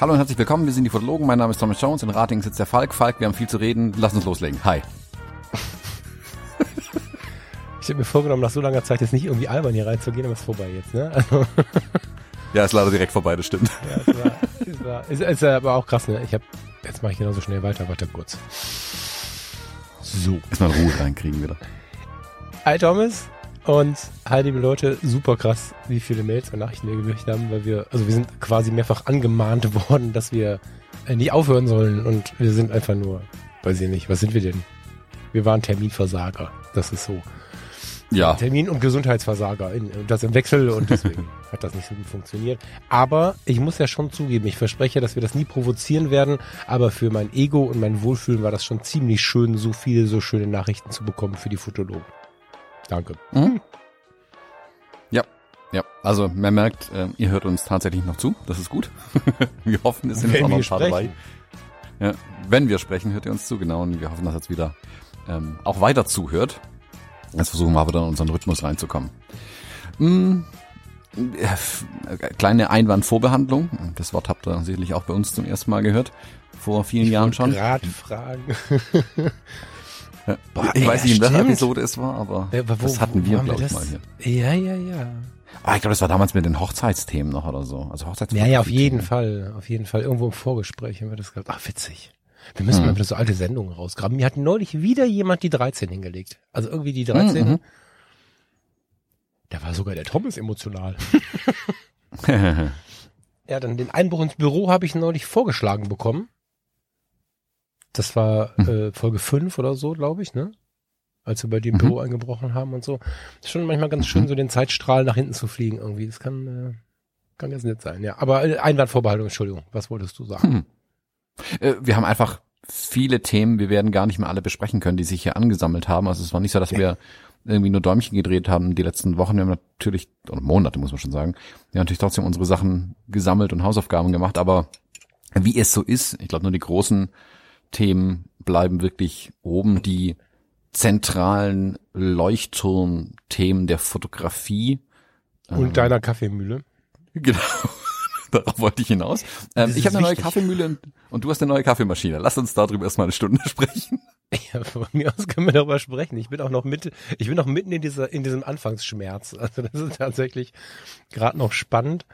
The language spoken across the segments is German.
Hallo und herzlich willkommen, wir sind die Fotologen, mein Name ist Thomas Jones, in Rating sitzt der Falk. Falk, wir haben viel zu reden, lass uns loslegen. Hi. Ich habe mir vorgenommen, nach so langer Zeit jetzt nicht irgendwie albern hier reinzugehen, aber es ist vorbei jetzt, ne? Also, Ja, ist leider direkt vorbei, das stimmt. ja, ist, ist aber auch krass, ne? Ich habe, jetzt mache ich genauso schnell weiter, warte kurz. So. Erstmal Ruhe reinkriegen wieder. Hi Thomas und hi liebe Leute, super krass, wie viele Mails und Nachrichten wir gekriegt haben, weil wir, also wir sind quasi mehrfach angemahnt worden, dass wir äh, nicht aufhören sollen und wir sind einfach nur, weiß ich nicht, was sind wir denn? Wir waren Terminversager, das ist so. Ja, Termin- und Gesundheitsversager, in, das im Wechsel und deswegen hat das nicht so gut funktioniert. Aber ich muss ja schon zugeben, ich verspreche, dass wir das nie provozieren werden, aber für mein Ego und mein Wohlfühlen war das schon ziemlich schön, so viele, so schöne Nachrichten zu bekommen für die Fotologen. Danke. Mhm. Ja, ja. Also man merkt, äh, ihr hört uns tatsächlich noch zu. Das ist gut. wir hoffen, es sind auch noch ein paar dabei. Ja, wenn wir sprechen, hört ihr uns zu, genau. Und wir hoffen, dass jetzt wieder ähm, auch weiter zuhört. Jetzt versuchen wir aber dann in unseren Rhythmus reinzukommen. Mm, äh, äh, kleine Einwandvorbehandlung. Das Wort habt ihr sicherlich auch bei uns zum ersten Mal gehört. Vor vielen Jahren schon. Gerade fragen. Ja. Boah, ich ey, weiß nicht, in welcher. Episode es war, aber Ja, wo- das hatten wir, glaube ich, mal hier. Ja, ja, ja. Ah, ich glaube, das war damals mit den Hochzeitsthemen noch oder so. Also Ja, Hochzeitsfotografie. ja, auf jeden Fall. Auf jeden Fall. Irgendwo im Vorgespräch haben wir das gehabt. Ach, witzig. Wir müssen Hm. mal wieder so alte Sendungen rausgraben. Mir hat neulich wieder jemand die 13 hingelegt. Also irgendwie die 13. Mhm. Da war sogar der Thomas emotional. Ja, dann den Einbruch ins Büro habe ich neulich vorgeschlagen bekommen. Das war Hm. äh, Folge 5 oder so, glaube ich, ne? Als wir bei dem Mhm. Büro eingebrochen haben und so. Ist schon manchmal ganz schön, so den Zeitstrahl nach hinten zu fliegen irgendwie. Das kann, äh, kann ganz nett sein, ja. Aber äh, Einwandvorbehaltung, Entschuldigung. Was wolltest du sagen? Äh, wir haben einfach viele Themen, wir werden gar nicht mehr alle besprechen können, die sich hier angesammelt haben. Also es war nicht so, dass wir irgendwie nur Däumchen gedreht haben die letzten Wochen. Wir haben natürlich, oder Monate muss man schon sagen, wir haben natürlich trotzdem unsere Sachen gesammelt und Hausaufgaben gemacht, aber wie es so ist, ich glaube nur die großen Themen bleiben wirklich oben, die zentralen Leuchtturmthemen der Fotografie. Und deiner Kaffeemühle. Genau. Darauf wollte ich hinaus. Ähm, ich habe eine neue. Kaffeemühle und, und du hast eine neue Kaffeemaschine. Lass uns darüber erstmal eine Stunde sprechen. Ja, von mir aus können wir darüber sprechen. Ich bin auch noch mit, ich bin noch mitten in dieser, in diesem Anfangsschmerz. Also das ist tatsächlich gerade noch spannend.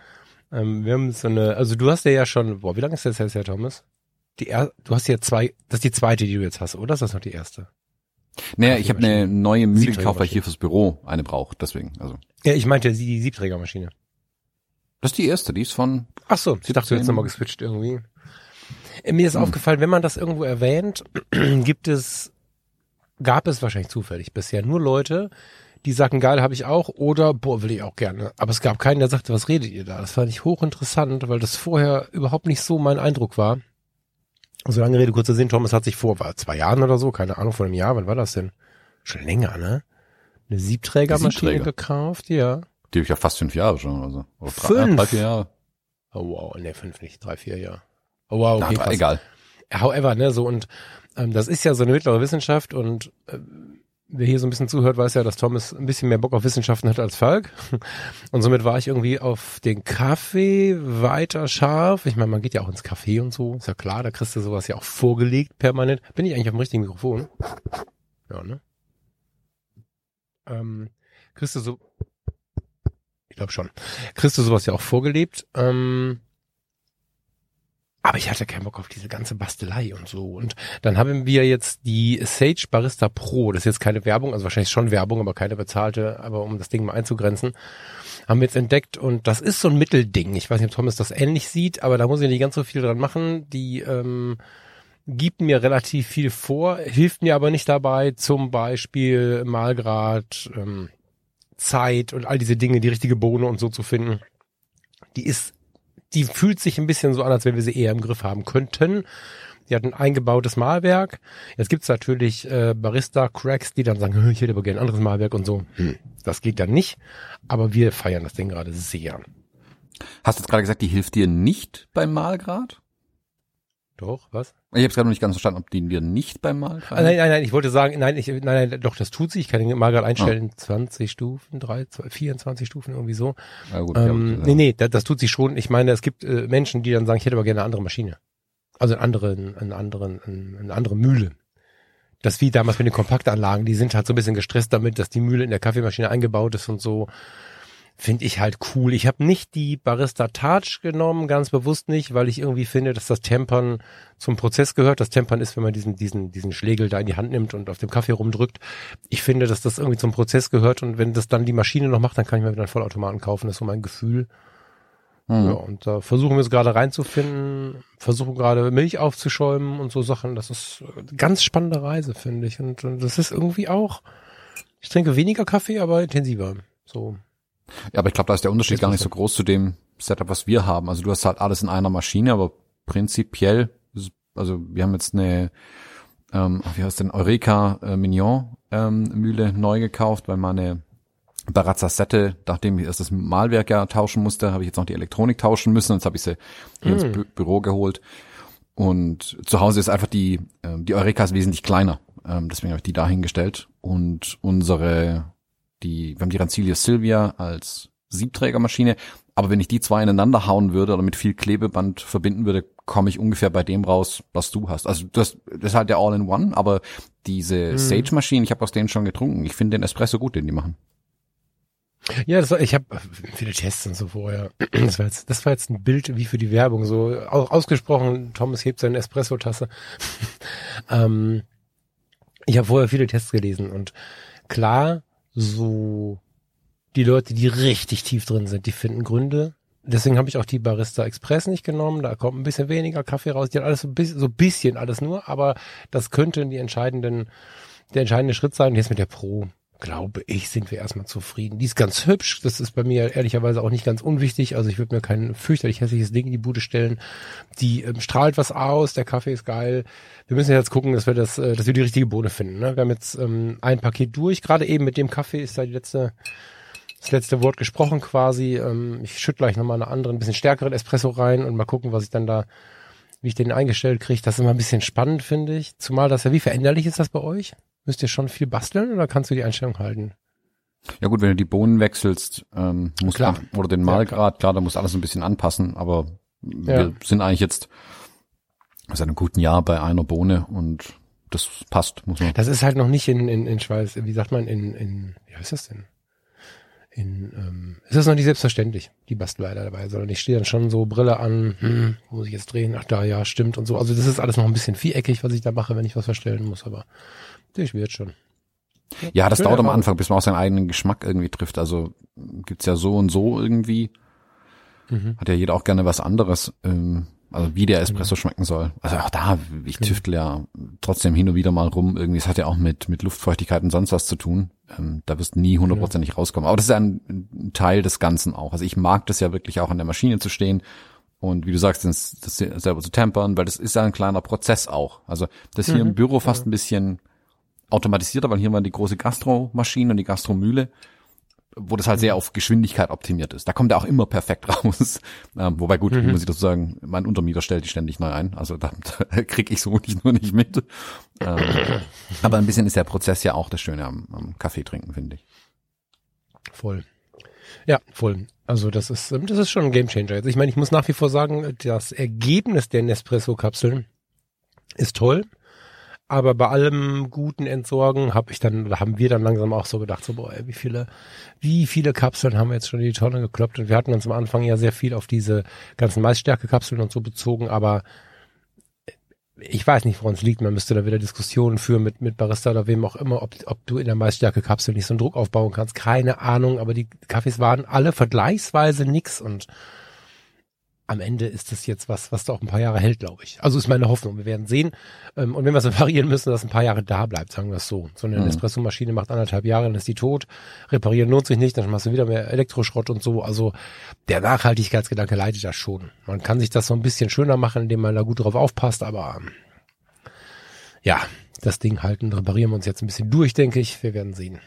Ähm, wir haben so eine, also du hast ja ja schon, boah, wie lange ist das jetzt her, Thomas? Die er, du hast ja zwei, das ist die zweite, die du jetzt hast, oder? Ist das noch die erste? Naja, ich habe eine neue Mühle gekauft, weil ich hier fürs Büro eine brauche. Deswegen, also. Ja, ich meinte die Siebträgermaschine. Das ist die erste, die ist von, Ach so, ich dachte, du hättest nochmal geswitcht irgendwie. Äh, Mir ist Hm. aufgefallen, wenn man das irgendwo erwähnt, gibt es, gab es wahrscheinlich zufällig bisher nur Leute, die sagen, geil, habe ich auch, oder boah, will ich auch gerne. Aber es gab keinen, der sagte, was redet ihr da? Das fand ich hochinteressant, weil das vorher überhaupt nicht so mein Eindruck war. So lange Rede, kurzer Sinn, Thomas hat sich vor, war zwei Jahren oder so, keine Ahnung, vor einem Jahr, wann war das denn? Schon länger, ne? Eine Siebträgermaschine Siebträger. gekauft, ja. Die habe ich ja fast fünf Jahre schon, also. Oder drei, Fünf? Ja, drei, vier Jahre. Oh wow, ne, fünf nicht, drei, vier, ja. Oh wow, Na, okay, drei, krass. egal. However, ne, so und ähm, das ist ja so eine mittlere Wissenschaft und äh, wer hier so ein bisschen zuhört, weiß ja, dass Thomas ein bisschen mehr Bock auf Wissenschaften hat als Falk. Und somit war ich irgendwie auf den Kaffee weiter scharf. Ich meine, man geht ja auch ins Café und so, ist ja klar, da kriegst du sowas ja auch vorgelegt permanent. Bin ich eigentlich auf dem richtigen Mikrofon? Ja, ne? Ähm, kriegst du so, ich glaube schon, du sowas ja auch vorgelebt. Ähm, aber ich hatte keinen Bock auf diese ganze Bastelei und so. Und dann haben wir jetzt die Sage Barista Pro. Das ist jetzt keine Werbung, also wahrscheinlich schon Werbung, aber keine bezahlte, aber um das Ding mal einzugrenzen, haben wir jetzt entdeckt. Und das ist so ein Mittelding. Ich weiß nicht, ob Thomas das ähnlich sieht, aber da muss ich nicht ganz so viel dran machen. Die ähm, gibt mir relativ viel vor, hilft mir aber nicht dabei, zum Beispiel Malgrad, ähm, Zeit und all diese Dinge, die richtige Bohne und so zu finden. Die ist die fühlt sich ein bisschen so an, als wenn wir sie eher im Griff haben könnten. Die hat ein eingebautes Malwerk. Jetzt gibt's natürlich äh, Barista-Cracks, die dann sagen, "Hm, ich hätte aber gerne ein anderes Malwerk und so. Hm, das geht dann nicht. Aber wir feiern das Ding gerade sehr. Hast du jetzt gerade gesagt, die hilft dir nicht beim Malgrad? Doch, was? Ich habe es gerade noch nicht ganz verstanden, ob die wir nicht beim Mal ah, Nein, nein, nein, ich wollte sagen, nein, ich, nein, nein, doch, das tut sie. Ich kann den mal gerade einstellen, oh. 20 Stufen, 3, 2, 24 Stufen, irgendwie so. Ja, gut, ähm, ja. Nee, nee, das, das, tut sie schon. Ich meine, es gibt äh, Menschen, die dann sagen, ich hätte aber gerne eine andere Maschine. Also eine andere, eine andere, eine andere Mühle. Das wie damals mit den Kompaktanlagen, die sind halt so ein bisschen gestresst damit, dass die Mühle in der Kaffeemaschine eingebaut ist und so finde ich halt cool. Ich habe nicht die Barista Touch genommen, ganz bewusst nicht, weil ich irgendwie finde, dass das Tempern zum Prozess gehört. Das Tempern ist, wenn man diesen, diesen, diesen Schlegel da in die Hand nimmt und auf dem Kaffee rumdrückt. Ich finde, dass das irgendwie zum Prozess gehört und wenn das dann die Maschine noch macht, dann kann ich mir wieder einen Vollautomaten kaufen. Das ist so mein Gefühl. Mhm. Ja, und da versuchen wir es gerade reinzufinden, versuchen gerade Milch aufzuschäumen und so Sachen. Das ist eine ganz spannende Reise, finde ich. Und, und das ist irgendwie auch, ich trinke weniger Kaffee, aber intensiver. So. Ja, aber ich glaube, da ist der Unterschied gar nicht so groß zu dem Setup, was wir haben. Also du hast halt alles in einer Maschine, aber prinzipiell, also wir haben jetzt eine, ähm, wie heißt denn, Eureka äh, Mignon ähm, Mühle neu gekauft, weil meine Barazza Sette, nachdem ich erst das Malwerk ja tauschen musste, habe ich jetzt noch die Elektronik tauschen müssen. Jetzt habe ich sie mm. ins Bü Büro geholt. Und zu Hause ist einfach die, äh, die Eureka ist wesentlich kleiner. Ähm, deswegen habe ich die dahingestellt. Und unsere die, wir haben die Rancilia Silvia als Siebträgermaschine, aber wenn ich die zwei ineinander hauen würde oder mit viel Klebeband verbinden würde, komme ich ungefähr bei dem raus, was du hast. Also das, das ist halt der All-in-One, aber diese mhm. Sage-Maschinen, ich habe aus denen schon getrunken. Ich finde den Espresso gut, den die machen. Ja, das war, ich habe viele Tests und so vorher. Das war, jetzt, das war jetzt ein Bild wie für die Werbung, so ausgesprochen, Thomas hebt seine Espresso-Tasse. ähm, ich habe vorher viele Tests gelesen und klar, so die Leute, die richtig tief drin sind, die finden Gründe. Deswegen habe ich auch die Barista Express nicht genommen. Da kommt ein bisschen weniger Kaffee raus. Die hat alles so ein bisschen, so bisschen alles nur, aber das könnte die entscheidenden, der entscheidende Schritt sein. Jetzt mit der Pro glaube ich, sind wir erstmal zufrieden. Die ist ganz hübsch. Das ist bei mir ehrlicherweise auch nicht ganz unwichtig. Also ich würde mir kein fürchterlich hässliches Ding in die Bude stellen. Die ähm, strahlt was aus. Der Kaffee ist geil. Wir müssen jetzt gucken, dass wir das, äh, dass wir die richtige Bohne finden. Ne? Wir haben jetzt ähm, ein Paket durch. Gerade eben mit dem Kaffee ist da die letzte, das letzte Wort gesprochen quasi. Ähm, ich schütte gleich nochmal einen anderen, ein bisschen stärkeren Espresso rein und mal gucken, was ich dann da wie ich den eingestellt kriege, das ist immer ein bisschen spannend, finde ich. Zumal das ja, wie veränderlich ist das bei euch? Müsst ihr schon viel basteln oder kannst du die Einstellung halten? Ja gut, wenn du die Bohnen wechselst, ähm, musst klar. Du, oder den Malgrad, ja, klar. klar, da musst du alles ein bisschen anpassen, aber ja. wir sind eigentlich jetzt seit einem guten Jahr bei einer Bohne und das passt, muss man. Das ist halt noch nicht in, in, in Schweiß, wie sagt man, in, in, wie heißt das denn? In, ähm, ist das noch nicht selbstverständlich, die Bastelei dabei, sondern ich stehe dann schon so Brille an, hm, muss ich jetzt drehen, ach da, ja, stimmt und so. Also das ist alles noch ein bisschen viereckig, was ich da mache, wenn ich was verstellen muss, aber ich wird schon. Ja, das dauert am Anfang, bis man auch seinen eigenen Geschmack irgendwie trifft. Also gibt's ja so und so irgendwie. Mhm. Hat ja jeder auch gerne was anderes. Ähm, also wie der Espresso mhm. schmecken soll. Also auch da, ich genau. tüftel ja trotzdem hin und wieder mal rum. Irgendwie, es hat ja auch mit, mit Luftfeuchtigkeit und sonst was zu tun. Ähm, da wirst du nie hundertprozentig genau. rauskommen. Aber das ist ja ein, ein, Teil des Ganzen auch. Also ich mag das ja wirklich auch an der Maschine zu stehen und wie du sagst, das, das selber zu tempern, weil das ist ja ein kleiner Prozess auch. Also das hier mhm. im Büro fast ja. ein bisschen automatisierter, weil hier war die große Gastromaschine und die Gastromühle, wo das halt sehr auf Geschwindigkeit optimiert ist. Da kommt er auch immer perfekt raus. Ähm, wobei gut, mhm. muss ich dazu sagen, mein Untermieter stellt die ständig neu ein. Also da, da kriege ich so nicht nur nicht mit. Ähm, aber ein bisschen ist der Prozess ja auch das Schöne am, am Kaffee trinken, finde ich. Voll. Ja, voll. Also das ist, das ist schon ein Gamechanger. Also ich meine, ich muss nach wie vor sagen, das Ergebnis der Nespresso-Kapseln ist toll. Aber bei allem guten Entsorgen habe ich dann, haben wir dann langsam auch so gedacht, so boah, wie viele, wie viele Kapseln haben wir jetzt schon in die Tonne gekloppt und wir hatten uns am Anfang ja sehr viel auf diese ganzen Maisstärke-Kapseln und so bezogen, aber ich weiß nicht, woran es liegt. Man müsste da wieder Diskussionen führen mit, mit Barista oder wem auch immer, ob, ob du in der Maisstärke-Kapsel nicht so einen Druck aufbauen kannst. Keine Ahnung, aber die Kaffees waren alle vergleichsweise nix und am Ende ist das jetzt was, was da auch ein paar Jahre hält, glaube ich. Also ist meine Hoffnung. Wir werden sehen. Ähm, und wenn wir es reparieren müssen, dass ein paar Jahre da bleibt, sagen wir es so. So eine mhm. Espresso-Maschine macht anderthalb Jahre, dann ist die tot. Reparieren lohnt sich nicht, dann machst du wieder mehr Elektroschrott und so. Also der Nachhaltigkeitsgedanke leidet das schon. Man kann sich das so ein bisschen schöner machen, indem man da gut drauf aufpasst, aber ähm, ja, das Ding halten, reparieren wir uns jetzt ein bisschen durch, denke ich. Wir werden sehen.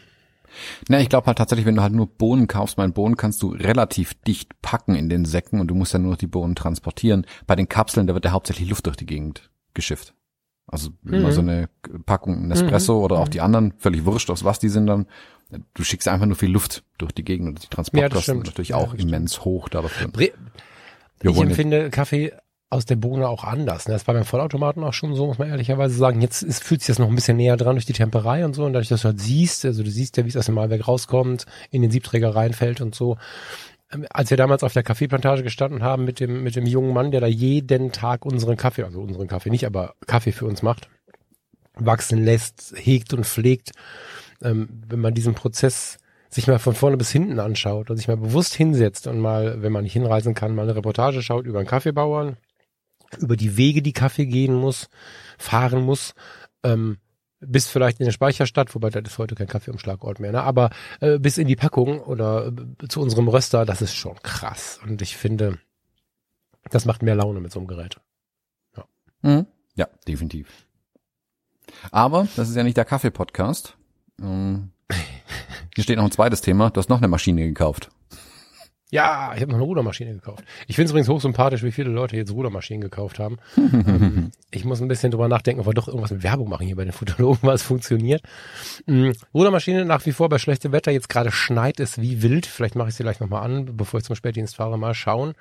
Na, ich glaube halt tatsächlich, wenn du halt nur Bohnen kaufst, mein Bohnen kannst du relativ dicht packen in den Säcken und du musst ja nur noch die Bohnen transportieren. Bei den Kapseln, da wird ja hauptsächlich Luft durch die Gegend geschifft. Also mhm. immer so eine Packung Nespresso mhm. oder auch die anderen, völlig wurscht, aus was die sind dann. Du schickst einfach nur viel Luft durch die Gegend und die Transportkosten ja, natürlich ja, auch immens hoch dafür. Bre ich empfinde Kaffee aus der Bohne auch anders. Ne? Das war beim Vollautomaten auch schon so, muss man ehrlicherweise sagen. Jetzt ist, fühlt sich das noch ein bisschen näher dran durch die Temperei und so. Und dadurch, dass du halt siehst, also du siehst ja, wie es aus dem Malwerk rauskommt, in den Siebträger reinfällt und so. Ähm, als wir damals auf der Kaffeeplantage gestanden haben mit dem, mit dem jungen Mann, der da jeden Tag unseren Kaffee, also unseren Kaffee nicht, aber Kaffee für uns macht, wachsen lässt, hegt und pflegt, ähm, wenn man diesen Prozess sich mal von vorne bis hinten anschaut und sich mal bewusst hinsetzt und mal, wenn man nicht hinreisen kann, mal eine Reportage schaut über einen Kaffeebauern, über die Wege, die Kaffee gehen muss, fahren muss, ähm, bis vielleicht in der Speicherstadt, wobei das ist heute kein Kaffeeumschlagort mehr, ne? aber äh, bis in die Packung oder äh, zu unserem Röster, das ist schon krass. Und ich finde, das macht mehr Laune mit so einem Gerät. Ja, mhm. ja definitiv. Aber das ist ja nicht der Kaffee-Podcast. Ähm, hier steht noch ein zweites Thema. Du hast noch eine Maschine gekauft. Ja, ich habe noch eine Rudermaschine gekauft. Ich finde es übrigens hochsympathisch, wie viele Leute jetzt Rudermaschinen gekauft haben. ähm, ich muss ein bisschen drüber nachdenken, ob wir doch irgendwas mit Werbung machen hier bei den Fotologen, was funktioniert. Ähm, Rudermaschine nach wie vor bei schlechtem Wetter. Jetzt gerade schneit es wie wild. Vielleicht mache ich sie gleich nochmal an, bevor ich zum Spätdienst fahre. Mal schauen.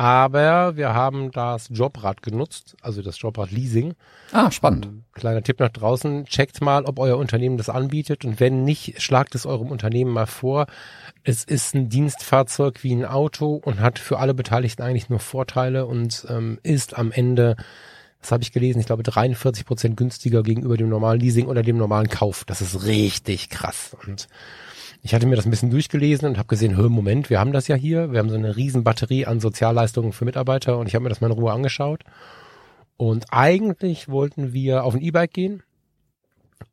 Aber wir haben das Jobrad genutzt, also das Jobrad Leasing. Ah, spannend. Ähm, kleiner Tipp nach draußen. Checkt mal, ob euer Unternehmen das anbietet. Und wenn nicht, schlagt es eurem Unternehmen mal vor. Es ist ein Dienstfahrzeug wie ein Auto und hat für alle Beteiligten eigentlich nur Vorteile und ähm, ist am Ende, das habe ich gelesen, ich glaube 43 Prozent günstiger gegenüber dem normalen Leasing oder dem normalen Kauf. Das ist richtig krass. Und ich hatte mir das ein bisschen durchgelesen und habe gesehen, hör, Moment, wir haben das ja hier. Wir haben so eine riesen Batterie an Sozialleistungen für Mitarbeiter und ich habe mir das mal in Ruhe angeschaut. Und eigentlich wollten wir auf ein E-Bike gehen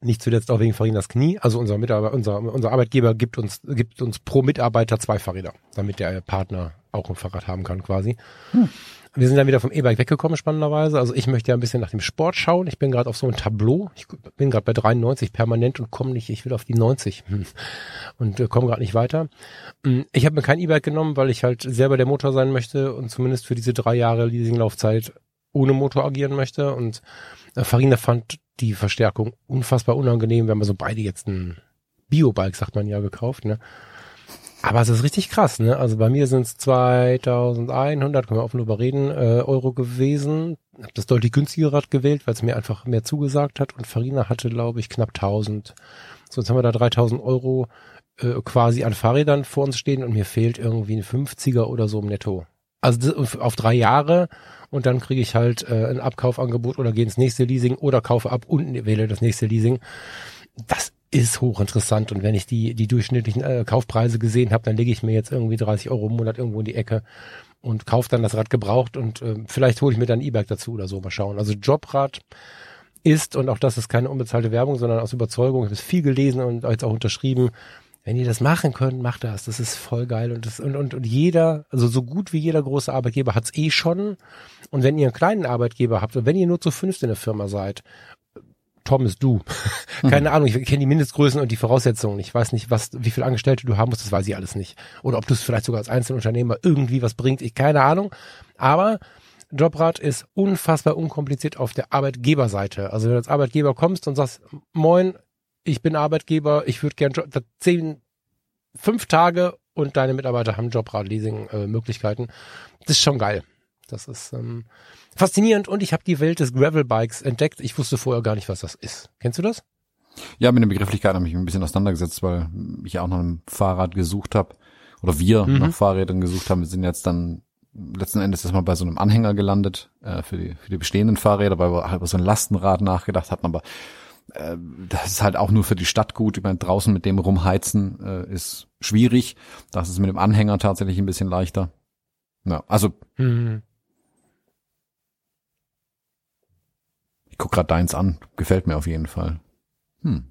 nicht zuletzt auch wegen Farinas Knie. Also unser Mitarbeiter, unser, unser Arbeitgeber gibt uns, gibt uns pro Mitarbeiter zwei Fahrräder, damit der Partner auch ein Fahrrad haben kann quasi. Hm. Wir sind dann wieder vom E-Bike weggekommen, spannenderweise. Also ich möchte ja ein bisschen nach dem Sport schauen. Ich bin gerade auf so einem Tableau. Ich bin gerade bei 93 permanent und komme nicht, ich will auf die 90 hm. und komme gerade nicht weiter. Hm, ich habe mir kein E-Bike genommen, weil ich halt selber der Motor sein möchte und zumindest für diese drei Jahre Leasinglaufzeit ohne Motor agieren möchte. Und äh, Farina fand die Verstärkung unfassbar unangenehm. Wir haben so beide jetzt ein Biobike, sagt man ja, gekauft, ne? Aber es ist richtig krass, ne? Also bei mir sind es 2100, können wir offen drüber reden, äh, Euro gewesen. Hab das deutlich günstiger Rad gewählt, weil es mir einfach mehr zugesagt hat. Und Farina hatte, glaube ich, knapp 1000. So, jetzt haben wir da 3000 Euro äh, quasi an Fahrrädern vor uns stehen und mir fehlt irgendwie ein 50er oder so im Netto. Also das, auf drei Jahre und dann kriege ich halt äh, ein Abkaufangebot oder gehe ins nächste Leasing oder kaufe ab und wähle das nächste Leasing. Das ist hochinteressant und wenn ich die, die durchschnittlichen äh, Kaufpreise gesehen habe, dann lege ich mir jetzt irgendwie 30 Euro im Monat irgendwo in die Ecke und kaufe dann das Rad gebraucht und äh, vielleicht hole ich mir dann E-Bike dazu oder so, mal schauen. Also Jobrad ist, und auch das ist keine unbezahlte Werbung, sondern aus Überzeugung, ich habe es viel gelesen und jetzt auch unterschrieben, wenn ihr das machen könnt, macht das. Das ist voll geil. Und, das, und, und, und jeder, also so gut wie jeder große Arbeitgeber hat's eh schon. Und wenn ihr einen kleinen Arbeitgeber habt und wenn ihr nur zu fünft in der Firma seid, Tom ist du. Keine mhm. Ahnung, ich kenne die Mindestgrößen und die Voraussetzungen. Ich weiß nicht, was, wie viele Angestellte du haben musst, das weiß ich alles nicht. Oder ob du es vielleicht sogar als Einzelunternehmer irgendwie was bringt, ich keine Ahnung. Aber Jobrad ist unfassbar unkompliziert auf der Arbeitgeberseite. Also wenn du als Arbeitgeber kommst und sagst, moin, ich bin Arbeitgeber, ich würde gern zehn, fünf Tage und deine Mitarbeiter haben Jobrad-Leasing-Möglichkeiten. Äh, das ist schon geil. Das ist ähm, faszinierend und ich habe die Welt des Gravel-Bikes entdeckt. Ich wusste vorher gar nicht, was das ist. Kennst du das? Ja, mit den Begrifflichkeiten habe ich mich ein bisschen auseinandergesetzt, weil ich auch noch ein Fahrrad gesucht habe oder wir mhm. nach Fahrrädern gesucht haben. Wir sind jetzt dann letzten Endes erstmal bei so einem Anhänger gelandet äh, für, die, für die bestehenden Fahrräder, weil wir halt über so ein Lastenrad nachgedacht hatten, aber äh, das ist halt auch nur für die Stadt gut. Ich meine, draußen mit dem rumheizen äh, ist schwierig. Das ist mit dem Anhänger tatsächlich ein bisschen leichter. Ja, also mhm. Ich guck gerade deins an. Gefällt mir auf jeden Fall. Hm.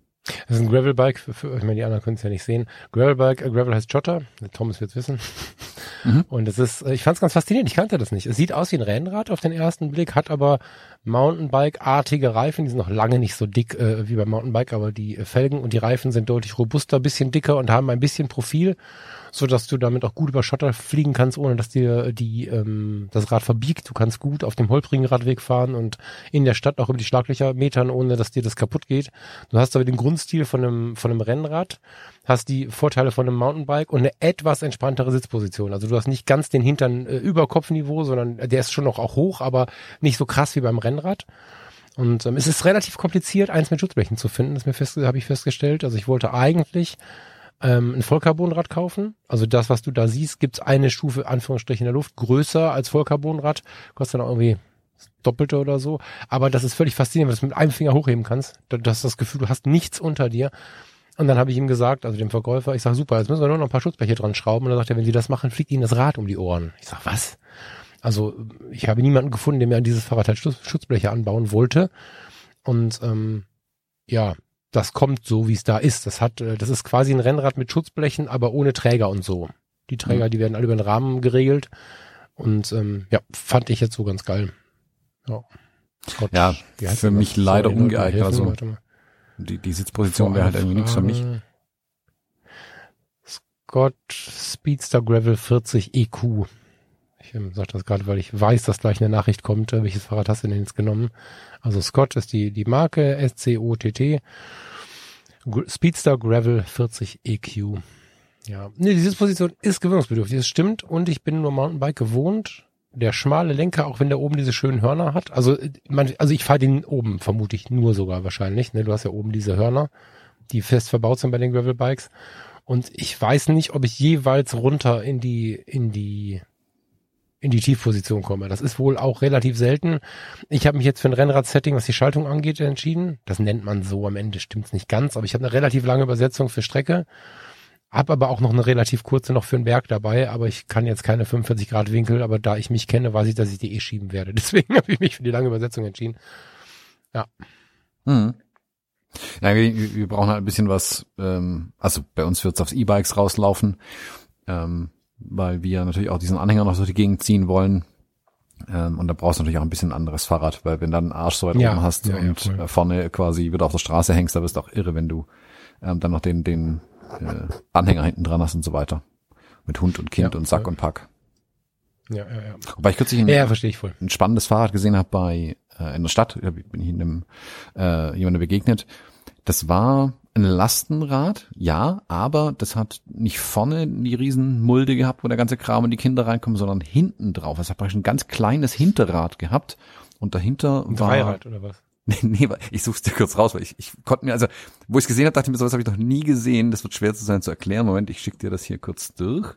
Das ist ein Gravelbike, für, für, ich meine, die anderen können es ja nicht sehen. Gravelbike, äh, Gravel heißt Jotter, Thomas wird's wissen. Mhm. Und es ist, ich fand es ganz faszinierend, ich kannte das nicht. Es sieht aus wie ein Rennrad auf den ersten Blick, hat aber Mountainbike-artige Reifen, die sind noch lange nicht so dick äh, wie beim Mountainbike, aber die Felgen und die Reifen sind deutlich robuster, bisschen dicker und haben ein bisschen Profil so dass du damit auch gut über Schotter fliegen kannst, ohne dass dir die ähm, das Rad verbiegt. Du kannst gut auf dem holprigen Radweg fahren und in der Stadt auch über die Schlaglöcher metern, ohne dass dir das kaputt geht. Du hast aber den Grundstil von einem von einem Rennrad, hast die Vorteile von einem Mountainbike und eine etwas entspanntere Sitzposition. Also du hast nicht ganz den Hintern äh, über Kopfniveau, sondern der ist schon noch auch hoch, aber nicht so krass wie beim Rennrad. Und ähm, es ist relativ kompliziert, eins mit Schutzblechen zu finden, das fest, habe ich festgestellt. Also ich wollte eigentlich ähm, ein Vollcarbonrad kaufen. Also das, was du da siehst, gibt's eine Stufe, Anführungsstrichen in der Luft, größer als Vollcarbonrad. Kostet dann irgendwie Doppelte oder so. Aber das ist völlig faszinierend, weil du es mit einem Finger hochheben kannst. Du hast das Gefühl, du hast nichts unter dir. Und dann habe ich ihm gesagt, also dem Verkäufer, ich sage, super, jetzt müssen wir nur noch ein paar Schutzbleche dran schrauben. Und dann sagt er, wenn Sie das machen, fliegt Ihnen das Rad um die Ohren. Ich sag, was? Also ich habe niemanden gefunden, der mir an dieses Fahrrad halt Schutzbleche anbauen wollte. Und ähm, ja, das kommt so, wie es da ist. Das hat, äh, das ist quasi ein Rennrad mit Schutzblechen, aber ohne Träger und so. Die Träger, mhm. die werden alle über den Rahmen geregelt. Und ähm, ja, fand ich jetzt so ganz geil. Ja, Gott, ja für mich das? leider Sorry, ungeeignet. Also die, die Sitzposition wäre halt irgendwie nichts für mich. Scott Speedster Gravel 40 EQ. Ich ähm, sage das gerade, weil ich weiß, dass gleich eine Nachricht kommt. Äh, welches Fahrrad hast du denn jetzt genommen? Also Scott ist die, die Marke, S-C-O-T-T. Speedster Gravel 40 EQ. Ja, nee, diese Position ist gewöhnungsbedürftig, das stimmt. Und ich bin nur Mountainbike gewohnt. Der schmale Lenker, auch wenn der oben diese schönen Hörner hat. Also, man, also ich fahre den oben, vermute ich nur sogar wahrscheinlich. Ne? Du hast ja oben diese Hörner, die fest verbaut sind bei den Gravelbikes. Und ich weiß nicht, ob ich jeweils runter in die, in die in die Tiefposition komme. Das ist wohl auch relativ selten. Ich habe mich jetzt für ein Rennrad-Setting, was die Schaltung angeht, entschieden. Das nennt man so, am Ende stimmt's nicht ganz, aber ich habe eine relativ lange Übersetzung für Strecke, habe aber auch noch eine relativ kurze noch für den Berg dabei, aber ich kann jetzt keine 45 Grad Winkel, aber da ich mich kenne, weiß ich, dass ich die eh schieben werde. Deswegen habe ich mich für die lange Übersetzung entschieden. Ja. Hm. Ja, wir, wir brauchen halt ein bisschen was, ähm, also bei uns wird's aufs E-Bikes rauslaufen. Ähm, weil wir natürlich auch diesen Anhänger noch so die Gegend ziehen wollen. Ähm, und da brauchst du natürlich auch ein bisschen anderes Fahrrad, weil wenn du einen Arsch so weit ja, oben hast ja, und ja, vorne quasi wieder auf der Straße hängst, da wirst du auch irre, wenn du ähm, dann noch den, den äh, Anhänger hinten dran hast und so weiter. Mit Hund und Kind und Sack und Pack. Ja, ja, ja. Wobei ich kürzlich ein, ja, verstehe ich voll. ein spannendes Fahrrad gesehen habe bei äh, in der Stadt, ich bin ich in einem äh, jemandem begegnet. Das war ein Lastenrad, ja, aber das hat nicht vorne die riesen Mulde gehabt, wo der ganze Kram und die Kinder reinkommen, sondern hinten drauf. Es hat praktisch ein ganz kleines Hinterrad gehabt und dahinter ein war Dreirad oder was? Nee, nee, ich such's dir kurz raus, weil ich, ich konnte mir, also, wo ich es gesehen habe, dachte ich mir, sowas habe ich noch nie gesehen. Das wird schwer zu sein zu erklären. Moment, ich schicke dir das hier kurz durch.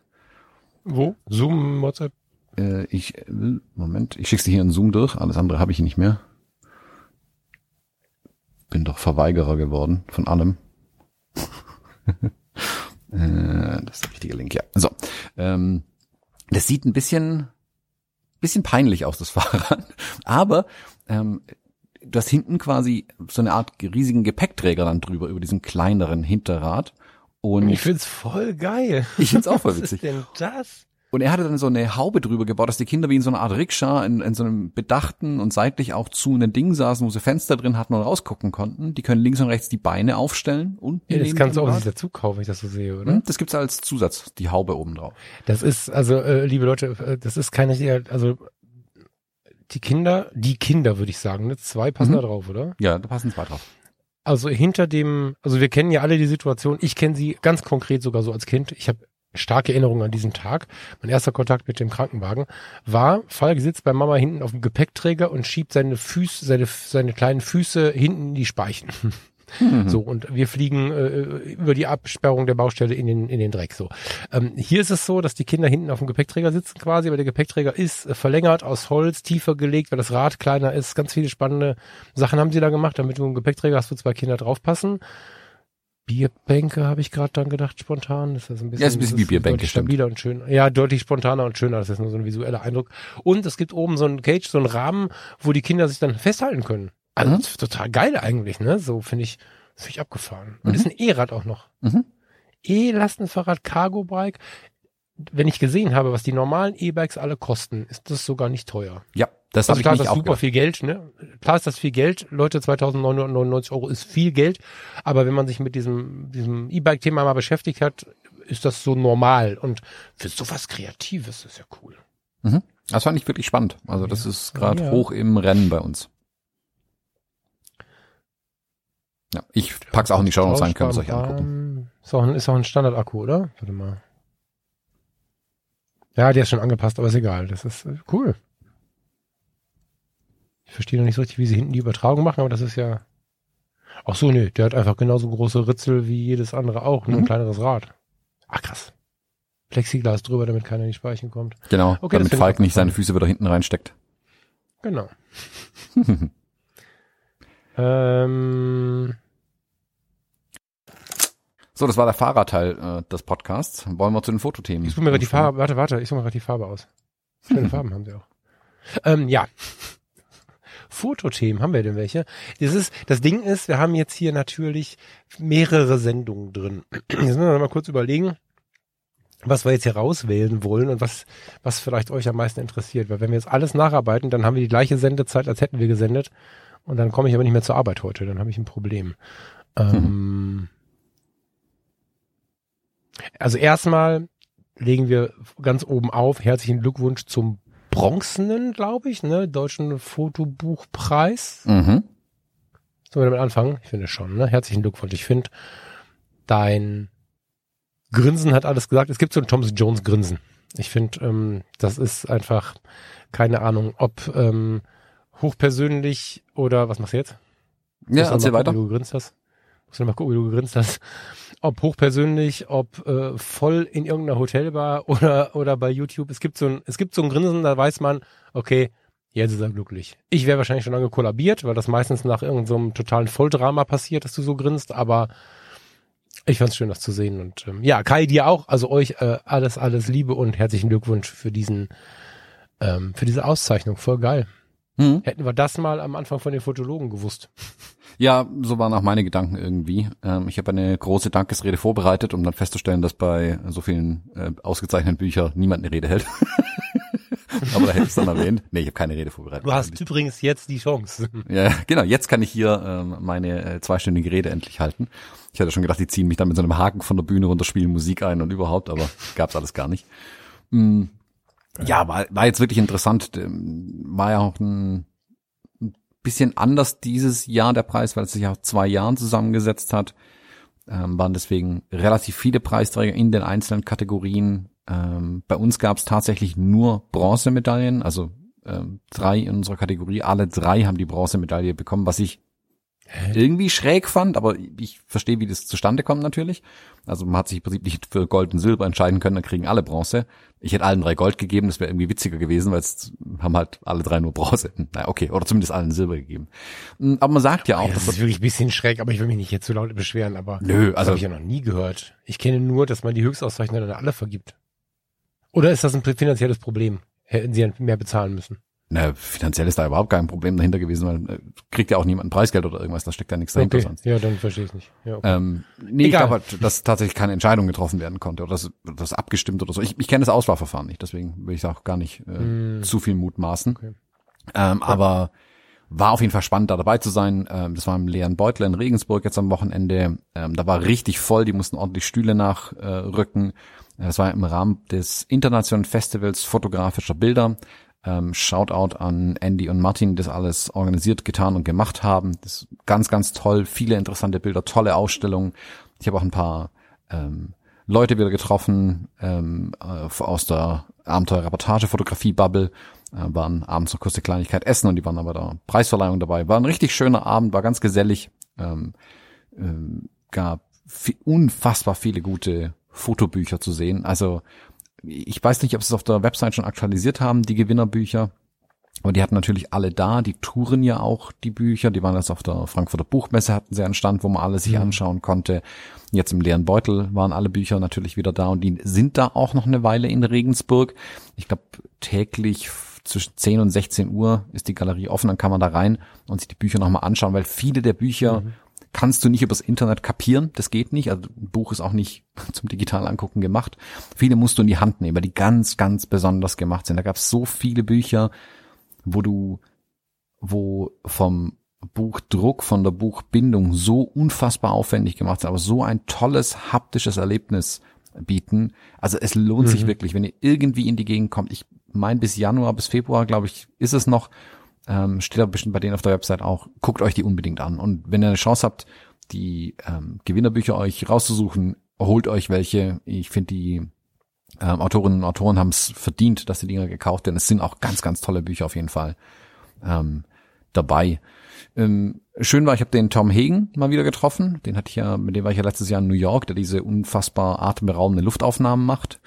Wo? Zoom, WhatsApp? Äh, ich, äh, Moment, ich schick's dir hier in Zoom durch. Alles andere habe ich nicht mehr. Bin doch Verweigerer geworden von allem. Äh, das ist der richtige Link, ja. So. Ähm, das sieht ein bisschen, bisschen peinlich aus, das Fahrrad. Aber ähm, du hast hinten quasi so eine Art riesigen Gepäckträger dann drüber, über diesen kleineren Hinterrad. Und ich find's voll geil. Ich find's auch voll witzig. Was ist denn das? Und er hatte dann so eine Haube drüber gebaut, dass die Kinder wie in so einer Art Rikscha in, in so einem bedachten und seitlich auch zu einem Ding saßen, wo sie Fenster drin hatten und rausgucken konnten. Die können links und rechts die Beine aufstellen und ja, das kannst du auch nicht dazu kaufen, wenn ich das so sehe, oder? Hm, das gibt's als Zusatz, die Haube oben drauf. Das ist, also, äh, liebe Leute, äh, das ist keine, also die Kinder, die Kinder würde ich sagen, ne? zwei passen mhm. da drauf, oder? Ja, da passen zwei drauf. Also hinter dem, also wir kennen ja alle die Situation, ich kenne sie ganz konkret sogar so als Kind. Ich habe starke Erinnerung an diesen Tag. Mein erster Kontakt mit dem Krankenwagen war, Falk sitzt bei Mama hinten auf dem Gepäckträger und schiebt seine Füße, seine, seine kleinen Füße hinten in die Speichen. Mhm. So, und wir fliegen äh, über die Absperrung der Baustelle in den, in den Dreck. So. Ähm, hier ist es so, dass die Kinder hinten auf dem Gepäckträger sitzen quasi, aber der Gepäckträger ist äh, verlängert aus Holz, tiefer gelegt, weil das Rad kleiner ist. Ganz viele spannende Sachen haben sie da gemacht, damit du im Gepäckträger hast, wo zwei Kinder draufpassen. Bierbänke, habe ich gerade dann gedacht, spontan. Das ist ein bisschen, ja, ist ein bisschen wie Bierbänke, stabiler und schöner. Ja, deutlich spontaner und schöner. Das ist nur so ein visueller Eindruck. Und es gibt oben so einen Cage, so einen Rahmen, wo die Kinder sich dann festhalten können. Also mhm. total geil eigentlich, ne? So finde ich, finde ich abgefahren. Und mhm. ist ein E-Rad auch noch. Mhm. E-Lastenfahrrad, Cargo-Bike. wenn ich gesehen habe, was die normalen E-Bikes alle kosten, ist das sogar nicht teuer. Ja, das Also habe ich klar, nicht das ist super gedacht. viel Geld, ne? Klar ist das viel Geld, Leute, 2.999 Euro ist viel Geld, aber wenn man sich mit diesem, diesem E-Bike-Thema mal beschäftigt hat, ist das so normal und für sowas Kreatives ist ja cool. Mhm. Das fand ich wirklich spannend. Also das ist gerade Ja. hoch im Rennen bei uns. Ja, ich pack's auch in die Show Notes rein, könnt ihr euch angucken. Ist auch ein, ist auch ein Standard-Akku, oder? Warte mal. Ja, der ist schon angepasst, aber ist egal. Das ist äh, cool. Ich verstehe noch nicht so richtig, wie sie hinten die Übertragung machen, aber das ist ja. Ach so, nee, der hat einfach genauso große Ritzel wie jedes andere auch, nur ein Mhm. kleineres Rad. Ach krass. Plexiglas drüber, damit keiner in die Speichen kommt. Genau, Okay, damit Falk nicht seine. Füße wieder hinten reinsteckt. Genau. ähm, So, das war der Fahrerteil äh, des Podcasts. Wollen wir zu den Fotothemen? ich suche mir gerade die Farbe, warte, warte, ich suche mir gerade die Farbe aus. Schöne Farben haben sie auch. Ähm, ja. Fotothemen, haben wir denn welche? Das ist, das Ding ist, wir haben jetzt hier natürlich mehrere Sendungen drin. Jetzt müssen wir mal kurz überlegen, was wir jetzt hier rauswählen wollen und was, was vielleicht euch am meisten interessiert. Weil wenn wir jetzt alles nacharbeiten, dann haben wir die gleiche Sendezeit, als hätten wir gesendet. Und dann komme ich aber nicht mehr zur Arbeit heute. Dann habe ich ein Problem. Ähm, also erstmal legen wir ganz oben auf. Herzlichen Glückwunsch zum bronzenen, glaube ich, ne, deutschen Fotobuchpreis. Mhm. Sollen wir damit anfangen? Ich finde schon, ne? Herzlichen Glückwunsch. Ich finde, dein Grinsen hat alles gesagt. Es gibt so ein Thomas Jones Grinsen. Ich finde, ähm, das ist einfach, keine Ahnung, ob ähm, hochpersönlich oder was machst du jetzt? Ja, erzähl weiter. gucken, Wie du gegrinst hast. Musst du mal gucken, wie du gegrinst hast. Ob hochpersönlich, ob äh, voll in irgendeiner Hotelbar oder oder bei YouTube. Es gibt so ein es gibt so ein Grinsen, da weiß man, okay, jetzt ist er glücklich. Ich wäre wahrscheinlich schon lange kollabiert, weil das meistens nach irgendeinem so totalen Volldrama passiert, dass du so grinst. Aber ich fand's schön, das zu sehen und ähm, ja, Kai dir auch. Also euch äh, alles alles Liebe und herzlichen Glückwunsch für diesen ähm, für diese Auszeichnung. Voll geil. Mhm. Hätten wir das mal am Anfang von den Fotologen gewusst. Ja, so waren auch meine Gedanken irgendwie. Ähm, ich habe eine große Dankesrede vorbereitet, um dann festzustellen, dass bei so vielen äh, ausgezeichneten Büchern niemand eine Rede hält. Aber da hätte ich es dann erwähnt. Nee, ich habe keine Rede vorbereitet. Du hast übrigens jetzt die Chance. Ja, genau. Jetzt kann ich hier ähm, meine äh, zweistündige Rede endlich halten. Ich hatte schon gedacht, die ziehen mich dann mit so einem Haken von der Bühne runter, spielen Musik ein und überhaupt, aber gab's alles gar nicht. Mm, ja, war, war jetzt wirklich interessant. Ähm, War ja auch ein bisschen anders dieses Jahr der Preis, weil es sich aus zwei Jahren zusammengesetzt hat. Ähm, waren deswegen relativ viele Preisträger in den einzelnen Kategorien. Ähm, bei uns gab's tatsächlich nur Bronzemedaillen, also ähm, drei in unserer Kategorie. Alle drei haben die Bronzemedaille bekommen, was ich irgendwie schräg fand, aber ich verstehe, wie das zustande kommt natürlich. Also man hat sich im Prinzip nicht für Gold und Silber entscheiden können, dann kriegen alle Bronze. Ich hätte allen drei Gold gegeben, das wäre irgendwie witziger gewesen, weil es haben halt alle drei nur Bronze. Naja, okay, oder zumindest allen Silber gegeben. Mm, Aber man sagt ja auch, Ja, das dass ist wirklich ein bisschen schräg, aber ich will mich nicht jetzt so laut beschweren, aber Nö, das also habe ich ja noch nie gehört. Ich kenne nur, dass man die Höchstauszeichnungen dann alle vergibt. Oder ist das ein finanzielles Problem? Hätten sie mehr bezahlen müssen? Na, finanziell ist da überhaupt kein Problem dahinter gewesen, weil äh, kriegt ja auch niemand ein Preisgeld oder irgendwas, da steckt ja nichts dahinter Okay, sonst. ja, dann verstehe ich nicht. Ja, okay. Ähm, nee, ich Egal. glaube, halt, dass tatsächlich keine Entscheidung getroffen werden konnte oder das, das abgestimmt oder so. Ich, ich kenne das Auswahlverfahren nicht, deswegen will ich auch gar nicht äh, Hm. zu viel mutmaßen. Okay. Ähm, aber war auf jeden Fall spannend, da dabei zu sein. Ähm, das war im leeren Beutel in Regensburg jetzt am Wochenende. Ähm, da war richtig voll, die mussten ordentlich Stühle nachrücken. Rücken. Äh, Das war im Rahmen des Internationalen Festivals fotografischer Bilder. Ähm, Shoutout an Andy und Martin, die das alles organisiert, getan und gemacht haben. Das ist ganz, ganz toll. Viele interessante Bilder, tolle Ausstellungen. Ich habe auch ein paar ähm, Leute wieder getroffen ähm, äh, aus der Abenteuer-Reportage-Fotografie-Bubble. Äh, waren abends noch kurz eine Kleinigkeit essen und die waren aber da Preisverleihung dabei. War ein richtig schöner Abend, war ganz gesellig. Ähm, ähm, gab vi- unfassbar viele gute Fotobücher zu sehen. Also ich weiß nicht, ob sie es auf der Website schon aktualisiert haben, die Gewinnerbücher. Aber die hatten natürlich alle da, die touren ja auch die Bücher, die waren jetzt auf der Frankfurter Buchmesse, hatten sie einen Stand, wo man alle sich anschauen konnte. Jetzt im leeren Beutel waren alle Bücher natürlich wieder da und die sind da auch noch eine Weile in Regensburg. Ich glaube, täglich zwischen 10 und 16 Uhr ist die Galerie offen, dann kann man da rein und sich die Bücher nochmal anschauen, weil viele der Bücher kannst du nicht übers Internet kapieren, das geht nicht. Also ein Buch ist auch nicht zum digital angucken gemacht. Viele musst du in die Hand nehmen, weil die ganz, ganz besonders gemacht sind. Da gab es so viele Bücher, wo du, wo vom Buchdruck, von der Buchbindung so unfassbar aufwendig gemacht sind, aber so ein tolles haptisches Erlebnis bieten. Also es lohnt mhm. sich wirklich, wenn ihr irgendwie in die Gegend kommt. Ich meine bis Januar, bis Februar, glaube ich, ist es noch. Ähm, steht aber bestimmt bei denen auf der Website auch. Guckt euch die unbedingt an. Und wenn ihr eine Chance habt, die ähm, Gewinnerbücher euch rauszusuchen, holt euch welche. Ich finde, die ähm, Autorinnen und Autoren haben es verdient, dass die Dinger gekauft werden. Es sind auch ganz, ganz tolle Bücher auf jeden Fall ähm, dabei. Ähm, schön war, ich habe den Tom Hagen mal wieder getroffen. Den hatte ich ja, mit dem war ich ja letztes Jahr in New York, der diese unfassbar atemberaubende Luftaufnahmen macht.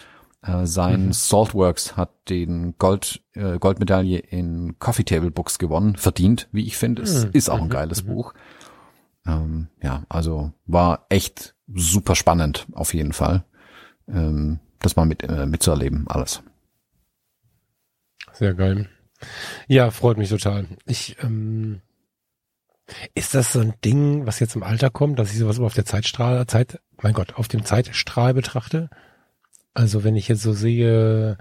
Äh, sein mhm. Saltworks hat den Gold, äh, Goldmedaille in Coffee Table Books gewonnen, verdient, wie ich finde. Es mhm. ist auch ein mhm. geiles mhm. Buch. Ähm, ja, also war echt super spannend auf jeden Fall, ähm, das mal mit äh, mitzuerleben, alles. Sehr geil. Ja, freut mich total. Ich ähm, ist das so ein Ding, was jetzt im Alter kommt, dass ich sowas auf der Zeitstrahl, Zeit, mein Gott, auf dem Zeitstrahl betrachte? Also wenn ich jetzt so sehe,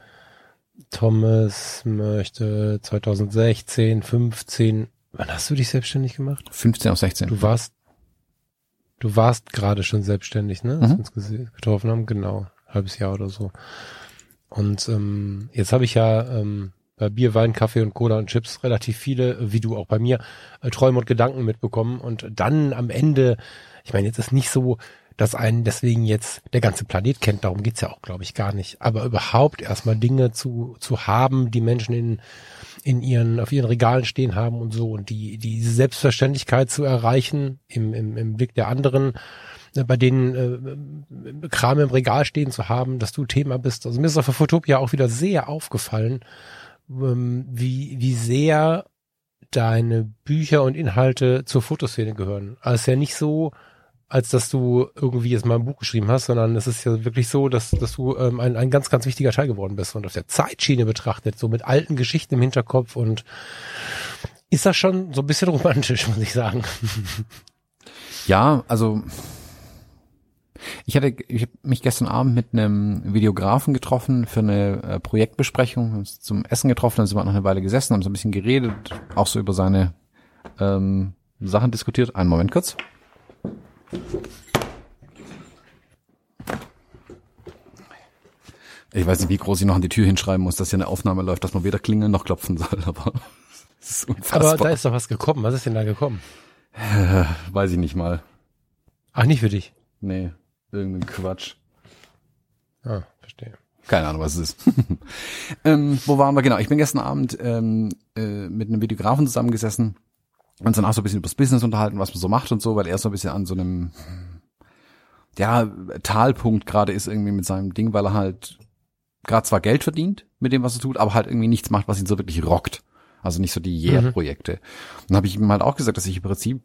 Thomas möchte 2016, 15, wann hast du dich selbstständig gemacht? 15 auf 16. Du warst, du warst gerade schon selbstständig, ne? Mhm. Als wir uns getroffen haben, genau, halbes Jahr oder so. Und ähm, jetzt habe ich ja ähm, bei Bier, Wein, Kaffee und Cola und Chips relativ viele, wie du auch bei mir, äh, Träume und Gedanken mitbekommen. Und dann am Ende, ich meine, jetzt ist nicht so, dass einen deswegen jetzt der ganze Planet kennt, darum geht's ja auch, glaube ich, gar nicht. Aber überhaupt erstmal Dinge zu, zu haben, die Menschen in, in ihren, auf ihren Regalen stehen haben und so und die, die Selbstverständlichkeit zu erreichen im, im, im Blick der anderen, äh, bei denen äh, Kram im Regal stehen zu haben, dass du Thema bist. Also mir ist auf der Fotopia auch wieder sehr aufgefallen, ähm, wie, wie sehr deine Bücher und Inhalte zur Fotoszene gehören. Also es ist ja nicht so, als dass du irgendwie jetzt mal ein Buch geschrieben hast, sondern es ist ja wirklich so, dass, dass du ähm, ein, ein ganz, ganz wichtiger Teil geworden bist und auf der Zeitschiene betrachtet, so mit alten Geschichten im Hinterkopf und ist das schon so ein bisschen romantisch, muss ich sagen. Ja, also ich hatte, ich habe mich gestern Abend mit einem Videografen getroffen für eine äh, Projektbesprechung, uns zum Essen getroffen, dann sind wir noch eine Weile gesessen, haben so ein bisschen geredet, auch so über seine ähm, Sachen diskutiert. Einen Moment kurz. Ich weiß nicht, wie groß ich noch an die Tür hinschreiben muss, dass hier eine Aufnahme läuft, dass man weder klingeln noch klopfen soll, aber ist unfassbar. Aber da ist doch was gekommen. Was ist denn da gekommen? Äh, weiß ich nicht mal. Ach, nicht für dich? Nee. Irgendein Quatsch. Ah, verstehe. Keine Ahnung, was es ist. ähm, wo waren wir? Genau, ich bin gestern Abend ähm, äh, mit einem Videografen zusammengesessen uns dann auch so ein bisschen über das Business unterhalten, was man so macht und so, weil er so ein bisschen an so einem ja, Talpunkt gerade ist irgendwie mit seinem Ding, weil er halt gerade zwar Geld verdient mit dem, was er tut, aber halt irgendwie nichts macht, was ihn so wirklich rockt. Also nicht so die Yeah-Projekte. Mhm. Dann habe ich ihm halt auch gesagt, dass ich im Prinzip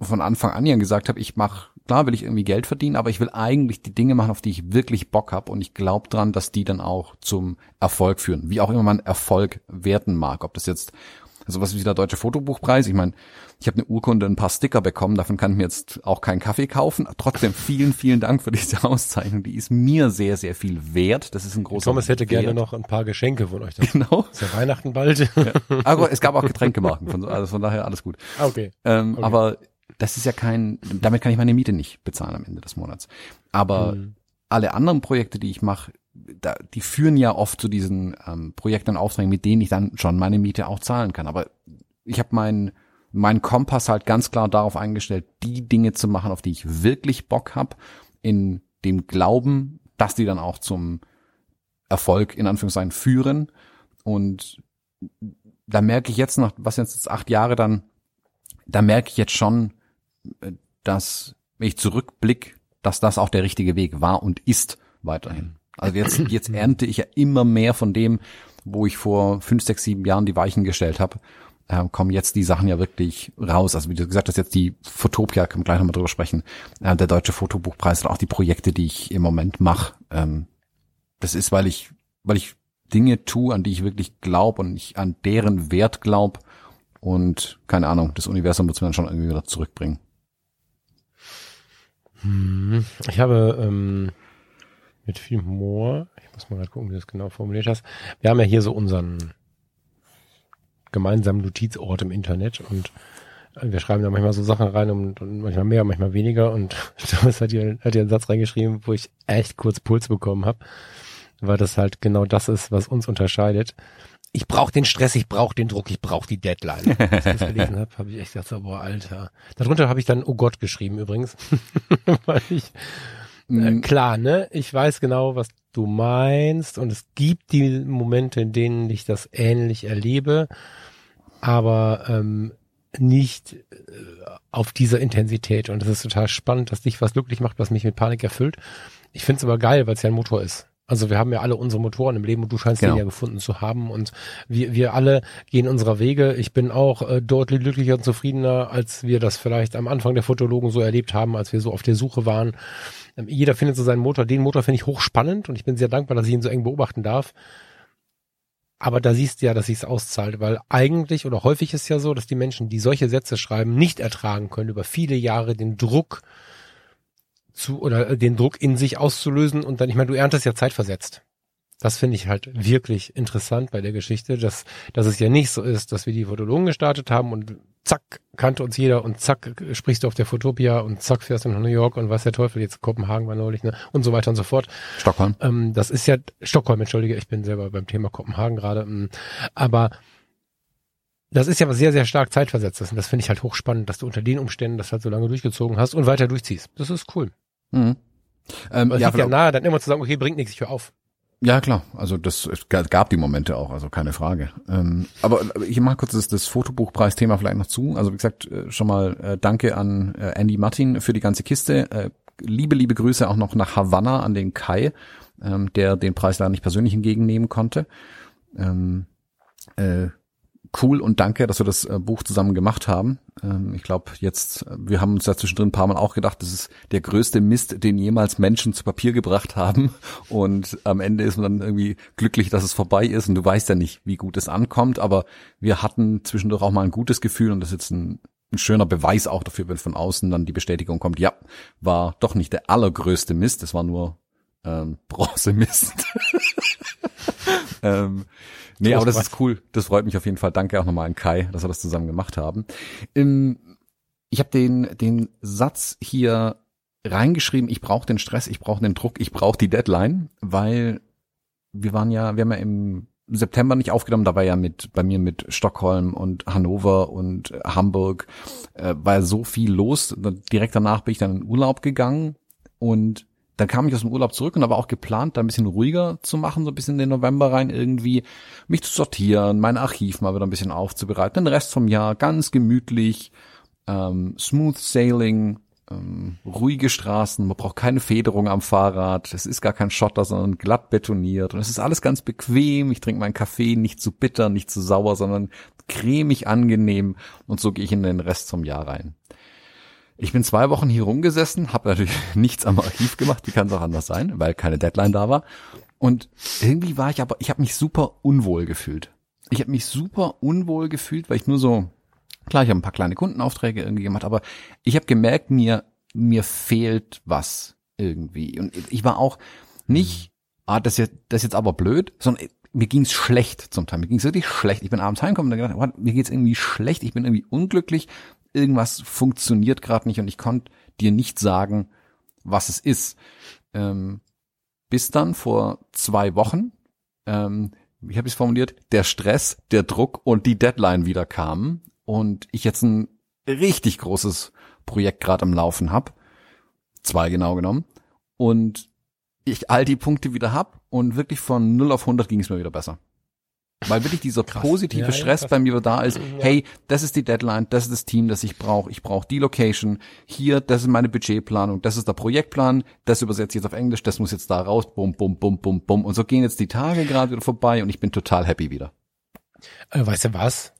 von Anfang an ja gesagt habe, ich mache, klar will ich irgendwie Geld verdienen, aber ich will eigentlich die Dinge machen, auf die ich wirklich Bock habe und ich glaube dran, dass die dann auch zum Erfolg führen. Wie auch immer man Erfolg werten mag. Ob das jetzt sowas wie der Deutsche Fotobuchpreis, ich meine, ich habe eine Urkunde, ein paar Sticker bekommen, davon kann ich mir jetzt auch keinen Kaffee kaufen. Trotzdem vielen, vielen Dank für diese Auszeichnung. Die ist mir sehr, sehr viel wert. Das ist ein großer Thomas hätte Wert. gerne noch ein paar Geschenke von euch. Da. Genau. Ist ja Weihnachten bald. Ja. Aber es gab auch Getränkemarken, von, also von daher alles gut. Ah, okay. Ähm, okay. Aber das ist ja kein, damit kann ich meine Miete nicht bezahlen am Ende des Monats. Aber mhm. alle anderen Projekte, die ich mache, da, die führen ja oft zu diesen ähm, Projekten und Aufträgen, mit denen ich dann schon meine Miete auch zahlen kann. Aber ich habe meinen mein Kompass halt ganz klar darauf eingestellt, die Dinge zu machen, auf die ich wirklich Bock hab, in dem Glauben, dass die dann auch zum Erfolg in Anführungszeichen führen. Und da merke ich jetzt noch, was jetzt acht Jahre dann, da merke ich jetzt schon, dass, wenn ich zurückblick, dass das auch der richtige Weg war und ist weiterhin. Also jetzt, jetzt ernte ich ja immer mehr von dem, wo ich vor fünf, sechs, sieben Jahren die Weichen gestellt habe, äh, kommen jetzt die Sachen ja wirklich raus. Also wie du gesagt hast, jetzt die Fotopia, können wir gleich nochmal drüber sprechen, äh, der Deutsche Fotobuchpreis und auch die Projekte, die ich im Moment mache. Ähm, das ist, weil ich, weil ich Dinge tue, an die ich wirklich glaube und ich an deren Wert glaube und keine Ahnung, das Universum wird mir dann schon irgendwie wieder zurückbringen. Hm, ich habe ähm, mit viel Humor, ich muss mal gucken, wie du das genau formuliert hast. Wir haben ja hier so unseren gemeinsamen Notizort im Internet und wir schreiben da manchmal so Sachen rein und, und manchmal mehr, manchmal weniger und Thomas hat hier, hat hier einen Satz reingeschrieben, wo ich echt kurz Puls bekommen habe, weil das halt genau das ist, was uns unterscheidet. Ich brauche den Stress, ich brauche den Druck, ich brauche die Deadline. Als ich das gelesen habe, habe ich echt gedacht, so, boah, Alter. Darunter habe ich dann Oh Gott geschrieben übrigens, weil ich äh, klar, ne? Ich weiß genau, was du meinst und es gibt die Momente, in denen ich das ähnlich erlebe, aber ähm, nicht äh, auf dieser Intensität. Und es ist total spannend, dass dich was glücklich macht, was mich mit Panik erfüllt. Ich finde es aber geil, weil es ja ein Motor ist. Also wir haben ja alle unsere Motoren im Leben und du scheinst genau. den ja gefunden zu haben und wir, wir alle gehen unserer Wege. Ich bin auch äh, deutlich glücklicher und zufriedener, als wir das vielleicht am Anfang der Fotologen so erlebt haben, als wir so auf der Suche waren. Ähm, jeder findet so seinen Motor. Den Motor finde ich hochspannend und ich bin sehr dankbar, dass ich ihn so eng beobachten darf. Aber da siehst du ja, dass sich's auszahlt, weil eigentlich oder häufig ist ja so, dass die Menschen, die solche Sätze schreiben, nicht ertragen können, über viele Jahre den Druck zu oder den Druck in sich auszulösen und dann, ich meine, du erntest ja zeitversetzt. Das finde ich halt wirklich interessant bei der Geschichte, dass, dass es ja nicht so ist, dass wir die Fotologen gestartet haben und zack, kannte uns jeder und zack, sprichst du auf der Fotopia und zack, fährst du nach New York und was der Teufel, jetzt Kopenhagen war neulich, ne, und so weiter und so fort. Stockholm. Ähm, das ist ja, Stockholm, entschuldige, ich bin selber beim Thema Kopenhagen gerade, ähm, aber das ist ja was sehr, sehr stark zeitversetztes und das finde ich halt hochspannend, dass du unter den Umständen das halt so lange durchgezogen hast und weiter durchziehst. Das ist cool. Mhm. Ähm, ja, liegt ja nahe, dann immer zu sagen, okay, bringt nichts, ich höre auf. Ja, klar. Also das es gab die Momente auch, also keine Frage. Ähm, aber ich mache kurz das, das Fotobuchpreisthema vielleicht noch zu. Also wie gesagt, äh, schon mal äh, danke an äh, Andy Martin für die ganze Kiste. Äh, liebe, liebe Grüße auch noch nach Havanna an den Kai, ähm, der den Preis leider nicht persönlich entgegennehmen konnte. Ähm, äh, cool und danke, dass wir das äh, Buch zusammen gemacht haben. Ähm, ich glaube, jetzt, äh, wir haben uns ja zwischendrin ein paar Mal auch gedacht, das ist der größte Mist, den jemals Menschen zu Papier gebracht haben. Und am Ende ist man dann irgendwie glücklich, dass es vorbei ist und du weißt ja nicht, wie gut es ankommt. Aber wir hatten zwischendurch auch mal ein gutes Gefühl und das ist jetzt ein, ein schöner Beweis auch dafür, wenn von außen dann die Bestätigung kommt, ja, war doch nicht der allergrößte Mist, es war nur ähm, Bronzemist. ähm, Nee, aber das ist cool. Das freut mich auf jeden Fall. Danke auch nochmal an Kai, dass wir das zusammen gemacht haben. Ähm, ich habe den, den Satz hier reingeschrieben, ich brauche den Stress, ich brauche den Druck, ich brauche die Deadline, weil wir waren ja, wir haben ja im September nicht aufgenommen, da war ja mit bei mir mit Stockholm und Hannover und Hamburg äh, war ja so viel los. Direkt danach bin ich dann in Urlaub gegangen und dann kam ich aus dem Urlaub zurück und aber auch geplant, da ein bisschen ruhiger zu machen, so ein bisschen in den November rein irgendwie, mich zu sortieren, mein Archiv mal wieder ein bisschen aufzubereiten, den Rest vom Jahr ganz gemütlich, ähm, smooth sailing, ähm, ruhige Straßen, man braucht keine Federung am Fahrrad, es ist gar kein Schotter, sondern glatt betoniert und es ist alles ganz bequem, ich trinke meinen Kaffee nicht zu bitter, nicht zu sauer, sondern cremig angenehm und so gehe ich in den Rest vom Jahr rein. Ich bin zwei Wochen hier rumgesessen, habe natürlich nichts am Archiv gemacht, wie kann es auch anders sein, weil keine Deadline da war. Und irgendwie war ich aber, ich habe mich super unwohl gefühlt. Ich habe mich super unwohl gefühlt, weil ich nur so, klar, ich habe ein paar kleine Kundenaufträge irgendwie gemacht, aber ich habe gemerkt, mir, mir fehlt was irgendwie. Und ich war auch nicht, ah, das ist jetzt, das ist jetzt aber blöd, sondern mir ging's schlecht zum Teil. Mir ging's wirklich schlecht. Ich bin abends heimgekommen und gedacht, oh, mir geht's irgendwie schlecht, ich bin irgendwie unglücklich irgendwas funktioniert gerade nicht und ich konnte dir nicht sagen, was es ist. Ähm, bis dann vor zwei Wochen, ähm, wie habe ich es formuliert, der Stress, der Druck und die Deadline wieder kamen und ich jetzt ein richtig großes Projekt gerade am Laufen hab, zwei genau genommen, und ich all die Punkte wieder hab und wirklich von 0 auf 100 ging es mir wieder besser. Weil wirklich dieser krass. positive ja, Stress ja, bei mir da ist, hey, das ist die Deadline, das ist das Team, das ich brauche, ich brauche die Location, hier, das ist meine Budgetplanung, das ist der Projektplan, das übersetze ich jetzt auf Englisch, das muss jetzt da raus, bum, bum, bum, bum, bum. Und so gehen jetzt die Tage gerade wieder vorbei und ich bin total happy wieder. Äh, weißt du was?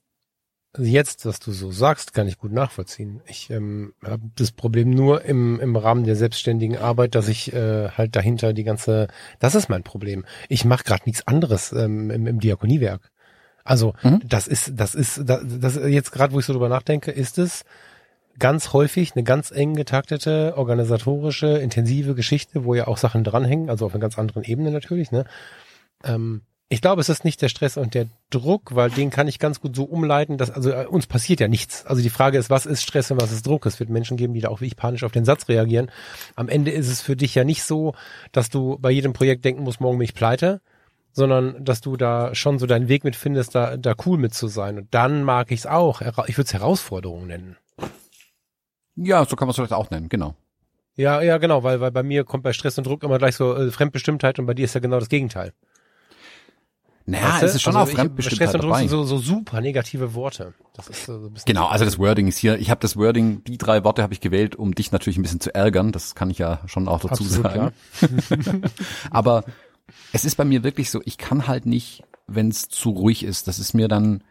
Also jetzt, was du so sagst, kann ich gut nachvollziehen. Ich ähm, habe das Problem nur im, im Rahmen der selbstständigen Arbeit, dass ich äh, halt dahinter die ganze, das ist mein Problem. Ich mache gerade nichts anderes ähm, im, im Diakoniewerk. Also mhm. das ist, das ist, das, das jetzt gerade, wo ich so drüber nachdenke, ist es ganz häufig eine ganz eng getaktete, organisatorische, intensive Geschichte, wo ja auch Sachen dranhängen, also auf einer ganz anderen Ebene natürlich, ne? Ähm, ich glaube, es ist nicht der Stress und der Druck, weil den kann ich ganz gut so umleiten, dass, also äh, uns passiert ja nichts. Also die Frage ist, was ist Stress und was ist Druck? Es wird Menschen geben, die da auch wie ich panisch auf den Satz reagieren. Am Ende ist es für dich ja nicht so, dass du bei jedem Projekt denken musst, morgen bin ich pleite, sondern dass du da schon so deinen Weg mit findest, da, da cool mit zu sein. Und dann mag ich es auch. Ich würde es Herausforderung nennen. Ja, so kann man es vielleicht auch nennen, genau. Ja, ja, genau, weil, weil bei mir kommt bei Stress und Druck immer gleich so äh, Fremdbestimmtheit und bei dir ist ja genau das Gegenteil. Naja, weißt du? es ist schon also auch und dabei. So, so super negative Worte. Das ist so ein bisschen genau, also das Wording ist hier, ich habe das Wording, die drei Worte habe ich gewählt, um dich natürlich ein bisschen zu ärgern, das kann ich ja schon auch dazu Absolut, sagen. Aber es ist bei mir wirklich so, ich kann halt nicht, wenn es zu ruhig ist, das ist mir dann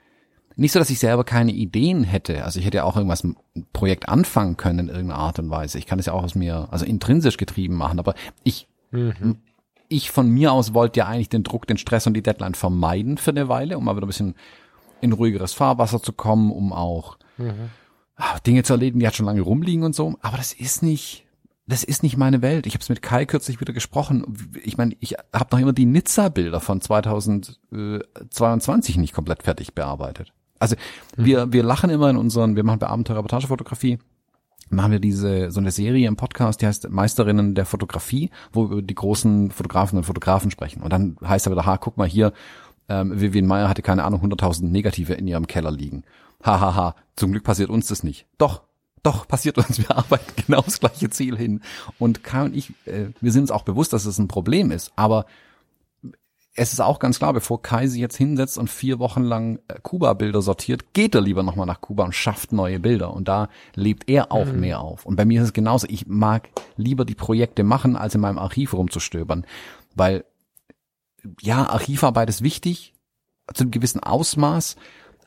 nicht so, dass ich selber keine Ideen hätte. Also ich hätte ja auch irgendwas ein Projekt anfangen können in irgendeiner Art und Weise. Ich kann es ja auch aus mir, also intrinsisch getrieben machen, aber ich mhm ich von mir aus wollte ja eigentlich den Druck, den Stress und die Deadline vermeiden für eine Weile, um mal wieder ein bisschen in ruhigeres Fahrwasser zu kommen, um auch mhm. Dinge zu erledigen, die halt schon lange rumliegen und so. Aber das ist nicht, das ist nicht meine Welt. Ich habe es mit Kai kürzlich wieder gesprochen. Ich meine, ich habe noch immer die Nizza-Bilder von 2022 nicht komplett fertig bearbeitet. Also mhm. wir, wir lachen immer in unseren, wir machen bei Abenteuer-Reportagefotografie, machen wir diese so eine Serie im Podcast, die heißt Meisterinnen der Fotografie, wo wir über die großen Fotografen und Fotografen sprechen. Und dann heißt er wieder, ha, guck mal hier, ähm, Vivian Meyer hatte keine Ahnung 100.000 Negative in ihrem Keller liegen. Ha, ha, ha, zum Glück passiert uns das nicht. Doch, doch, passiert uns. Wir arbeiten genau das gleiche Ziel hin. Und Kai und ich, äh, wir sind uns auch bewusst, dass es ein Problem ist. Aber es ist auch ganz klar, bevor Kai sich jetzt hinsetzt und vier Wochen lang äh, Kuba-Bilder sortiert, geht er lieber nochmal nach Kuba und schafft neue Bilder. Und da lebt er auch mhm. mehr auf. Und bei mir ist es genauso. Ich mag lieber die Projekte machen, als in meinem Archiv rumzustöbern. Weil, ja, Archivarbeit ist wichtig, zu einem gewissen Ausmaß.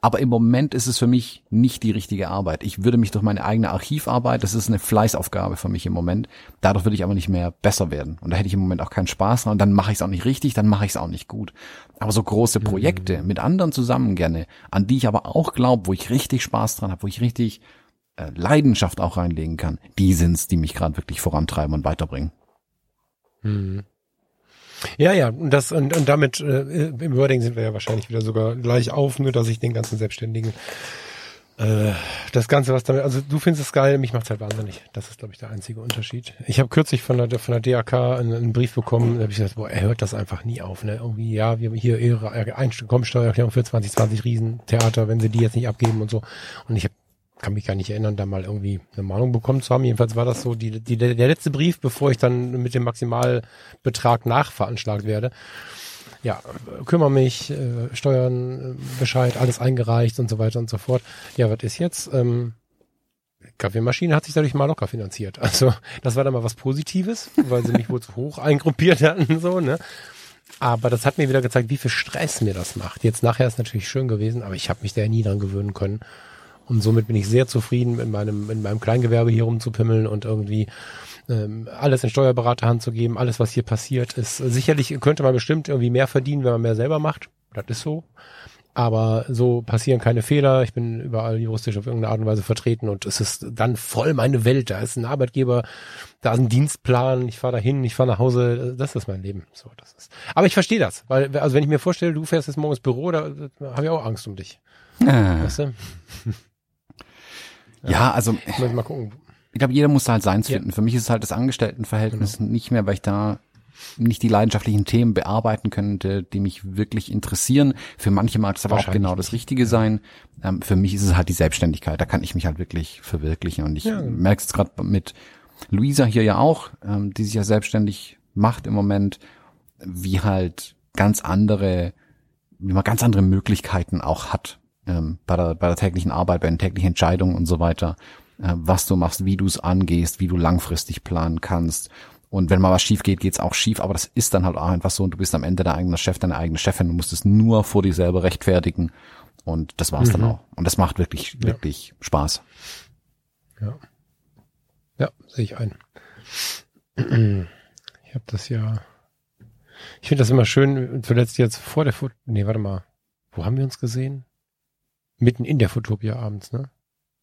Aber im Moment ist es für mich nicht die richtige Arbeit. Ich würde mich durch meine eigene Archivarbeit, das ist eine Fleißaufgabe für mich im Moment, dadurch würde ich aber nicht mehr besser werden. Und da hätte ich im Moment auch keinen Spaß dran. Und dann mache ich es auch nicht richtig, dann mache ich es auch nicht gut. Aber so große mhm. Projekte mhm. mit anderen zusammen gerne, an die ich aber auch glaube, wo ich richtig Spaß dran habe, wo ich richtig äh, Leidenschaft auch reinlegen kann, die sind's, die mich gerade wirklich vorantreiben und weiterbringen. Mhm. Ja, ja, und das und, und damit äh, im Wording sind wir ja wahrscheinlich wieder sogar gleich auf, nur dass ich den ganzen Selbstständigen äh, das Ganze, was damit, also du findest es geil, mich macht's halt wahnsinnig. Das ist, glaube ich, der einzige Unterschied. Ich habe kürzlich von der von der DAK einen, einen Brief bekommen, da habe ich gesagt, boah, er hört das einfach nie auf. Ne? Irgendwie, ja, wir haben hier ihre Einkommenssteuererklärung für 2020 Riesentheater, wenn sie die jetzt nicht abgeben und so. Und ich habe kann mich gar nicht erinnern, da mal irgendwie eine Mahnung bekommen zu haben. Jedenfalls war das so die, die, der letzte Brief, bevor ich dann mit dem Maximalbetrag nachveranschlagt werde. Ja, kümmere mich, äh, Steuern, äh, Bescheid, alles eingereicht und so weiter und so fort. Ja, was ist jetzt? Ähm, Kaffeemaschine hat sich dadurch mal locker finanziert. Also das war dann mal was Positives, weil sie mich wohl zu hoch eingruppiert hatten, so, ne? Aber das hat mir wieder gezeigt, wie viel Stress mir das macht. Jetzt nachher ist natürlich schön gewesen, aber ich habe mich da nie dran gewöhnen können. Und somit bin ich sehr zufrieden, in meinem, in meinem Kleingewerbe hier rumzupimmeln und irgendwie ähm, alles in Steuerberaterhand zu geben. Alles, was hier passiert, ist sicherlich könnte man bestimmt irgendwie mehr verdienen, wenn man mehr selber macht. Das ist so. Aber so passieren keine Fehler. Ich bin überall juristisch auf irgendeine Art und Weise vertreten und es ist dann voll meine Welt. Da ist ein Arbeitgeber, da ist ein Dienstplan. Ich fahre dahin, ich fahre nach Hause. Das ist mein Leben. So, das ist. Aber ich verstehe das, weil also wenn ich mir vorstelle, du fährst jetzt morgens ins Büro, da, da habe ich auch Angst um dich. Ah. Weißt du? Ja, also mal gucken. Ich glaube, jeder muss da halt seins ja. finden. Für mich ist es halt das Angestelltenverhältnis genau. nicht mehr, weil ich da nicht die leidenschaftlichen Themen bearbeiten könnte, die mich wirklich interessieren. Für manche mag es aber auch genau das Richtige sein. Ähm, für mich ist es halt die Selbstständigkeit. Da kann ich mich halt wirklich verwirklichen. Und ich ja. merke es gerade mit Luisa hier ja auch, ähm, die sich ja selbstständig macht im Moment, wie halt ganz andere, wie man ganz andere Möglichkeiten auch hat ähm, bei, der, bei der täglichen Arbeit, bei den täglichen Entscheidungen und so weiter, äh, was du machst, wie du es angehst, wie du langfristig planen kannst. Und wenn mal was schief geht, geht's auch schief, aber das ist dann halt auch einfach so und du bist am Ende dein eigener Chef, deine eigene Chefin, du musst es nur vor dir selber rechtfertigen und das war's mhm. dann auch. Und das macht wirklich, ja. wirklich Spaß. Ja. Ja, sehe ich ein. Ich habe das ja. Ich finde das immer schön, zuletzt jetzt vor der Foto. Nee, warte mal. Wo haben wir uns gesehen? Mitten in der Fotopia abends, ne?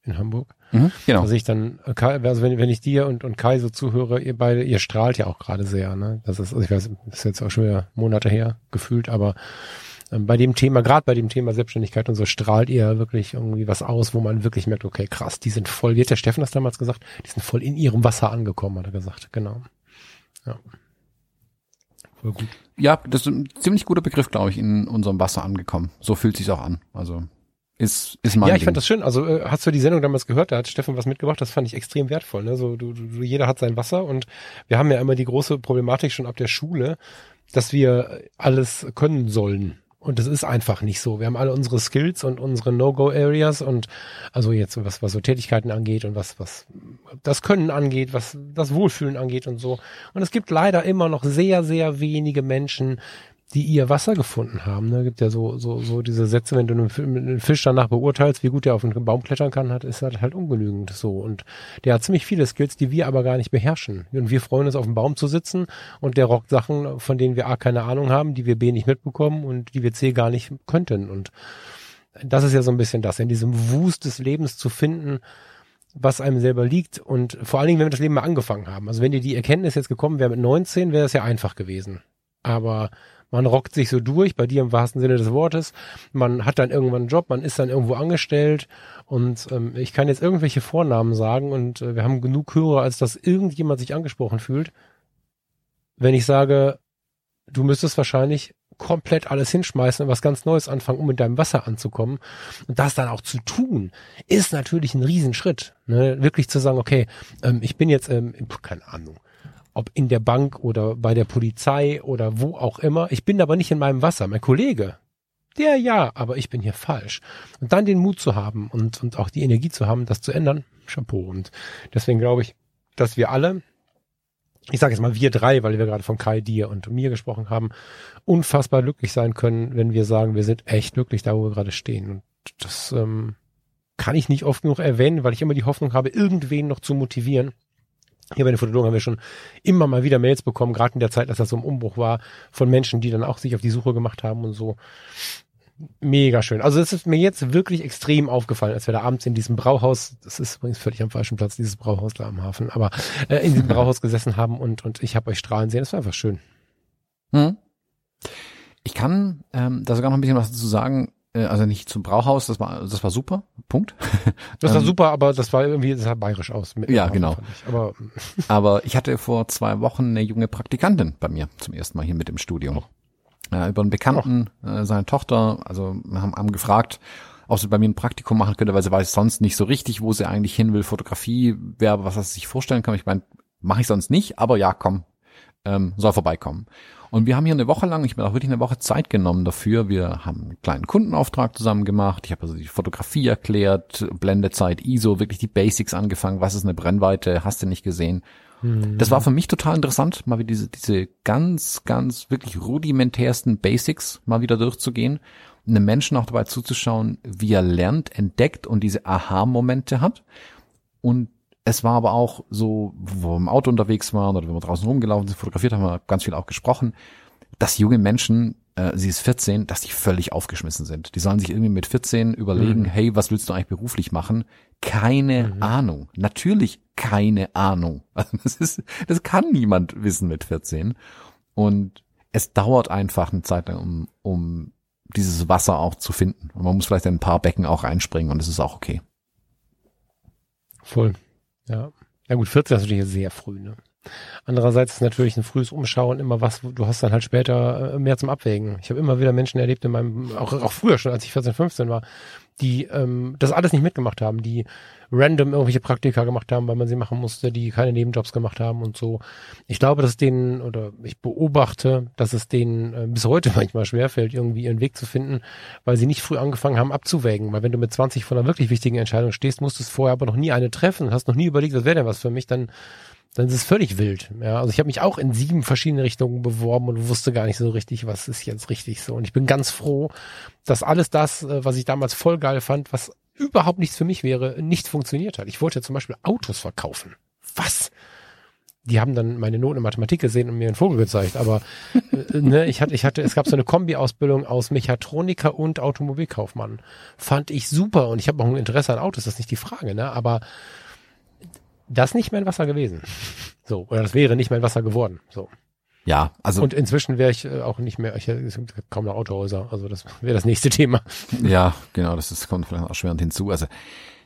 in Hamburg. Mhm, genau. Also ich dann, äh, Kai, also wenn, wenn ich dir und, und Kai so zuhöre, ihr beide, ihr strahlt ja auch gerade sehr, ne? Das ist, also ich weiß, das ist jetzt auch schon wieder Monate her gefühlt, aber ähm, bei dem Thema, gerade bei dem Thema Selbstständigkeit und so, strahlt ihr wirklich irgendwie was aus, wo man wirklich merkt, okay, krass, die sind voll, wie hat der Steffen das damals gesagt? Die sind voll in ihrem Wasser angekommen, hat er gesagt, genau. Ja. Voll gut. Ja, das ist ein ziemlich guter Begriff, glaube ich, in unserem Wasser angekommen. So fühlt sich's auch an. Also ist, ist mein Ja, ich Ding. fand das schön. Also äh, hast du die Sendung damals gehört? Da hat Steffen was mitgebracht. Das fand ich extrem wertvoll. Ne? So, du, du, jeder hat sein Wasser und wir haben ja immer die große Problematik schon ab der Schule, dass wir alles können sollen. Und das ist einfach nicht so. Wir haben alle unsere Skills und unsere No-Go-Areas und also jetzt was, was so Tätigkeiten angeht und was, was das Können angeht, was das Wohlfühlen angeht und so. Und es gibt leider immer noch sehr, sehr wenige Menschen, die ihr Wasser gefunden haben. Ne? Gibt ja so, so, so diese Sätze, wenn du einen, Fi- einen Fisch danach beurteilst, wie gut der auf einen Baum klettern kann, hat, ist halt, halt ungenügend so. Und der hat ziemlich viele Skills, die wir aber gar nicht beherrschen. Und wir freuen uns, auf dem Baum zu sitzen und der rockt Sachen, von denen wir A keine Ahnung haben, die wir B nicht mitbekommen und die wir C gar nicht könnten. Und das ist ja so ein bisschen das, in diesem Wust des Lebens zu finden, was einem selber liegt und vor allen Dingen, wenn wir das Leben mal angefangen haben. Also wenn dir die Erkenntnis jetzt gekommen wäre mit 19, wäre das ja einfach gewesen. Aber man rockt sich so durch, bei dir im wahrsten Sinne des Wortes. Man hat dann irgendwann einen Job, man ist dann irgendwo angestellt und ähm, ich kann jetzt irgendwelche Vornamen sagen und äh, wir haben genug Hörer, als dass irgendjemand sich angesprochen fühlt. Wenn ich sage, du müsstest wahrscheinlich komplett alles hinschmeißen und was ganz Neues anfangen, um mit deinem Wasser anzukommen. Und das dann auch zu tun, ist natürlich ein Riesenschritt. Ne? Wirklich zu sagen, okay, ähm, ich bin jetzt, ähm, keine Ahnung, ob in der Bank oder bei der Polizei oder wo auch immer. Ich bin aber nicht in meinem Wasser. Mein Kollege, der ja, aber ich bin hier falsch. Und dann den Mut zu haben und, und auch die Energie zu haben, das zu ändern, Chapeau. Und deswegen glaube ich, dass wir alle, ich sage jetzt mal wir drei, weil wir gerade von Kai, dir und mir gesprochen haben, unfassbar glücklich sein können, wenn wir sagen, wir sind echt glücklich da, wo wir gerade stehen. Und das ähm, kann ich nicht oft genug erwähnen, weil ich immer die Hoffnung habe, irgendwen noch zu motivieren. Hier bei den Fotologen haben wir schon immer mal wieder Mails bekommen, gerade in der Zeit, als das so im Umbruch war, von Menschen, die dann auch sich auf die Suche gemacht haben und so. Mega schön. Also es ist mir jetzt wirklich extrem aufgefallen, als wir da abends in diesem Brauhaus, das ist übrigens völlig am falschen Platz, dieses Brauhaus da am Hafen, aber äh, in diesem Brauhaus gesessen haben und, und ich habe euch strahlen sehen. Das war einfach schön. Hm. Ich kann ähm, da sogar noch ein bisschen was dazu sagen. Äh, also nicht zum Brauhaus, das war das war super. Punkt. Das war Ähm, super, aber das war irgendwie, das sah bayerisch aus. Ja, genau. Ich. Aber Aber ich hatte vor zwei Wochen eine junge Praktikantin bei mir zum ersten Mal hier mit im Studio. Äh, über einen Bekannten, äh, seine Tochter, also haben, haben gefragt, ob sie bei mir ein Praktikum machen könnte, weil sie weiß sonst nicht so richtig, wo sie eigentlich hin will. Fotografie was, was sie sich vorstellen kann. Ich meine, mache ich sonst nicht, aber ja, komm, ähm, soll vorbeikommen. Und wir haben hier eine Woche lang, ich bin auch wirklich eine Woche Zeit genommen dafür. Wir haben einen kleinen Kundenauftrag zusammen gemacht. Ich habe also die Fotografie erklärt, Blendezeit, ISO, wirklich die Basics angefangen. Was ist eine Brennweite? Hast du nicht gesehen? Das war für mich total interessant, mal wieder diese, diese ganz, ganz wirklich rudimentärsten Basics mal wieder durchzugehen, einem Menschen auch dabei zuzuschauen, wie er lernt, entdeckt und diese Aha-Momente hat. Und es war aber auch so, wo wir im Auto unterwegs waren oder wenn wir draußen rumgelaufen sind, fotografiert haben wir ganz viel auch gesprochen, dass junge Menschen, äh, sie ist 14, dass die völlig aufgeschmissen sind. Die sollen sich irgendwie mit 14 überlegen, hey, was willst du eigentlich beruflich machen? Keine Ahnung. Natürlich keine Ahnung. Also das ist, das kann niemand wissen mit 14. Und es dauert einfach eine Zeit lang, um, um dieses Wasser auch zu finden. Und man muss vielleicht in ein paar Becken auch reinspringen und das ist auch okay. Voll. Ja. Ja gut, 14 ist natürlich sehr früh, ne? Andererseits ist natürlich ein frühes Umschauen immer was, du hast dann halt später äh, mehr zum Abwägen. Ich habe immer wieder Menschen erlebt in meinem, auch, auch früher schon, als ich 14, 15 war, die ähm, das alles nicht mitgemacht haben, die random irgendwelche Praktika gemacht haben, weil man sie machen musste, die keine Nebenjobs gemacht haben und so. Ich glaube, dass denen, oder ich beobachte, dass es denen äh, bis heute manchmal schwerfällt, irgendwie ihren Weg zu finden, weil sie nicht früh angefangen haben abzuwägen. Weil wenn du mit 20 vor einer wirklich wichtigen Entscheidung stehst, musstest vorher aber noch nie eine treffen, hast noch nie überlegt, was wäre denn was für mich, dann dann ist es völlig wild. Ja, also ich habe mich auch in sieben verschiedene Richtungen beworben und wusste gar nicht so richtig, was ist jetzt richtig so. Und ich bin ganz froh, dass alles das, äh, was ich damals voll geil fand, was überhaupt nichts für mich wäre, nicht funktioniert hat. Ich wollte zum Beispiel Autos verkaufen. Was? die haben dann meine Noten in Mathematik gesehen und mir einen Vogel gezeigt. Aber äh, ne, ich hatte, ich hatte, es gab so eine Kombi-Ausbildung aus Mechatroniker und Automobilkaufmann. Fand ich super und ich habe auch ein Interesse an Autos, das ist nicht die Frage, ne? Aber das nicht mein Wasser gewesen. So, oder das wäre nicht mein Wasser geworden. So. Ja, also. Und inzwischen wäre ich äh, auch nicht mehr, ich es gibt kaum noch Autohäuser, also das wäre das nächste Thema. Ja, genau, das ist, kommt vielleicht auch schwerend hinzu. Also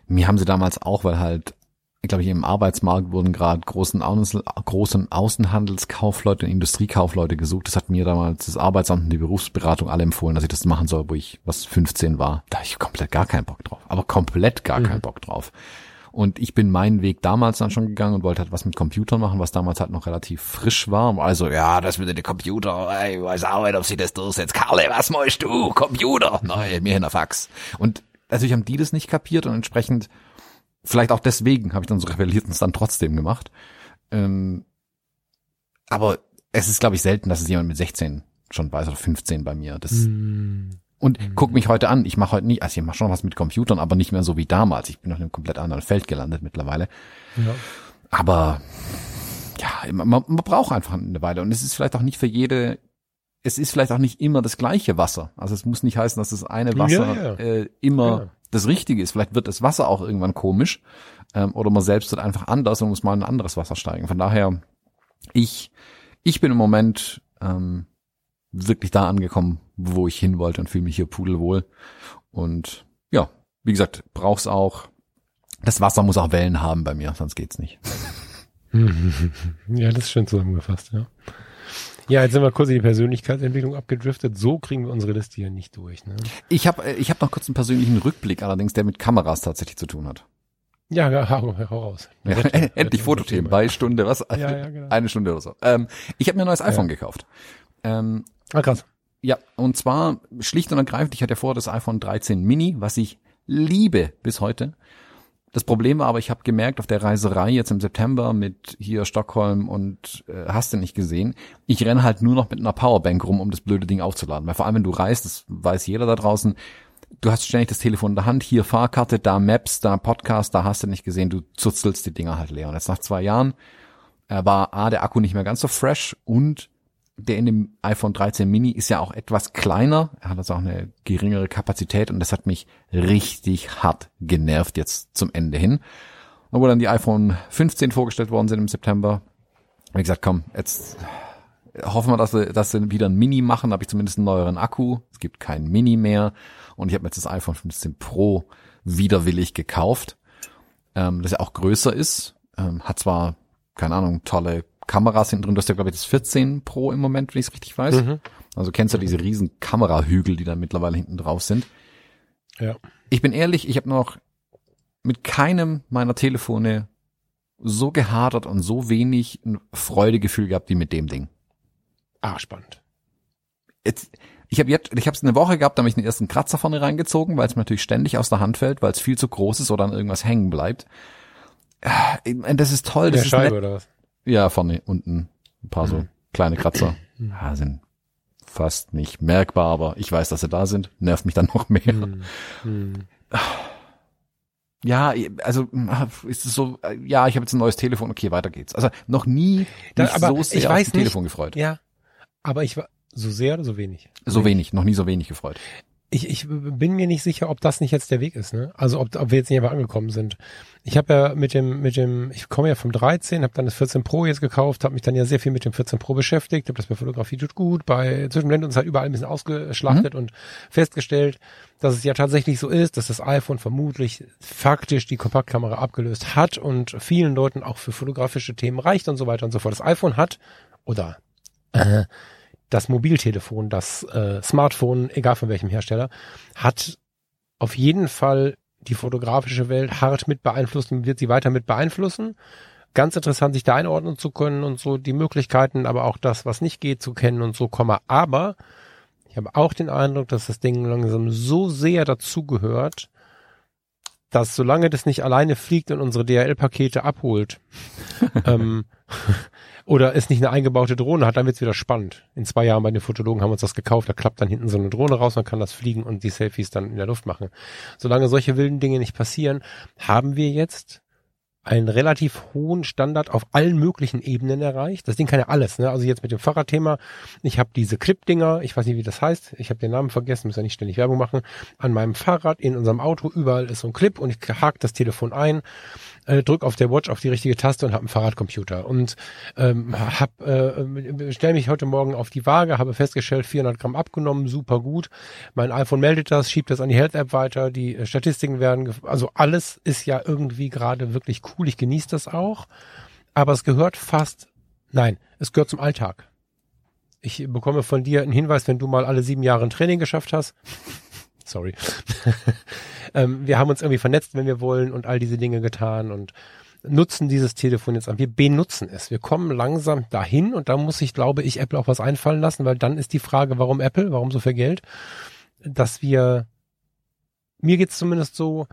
mir haben sie damals auch, weil halt ich glaube, im Arbeitsmarkt wurden gerade großen, Außen, großen Außenhandelskaufleute und Industriekaufleute gesucht. Das hat mir damals das Arbeitsamt und die Berufsberatung alle empfohlen, dass ich das machen soll, wo ich was 15 war. Da habe ich komplett gar keinen Bock drauf. Aber komplett gar mhm. keinen Bock drauf. Und ich bin meinen Weg damals dann schon gegangen und wollte halt was mit Computern machen, was damals halt noch relativ frisch war. Also, ja, das mit den Computer, ey, weiß auch nicht, ob sie das durchsetzt. Karle, was machst du? Computer? Nein, mir hin der Fax. Und natürlich haben die das nicht kapiert und entsprechend Vielleicht auch deswegen habe ich dann so rebelliert und es dann trotzdem gemacht. Ähm, aber es ist, glaube ich, selten, dass es jemand mit 16 schon weiß oder 15 bei mir. Das, mm. Und mm. guck mich heute an. Ich mache heute nicht, also ich mache schon was mit Computern, aber nicht mehr so wie damals. Ich bin auf einem komplett anderen Feld gelandet mittlerweile. Ja. Aber ja, man, man braucht einfach eine Weile. Und es ist vielleicht auch nicht für jede, es ist vielleicht auch nicht immer das gleiche Wasser. Also es muss nicht heißen, dass das eine Wasser ja, ja. Äh, immer das Richtige ist. Vielleicht wird das Wasser auch irgendwann komisch ähm, oder man selbst wird einfach anders und muss mal in ein anderes Wasser steigen. Von daher, ich, ich bin im Moment ähm, wirklich da angekommen, wo ich hin wollte und fühle mich hier pudelwohl. Und ja, wie gesagt, brauch's auch. Das Wasser muss auch Wellen haben bei mir, sonst geht's nicht. ja, das ist schön zusammengefasst, ja. Ja, jetzt sind wir kurz in die Persönlichkeitsentwicklung abgedriftet. So kriegen wir unsere Liste hier nicht durch. Ne? Ich habe äh, ich hab noch kurz einen persönlichen Rückblick, allerdings der mit Kameras tatsächlich zu tun hat. Ja, hau, hau raus. Ja, endlich Fotothemen bei Stunde, was? Ja, ja, genau. Eine Stunde oder so. Ähm, ich habe mir ein neues iPhone gekauft. Ähm, ah, krass. Ja, und zwar schlicht und ergreifend, ich hatte ja vor das iPhone 13 Mini, was ich liebe bis heute. Das Problem war aber, ich habe gemerkt auf der Reiserei jetzt im September mit hier Stockholm und äh, hast du nicht gesehen, ich renne halt nur noch mit einer Powerbank rum, um das blöde Ding aufzuladen. Weil vor allem, wenn du reist, das weiß jeder da draußen, du hast ständig das Telefon in der Hand, hier Fahrkarte, da Maps, da Podcast, da hast du nicht gesehen, du zuzelst die Dinger halt leer. Und jetzt nach zwei Jahren äh, war A, der Akku nicht mehr ganz so fresh und der in dem iPhone 13 Mini ist ja auch etwas kleiner. Er hat also auch eine geringere Kapazität und das hat mich richtig hart genervt jetzt zum Ende hin. Wo dann die iPhone 15 vorgestellt worden sind im September, ich gesagt, komm, jetzt hoffen wir, dass wir, dass sie wieder ein Mini machen. habe ich zumindest einen neueren Akku. Es gibt kein Mini mehr. Und ich habe mir jetzt das iPhone 15 Pro widerwillig gekauft, ähm, das ja auch größer ist. Ähm, hat zwar, keine Ahnung, tolle Kameras hinten drin. Du hast ja, glaube ich, das 14 Pro im Moment, wenn ich es richtig weiß. Mhm. Also kennst du diese riesen Kamerahügel, die da mittlerweile hinten drauf sind. Ja. Ich bin ehrlich, ich habe noch mit keinem meiner Telefone so gehadert und so wenig ein Freudegefühl gehabt wie mit dem Ding. Ah, spannend. Jetzt, ich habe jetzt, ich habe es eine Woche gehabt, da habe ich den ersten Kratzer vorne reingezogen, weil es mir natürlich ständig aus der Hand fällt, weil es viel zu groß ist oder an irgendwas hängen bleibt. Äh, das ist toll. Das Der ist Scheibe nett. oder was? Ja, vorne unten ein paar so kleine Kratzer. Ja, sind fast nicht merkbar, aber ich weiß, dass sie da sind. Nervt mich dann noch mehr. Hm. Hm. Ja, also ist es so, ja, ich habe jetzt ein neues Telefon, okay, weiter geht's. Also noch nie da, so sehr ich weiß auf das Telefon gefreut. Ja, aber ich war so sehr oder so wenig? So wenig, noch nie so wenig gefreut ich, ich bin mir nicht sicher, ob das nicht jetzt der Weg ist, ne? Also ob, ob wir jetzt nicht einfach angekommen sind. Ich habe ja mit dem, mit dem, ich komme ja vom 13, habe dann das 14 Pro jetzt gekauft, habe mich dann ja sehr viel mit dem 14 Pro beschäftigt, habe das bei Fotografie tut gut, bei Zwischenblende uns halt überall ein bisschen ausgeschlachtet mhm. und festgestellt, dass es ja tatsächlich so ist, dass das iPhone vermutlich faktisch die Kompaktkamera abgelöst hat und vielen Leuten auch für fotografische Themen reicht und so weiter und so fort. Das iPhone hat oder äh, das Mobiltelefon, das äh, Smartphone, egal von welchem Hersteller, hat auf jeden Fall die fotografische Welt hart mit beeinflusst und wird sie weiter mit beeinflussen. Ganz interessant, sich da einordnen zu können und so die Möglichkeiten, aber auch das, was nicht geht, zu kennen und so, Komma. Aber ich habe auch den Eindruck, dass das Ding langsam so sehr dazugehört, dass solange das nicht alleine fliegt und unsere DHL-Pakete abholt, ähm, oder es nicht eine eingebaute Drohne hat, dann wird's wieder spannend. In zwei Jahren bei den Fotologen haben wir uns das gekauft, da klappt dann hinten so eine Drohne raus, man kann das fliegen und die Selfies dann in der Luft machen. Solange solche wilden Dinge nicht passieren, haben wir jetzt einen relativ hohen Standard auf allen möglichen Ebenen erreicht. Das Ding kann ja alles, ne? Also jetzt mit dem Fahrradthema, ich habe diese Clip-Dinger, ich weiß nicht, wie das heißt, ich habe den Namen vergessen, muss ja nicht ständig Werbung machen, an meinem Fahrrad, in unserem Auto, überall ist so ein Clip und ich hake das Telefon ein, äh, drück auf der Watch auf die richtige Taste und habe einen Fahrradcomputer und ähm, hab, äh, stelle mich heute Morgen auf die Waage, habe festgestellt, 400 Gramm abgenommen, super gut. Mein iPhone meldet das, schiebt das an die Health App weiter, die äh, Statistiken werden, also alles ist ja irgendwie gerade wirklich cool. Ich genieße das auch, aber es gehört fast, nein, es gehört zum Alltag. Ich bekomme von dir einen Hinweis, wenn du mal alle sieben Jahre ein Training geschafft hast. Sorry. ähm, wir haben uns irgendwie vernetzt, wenn wir wollen und all diese Dinge getan und nutzen dieses Telefon jetzt an. Wir benutzen es. Wir kommen langsam dahin und da muss ich, glaube ich, Apple auch was einfallen lassen, weil dann ist die Frage, warum Apple, warum so viel Geld, dass wir, mir geht's zumindest so,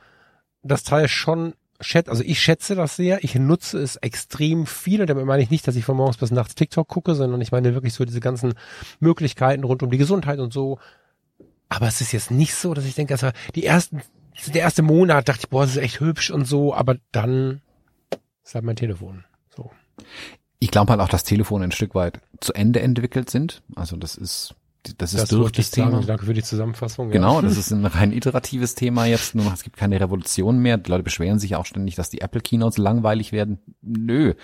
das Teil schon also ich schätze das sehr, ich nutze es extrem viel und damit meine ich nicht, dass ich von morgens bis nachts TikTok gucke, sondern ich meine wirklich so diese ganzen Möglichkeiten rund um die Gesundheit und so. Aber es ist jetzt nicht so, dass ich denke, also die ersten, der erste Monat dachte ich, boah, das ist echt hübsch und so, aber dann ist halt mein Telefon. So. Ich glaube halt auch, dass Telefone ein Stück weit zu Ende entwickelt sind. Also das ist das ist das durch das Thema. Sagen. Danke für die Zusammenfassung. Genau, ja. das ist ein rein iteratives Thema jetzt. Nur noch, es gibt keine Revolution mehr. Die Leute beschweren sich auch ständig, dass die Apple Keynotes langweilig werden. Nö.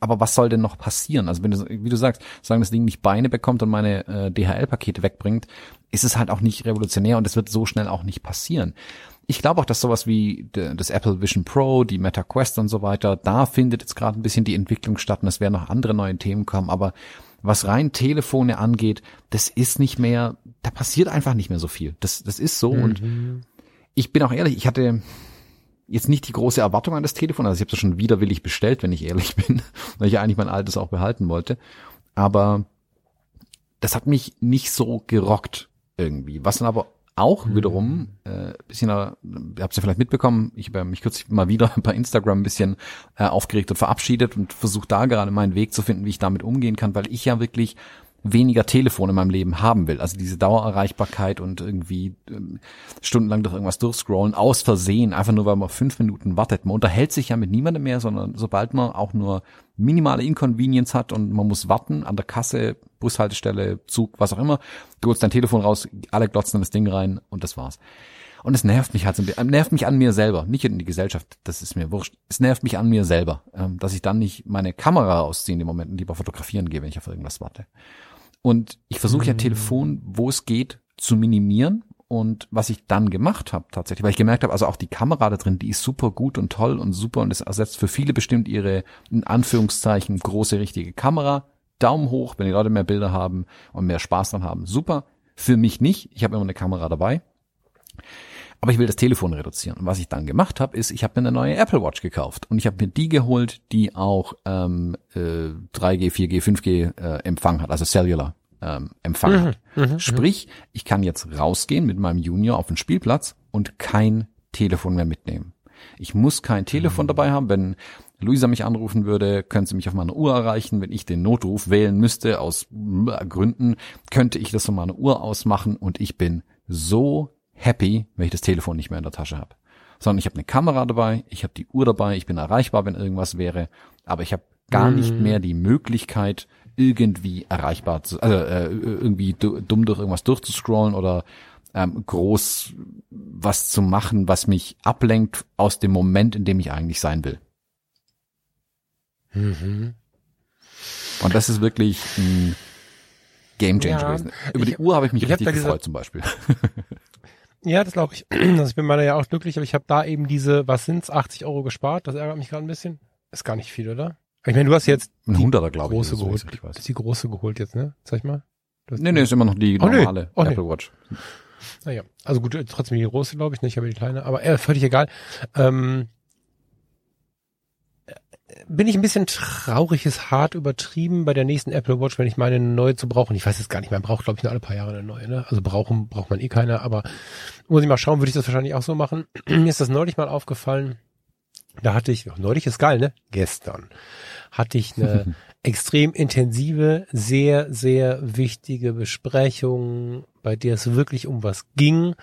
Aber was soll denn noch passieren? Also wenn du, wie du sagst, sagen das Ding nicht Beine bekommt und meine äh, DHL-Pakete wegbringt, ist es halt auch nicht revolutionär und es wird so schnell auch nicht passieren. Ich glaube auch, dass sowas wie das Apple Vision Pro, die Meta Quest und so weiter, da findet jetzt gerade ein bisschen die Entwicklung statt und es werden noch andere neue Themen kommen, aber was rein Telefone angeht, das ist nicht mehr, da passiert einfach nicht mehr so viel. Das, das ist so. Mhm. Und ich bin auch ehrlich, ich hatte jetzt nicht die große Erwartung an das Telefon. Also ich habe das schon widerwillig bestellt, wenn ich ehrlich bin, weil ich ja eigentlich mein altes auch behalten wollte. Aber das hat mich nicht so gerockt irgendwie. Was dann aber auch mhm. wiederum, äh, bisschen, äh, ihr habt ja vielleicht mitbekommen, ich habe mich kürzlich mal wieder bei Instagram ein bisschen äh, aufgeregt und verabschiedet und versuche da gerade meinen Weg zu finden, wie ich damit umgehen kann, weil ich ja wirklich weniger Telefon in meinem Leben haben will. Also diese Dauererreichbarkeit und irgendwie ähm, stundenlang durch irgendwas durchscrollen, aus Versehen, einfach nur weil man fünf Minuten wartet. Man unterhält sich ja mit niemandem mehr, sondern sobald man auch nur minimale Inconvenience hat und man muss warten an der Kasse, Bushaltestelle, Zug, was auch immer, du holst dein Telefon raus, alle glotzen in das Ding rein und das war's. Und es nervt mich halt so bisschen, nervt mich an mir selber, nicht in die Gesellschaft, das ist mir wurscht. Es nervt mich an mir selber, ähm, dass ich dann nicht meine Kamera ausziehe in dem Moment und lieber fotografieren gehe, wenn ich auf irgendwas warte. Und ich versuche ja mhm. Telefon, wo es geht, zu minimieren. Und was ich dann gemacht habe tatsächlich, weil ich gemerkt habe, also auch die Kamera da drin, die ist super gut und toll und super und es ersetzt für viele bestimmt ihre, in Anführungszeichen, große richtige Kamera. Daumen hoch, wenn die Leute mehr Bilder haben und mehr Spaß dran haben. Super. Für mich nicht. Ich habe immer eine Kamera dabei. Aber ich will das Telefon reduzieren. Und was ich dann gemacht habe, ist, ich habe mir eine neue Apple Watch gekauft. Und ich habe mir die geholt, die auch ähm, äh, 3G, 4G, 5G äh, Empfang hat, also Cellular ähm, Empfang mhm, hat. Mhm, mhm. Sprich, ich kann jetzt rausgehen mit meinem Junior auf den Spielplatz und kein Telefon mehr mitnehmen. Ich muss kein Telefon mhm. dabei haben. Wenn Luisa mich anrufen würde, könnte sie mich auf meine Uhr erreichen. Wenn ich den Notruf wählen müsste, aus Gründen, könnte ich das von meiner Uhr aus machen und ich bin so happy, wenn ich das Telefon nicht mehr in der Tasche habe. Sondern ich habe eine Kamera dabei, ich habe die Uhr dabei, ich bin erreichbar, wenn irgendwas wäre, aber ich habe gar mhm. nicht mehr die Möglichkeit, irgendwie erreichbar zu, also äh, irgendwie dumm durch irgendwas durchzuscrollen oder ähm, groß was zu machen, was mich ablenkt aus dem Moment, in dem ich eigentlich sein will. Mhm. Und das ist wirklich ein Game Changer ja, gewesen. Über ich, die Uhr habe ich mich ich richtig gefreut zum Beispiel. Ja, das glaube ich. Also ich bin meiner ja auch glücklich, aber ich habe da eben diese, was sind's, 80 Euro gespart. Das ärgert mich gerade ein bisschen. Ist gar nicht viel, oder? Ich meine, du hast jetzt ein Hunderter, glaube ich. Große geholt. Ich weiß. Ist die große geholt jetzt, ne? Sag ich mal. Nee, nee, ist immer noch die normale oh, nee. oh, Apple nee. Watch. Naja, also gut, trotzdem die große, glaube ich, nicht, aber die kleine. Aber äh, völlig egal. Ähm, bin ich ein bisschen traurig, ist hart übertrieben bei der nächsten Apple Watch, wenn ich meine neue zu brauchen. Ich weiß jetzt gar nicht, man braucht, glaube ich, nur alle paar Jahre eine neue. Ne? Also brauchen braucht man eh keine, aber muss ich mal schauen, würde ich das wahrscheinlich auch so machen. Mir ist das neulich mal aufgefallen. Da hatte ich, neulich ist geil, ne? Gestern hatte ich eine extrem intensive, sehr, sehr wichtige Besprechung, bei der es wirklich um was ging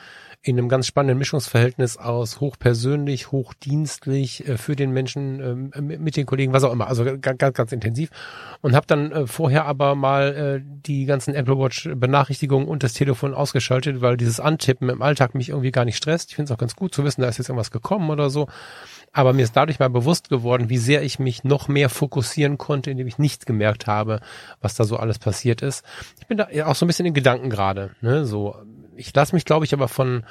in einem ganz spannenden Mischungsverhältnis aus hochpersönlich, hochdienstlich äh, für den Menschen, äh, mit den Kollegen, was auch immer, also ganz, ganz, intensiv. Und habe dann äh, vorher aber mal die ganzen Apple Watch Benachrichtigungen und das Telefon ausgeschaltet, weil dieses Antippen im Alltag mich irgendwie gar nicht stresst. Ich finde es auch ganz gut zu wissen, da ist jetzt irgendwas gekommen oder so. Aber mir ist dadurch mal bewusst geworden, wie sehr ich mich noch mehr fokussieren konnte, indem ich nicht gemerkt habe, was da so alles passiert ist. Ich bin da auch so ein bisschen in Gedanken gerade. Ne? So, ich lasse mich, glaube ich, aber von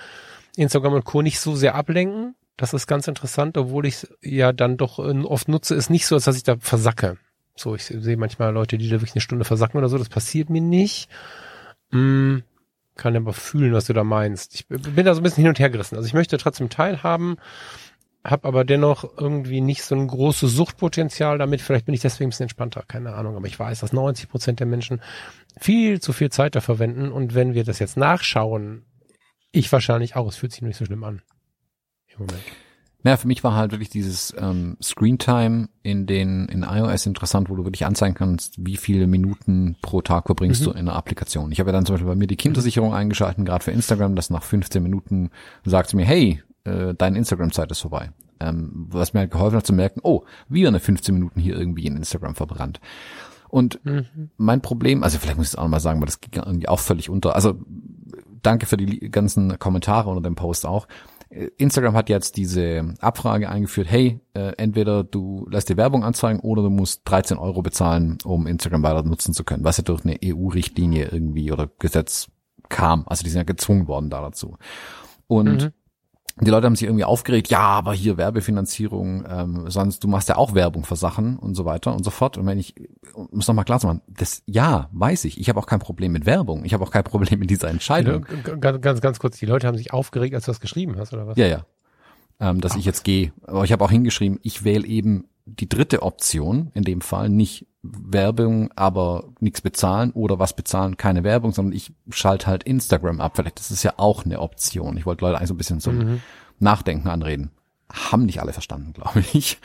Instagram und Co. nicht so sehr ablenken. Das ist ganz interessant, obwohl ich es ja dann doch äh, oft nutze, ist nicht so, als dass ich da versacke. So, ich sehe manchmal Leute, die da wirklich eine Stunde versacken oder so. Das passiert mir nicht. Hm, kann aber fühlen, was du da meinst. Ich bin da so ein bisschen hin und her gerissen. Also ich möchte trotzdem teilhaben, habe aber dennoch irgendwie nicht so ein großes Suchtpotenzial damit. Vielleicht bin ich deswegen ein bisschen entspannter, keine Ahnung. Aber ich weiß, dass 90 Prozent der Menschen viel zu viel Zeit da verwenden. Und wenn wir das jetzt nachschauen, ich wahrscheinlich auch, es fühlt sich nicht so schlimm an. Im Moment. Naja, für mich war halt wirklich dieses ähm, Screentime in den in iOS interessant, wo du wirklich anzeigen kannst, wie viele Minuten pro Tag verbringst mhm. du in einer Applikation. Ich habe ja dann zum Beispiel bei mir die Kindersicherung eingeschalten, gerade für Instagram, dass nach 15 Minuten sagt sie mir, hey, äh, deine Instagram-Zeit ist vorbei. Ähm, was mir halt geholfen hat zu merken, oh, wieder eine 15 Minuten hier irgendwie in Instagram verbrannt. Und mhm. mein Problem, also vielleicht muss ich es auch nochmal sagen, weil das ging irgendwie auch völlig unter. Also danke für die ganzen Kommentare unter dem Post auch. Äh, Instagram hat jetzt diese Abfrage eingeführt, hey, äh, entweder du lässt dir Werbung anzeigen oder du musst 13 Euro bezahlen, um Instagram weiter nutzen zu können, was ja durch eine EU-Richtlinie irgendwie oder Gesetz kam. Also die sind ja gezwungen worden da dazu. Und mhm die Leute haben sich irgendwie aufgeregt, ja, aber hier Werbefinanzierung, ähm, sonst du machst ja auch Werbung für Sachen und so weiter und so fort. Und wenn ich, um es nochmal klar zu machen, das ja, weiß ich. Ich habe auch kein Problem mit Werbung. Ich habe auch kein Problem mit dieser Entscheidung. Ganz, ganz, ganz kurz, die Leute haben sich aufgeregt, als du das geschrieben hast, oder was? Ja, ja. Ähm, dass Ach. ich jetzt gehe. Aber ich habe auch hingeschrieben, ich wähle eben die dritte Option, in dem Fall nicht Werbung, aber nichts bezahlen oder was bezahlen, keine Werbung, sondern ich schalte halt Instagram ab. Vielleicht das ist ja auch eine Option. Ich wollte Leute eigentlich so ein bisschen zum mhm. Nachdenken anreden. Haben nicht alle verstanden, glaube ich.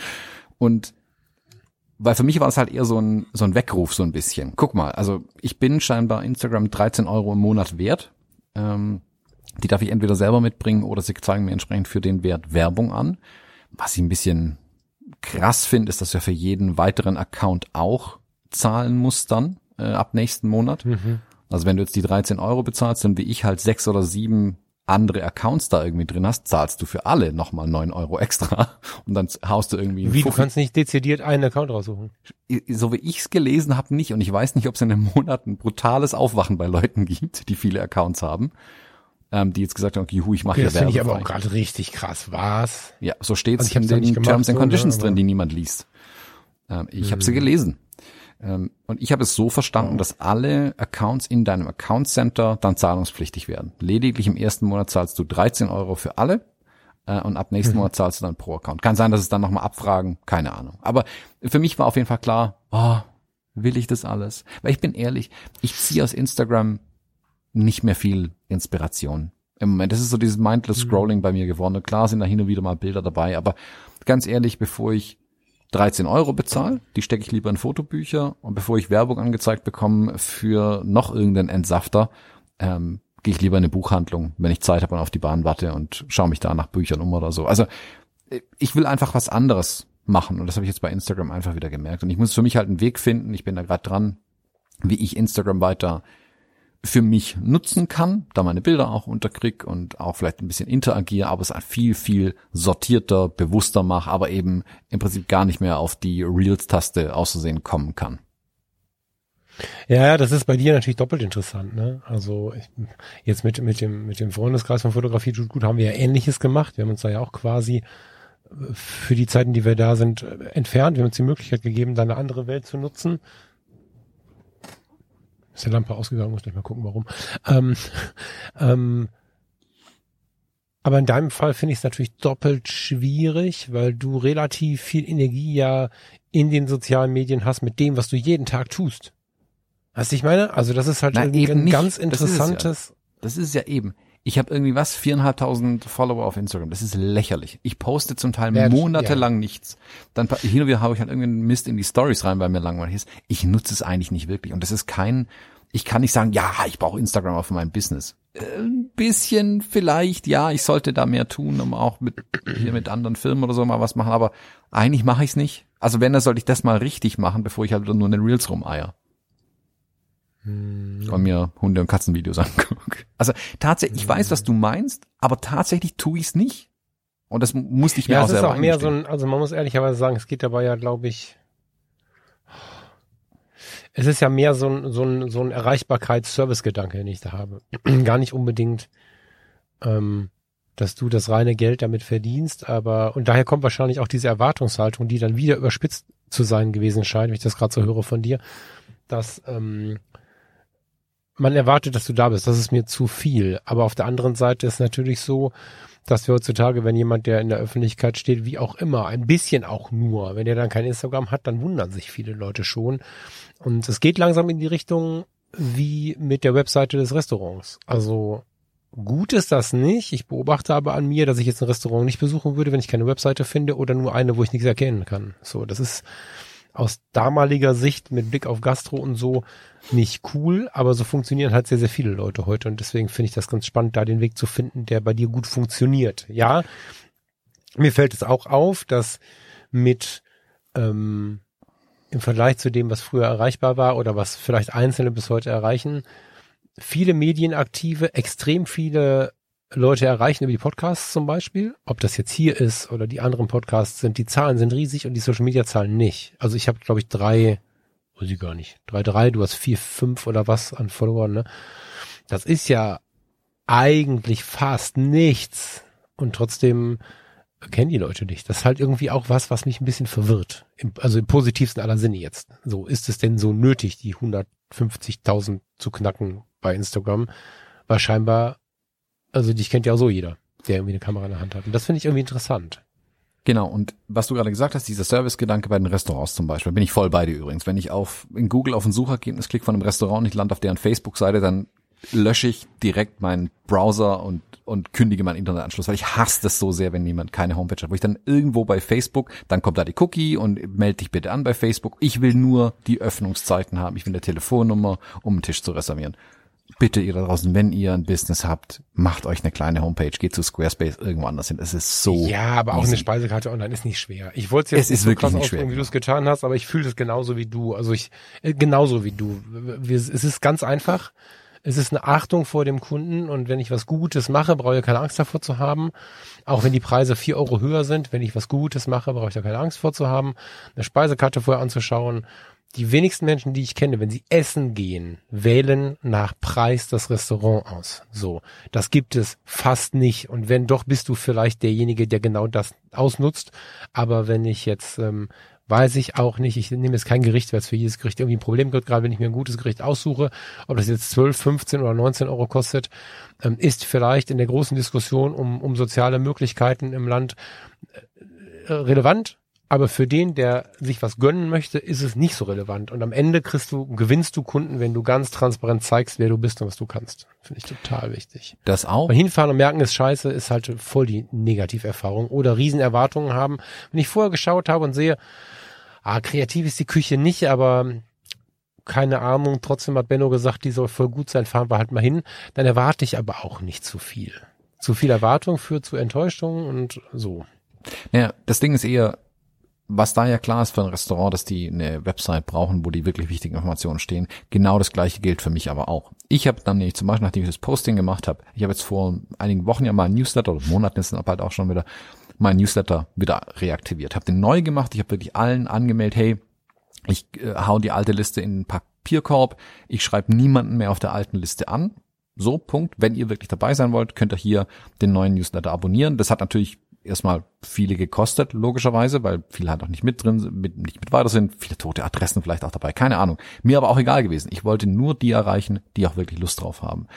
Und weil für mich war es halt eher so ein, so ein Weckruf, so ein bisschen. Guck mal, also ich bin scheinbar Instagram 13 Euro im Monat wert. Ähm, die darf ich entweder selber mitbringen oder sie zeigen mir entsprechend für den Wert Werbung an. Was ich ein bisschen krass finde, ist, dass er für jeden weiteren Account auch zahlen muss dann äh, ab nächsten Monat. Mhm. Also wenn du jetzt die 13 Euro bezahlst, dann wie ich halt sechs oder sieben andere Accounts da irgendwie drin hast, zahlst du für alle nochmal neun Euro extra und dann haust du irgendwie. Wie, du kannst nicht dezidiert einen Account raussuchen? So wie ich's gelesen habe, nicht. Und ich weiß nicht, ob es in einem Monat ein brutales Aufwachen bei Leuten gibt, die viele Accounts haben ähm, die jetzt gesagt haben, okay, juhu, ich mache okay, hier Werbung. Das finde ich aber auch gerade richtig krass. Was? Ja, so steht's also in den gemacht, Terms and Conditions so, drin, die niemand liest. Ähm, ich hm. habe sie gelesen. Ähm, und ich habe es so verstanden, oh. dass alle Accounts in deinem Account Center dann zahlungspflichtig werden. Lediglich im ersten Monat zahlst du 13 Euro für alle äh, und ab nächsten mhm. Monat zahlst du dann pro Account. Kann sein, dass es dann nochmal abfragen, keine Ahnung. Aber für mich war auf jeden Fall klar, oh, will ich das alles? Weil ich bin ehrlich, ich ziehe aus Instagram nicht mehr viel Inspiration im Moment. Das ist so dieses mindless mhm. Scrolling bei mir geworden. klar sind da hin und wieder mal Bilder dabei, aber ganz ehrlich, bevor ich 13 Euro bezahle, die stecke ich lieber in Fotobücher und bevor ich Werbung angezeigt bekomme für noch irgendeinen Entsafter, ähm, gehe ich lieber in eine Buchhandlung, wenn ich Zeit habe und auf die Bahn warte und schaue mich da nach Büchern um oder so. Also ich will einfach was anderes machen und das habe ich jetzt bei Instagram einfach wieder gemerkt und ich muss für mich halt einen Weg finden. Ich bin da gerade dran, wie ich Instagram weiter für mich nutzen kann, da meine Bilder auch unterkrieg und auch vielleicht ein bisschen interagiere, aber es viel, viel sortierter, bewusster mache, aber eben im Prinzip gar nicht mehr auf die Reels-Taste auszusehen kommen kann. Ja, das ist bei dir natürlich doppelt interessant, ne? Also ich, jetzt mit mit dem mit dem Freundeskreis von Fotografie tut gut haben wir ja Ähnliches gemacht. Wir haben uns da ja auch quasi äh, für die Zeiten, die wir da sind, äh, entfernt. Wir haben uns die Möglichkeit gegeben, da eine andere Welt zu nutzen ist die Lampe ausgegangen, muss gleich mal gucken, warum. Ähm, ähm, aber in deinem Fall finde ich es natürlich doppelt schwierig, weil du relativ viel Energie ja in den sozialen Medien hast mit dem, was du jeden Tag tust. Weißt du, ich meine? Also das ist halt Na, ein ganz interessantes. Das ist, ja. das ist ja eben. Ich habe irgendwie was, viereinhalbtausend Follower auf Instagram. Das ist lächerlich. Ich poste zum Teil Ja, monatelang nichts. Dann hin und wieder habe ich halt irgendeinen Mist in die Stories rein, weil mir langweilig ist. Ich nutze es eigentlich nicht wirklich. Und das ist kein, ich kann nicht sagen, ja, ich brauche Instagram auf meinem Business. Äh, Ein bisschen vielleicht, ja, ich sollte da mehr tun, um auch mit, hier mit anderen Firmen oder so mal was machen, aber eigentlich mache ich es nicht. Also wenn, dann sollte ich das mal richtig machen, bevor ich halt wieder nur in den Reels rumeier Hm. und mir Hunde- und Katzenvideos angucke. Also tatsächlich, ich weiß, was du meinst, aber tatsächlich tue ich es nicht. Und das musste ich mir Ja, auch es ist selber auch mehr so ein, also man muss ehrlicherweise sagen, es geht dabei ja, glaube ich, es ist ja mehr so ein, so ein, so ein Erreichbarkeits-Service-Gedanke, den ich da habe. Gar nicht unbedingt, ähm, dass du das reine Geld damit verdienst, aber, und daher kommt wahrscheinlich auch diese Erwartungshaltung, die dann wieder überspitzt zu sein gewesen scheint, wenn ich das gerade so höre von dir, dass ähm, man erwartet, dass du da bist. Das ist mir zu viel. Aber auf der anderen Seite ist natürlich so, dass wir heutzutage, wenn jemand, der in der Öffentlichkeit steht, wie auch immer, ein bisschen auch nur, wenn der dann kein Instagram hat, dann wundern sich viele Leute schon. Und es geht langsam in die Richtung wie mit der Webseite des Restaurants. Also gut ist das nicht. Ich beobachte aber an mir, dass ich jetzt ein Restaurant nicht besuchen würde, wenn ich keine Webseite finde oder nur eine, wo ich nichts erkennen kann. So, das ist aus damaliger Sicht mit Blick auf Gastro und so nicht cool, aber so funktionieren halt sehr, sehr viele Leute heute und deswegen finde ich das ganz spannend, da den Weg zu finden, der bei dir gut funktioniert. Ja, mir fällt es auch auf, dass mit ähm, im Vergleich zu dem, was früher erreichbar war oder was vielleicht Einzelne bis heute erreichen, viele Medienaktive extrem viele Leute erreichen über die Podcasts zum Beispiel. Ob das jetzt hier ist oder die anderen Podcasts sind, die Zahlen sind riesig und die Social Media Zahlen nicht. Also ich habe, glaube ich, drei, weiß ich gar nicht, drei, drei, du hast vier, fünf oder was an Followern, ne? Das ist ja eigentlich fast nichts. Und trotzdem kennen die Leute dich. Das ist halt irgendwie auch was, was mich ein bisschen verwirrt. Im, also im positivsten aller Sinne jetzt. So, ist es denn so nötig, die 150.000 zu knacken bei Instagram? Weil scheinbar, also dich kennt ja auch so jeder, der irgendwie eine Kamera in der Hand hat. Und das finde ich irgendwie interessant. Genau, und was du gerade gesagt hast, dieser Servicegedanke bei den Restaurants zum Beispiel, bin ich voll bei dir übrigens. Wenn ich auf in Google auf ein Suchergebnis klicke von einem Restaurant und ich lande auf deren Facebook-Seite, dann lösche ich direkt meinen Browser und, und kündige meinen Internetanschluss, weil ich hasse das so sehr, wenn jemand keine Homepage hat, wo ich dann irgendwo bei Facebook, dann kommt da die Cookie und melde dich bitte an bei Facebook. Ich will nur die Öffnungszeiten haben, ich will eine Telefonnummer, um einen Tisch zu reservieren. Bitte ihr da draußen, wenn ihr ein Business habt, macht euch eine kleine Homepage, geht zu Squarespace irgendwo anders hin. Es ist so. Ja, aber auch easy. eine Speisekarte online ist nicht schwer. Ich wollte es jetzt Es ist so wirklich krass nicht schwer, wie du es getan hast, aber ich fühle das genauso wie du. Also ich, äh, genauso wie du. Wir, es ist ganz einfach. Es ist eine Achtung vor dem Kunden und wenn ich was Gutes mache, brauche ich keine Angst davor zu haben. Auch wenn die Preise vier Euro höher sind, wenn ich was Gutes mache, brauche ich da keine Angst vor zu haben. Eine Speisekarte vorher anzuschauen. Die wenigsten Menschen, die ich kenne, wenn sie essen gehen, wählen nach Preis das Restaurant aus. So. Das gibt es fast nicht. Und wenn doch, bist du vielleicht derjenige, der genau das ausnutzt. Aber wenn ich jetzt, ähm, weiß ich auch nicht, ich nehme jetzt kein Gericht, weil es für jedes Gericht irgendwie ein Problem gibt, gerade wenn ich mir ein gutes Gericht aussuche, ob das jetzt 12, 15 oder 19 Euro kostet, ähm, ist vielleicht in der großen Diskussion um, um soziale Möglichkeiten im Land äh, relevant. Aber für den, der sich was gönnen möchte, ist es nicht so relevant. Und am Ende kriegst du, gewinnst du Kunden, wenn du ganz transparent zeigst, wer du bist und was du kannst. Finde ich total wichtig. Das auch. Weil hinfahren und merken, ist scheiße, ist halt voll die Negativerfahrung. Oder Riesenerwartungen haben. Wenn ich vorher geschaut habe und sehe, ah, kreativ ist die Küche nicht, aber keine Ahnung, trotzdem hat Benno gesagt, die soll voll gut sein, fahren wir halt mal hin. Dann erwarte ich aber auch nicht zu viel. Zu viel Erwartung führt zu Enttäuschung und so. Naja, das Ding ist eher, was da ja klar ist für ein Restaurant, dass die eine Website brauchen, wo die wirklich wichtigen Informationen stehen. Genau das gleiche gilt für mich aber auch. Ich habe dann nämlich zum Beispiel, nachdem ich das Posting gemacht habe, ich habe jetzt vor einigen Wochen ja mal ein Newsletter, oder Monaten ist es halt auch schon wieder, mein Newsletter wieder reaktiviert. Habe den neu gemacht, ich habe wirklich allen angemeldet, hey, ich äh, hau die alte Liste in den Papierkorb, ich schreibe niemanden mehr auf der alten Liste an. So, Punkt. Wenn ihr wirklich dabei sein wollt, könnt ihr hier den neuen Newsletter abonnieren. Das hat natürlich erstmal viele gekostet, logischerweise, weil viele halt auch nicht mit drin sind, mit, nicht mit weiter sind, viele tote Adressen vielleicht auch dabei, keine Ahnung. Mir aber auch egal gewesen. Ich wollte nur die erreichen, die auch wirklich Lust drauf haben.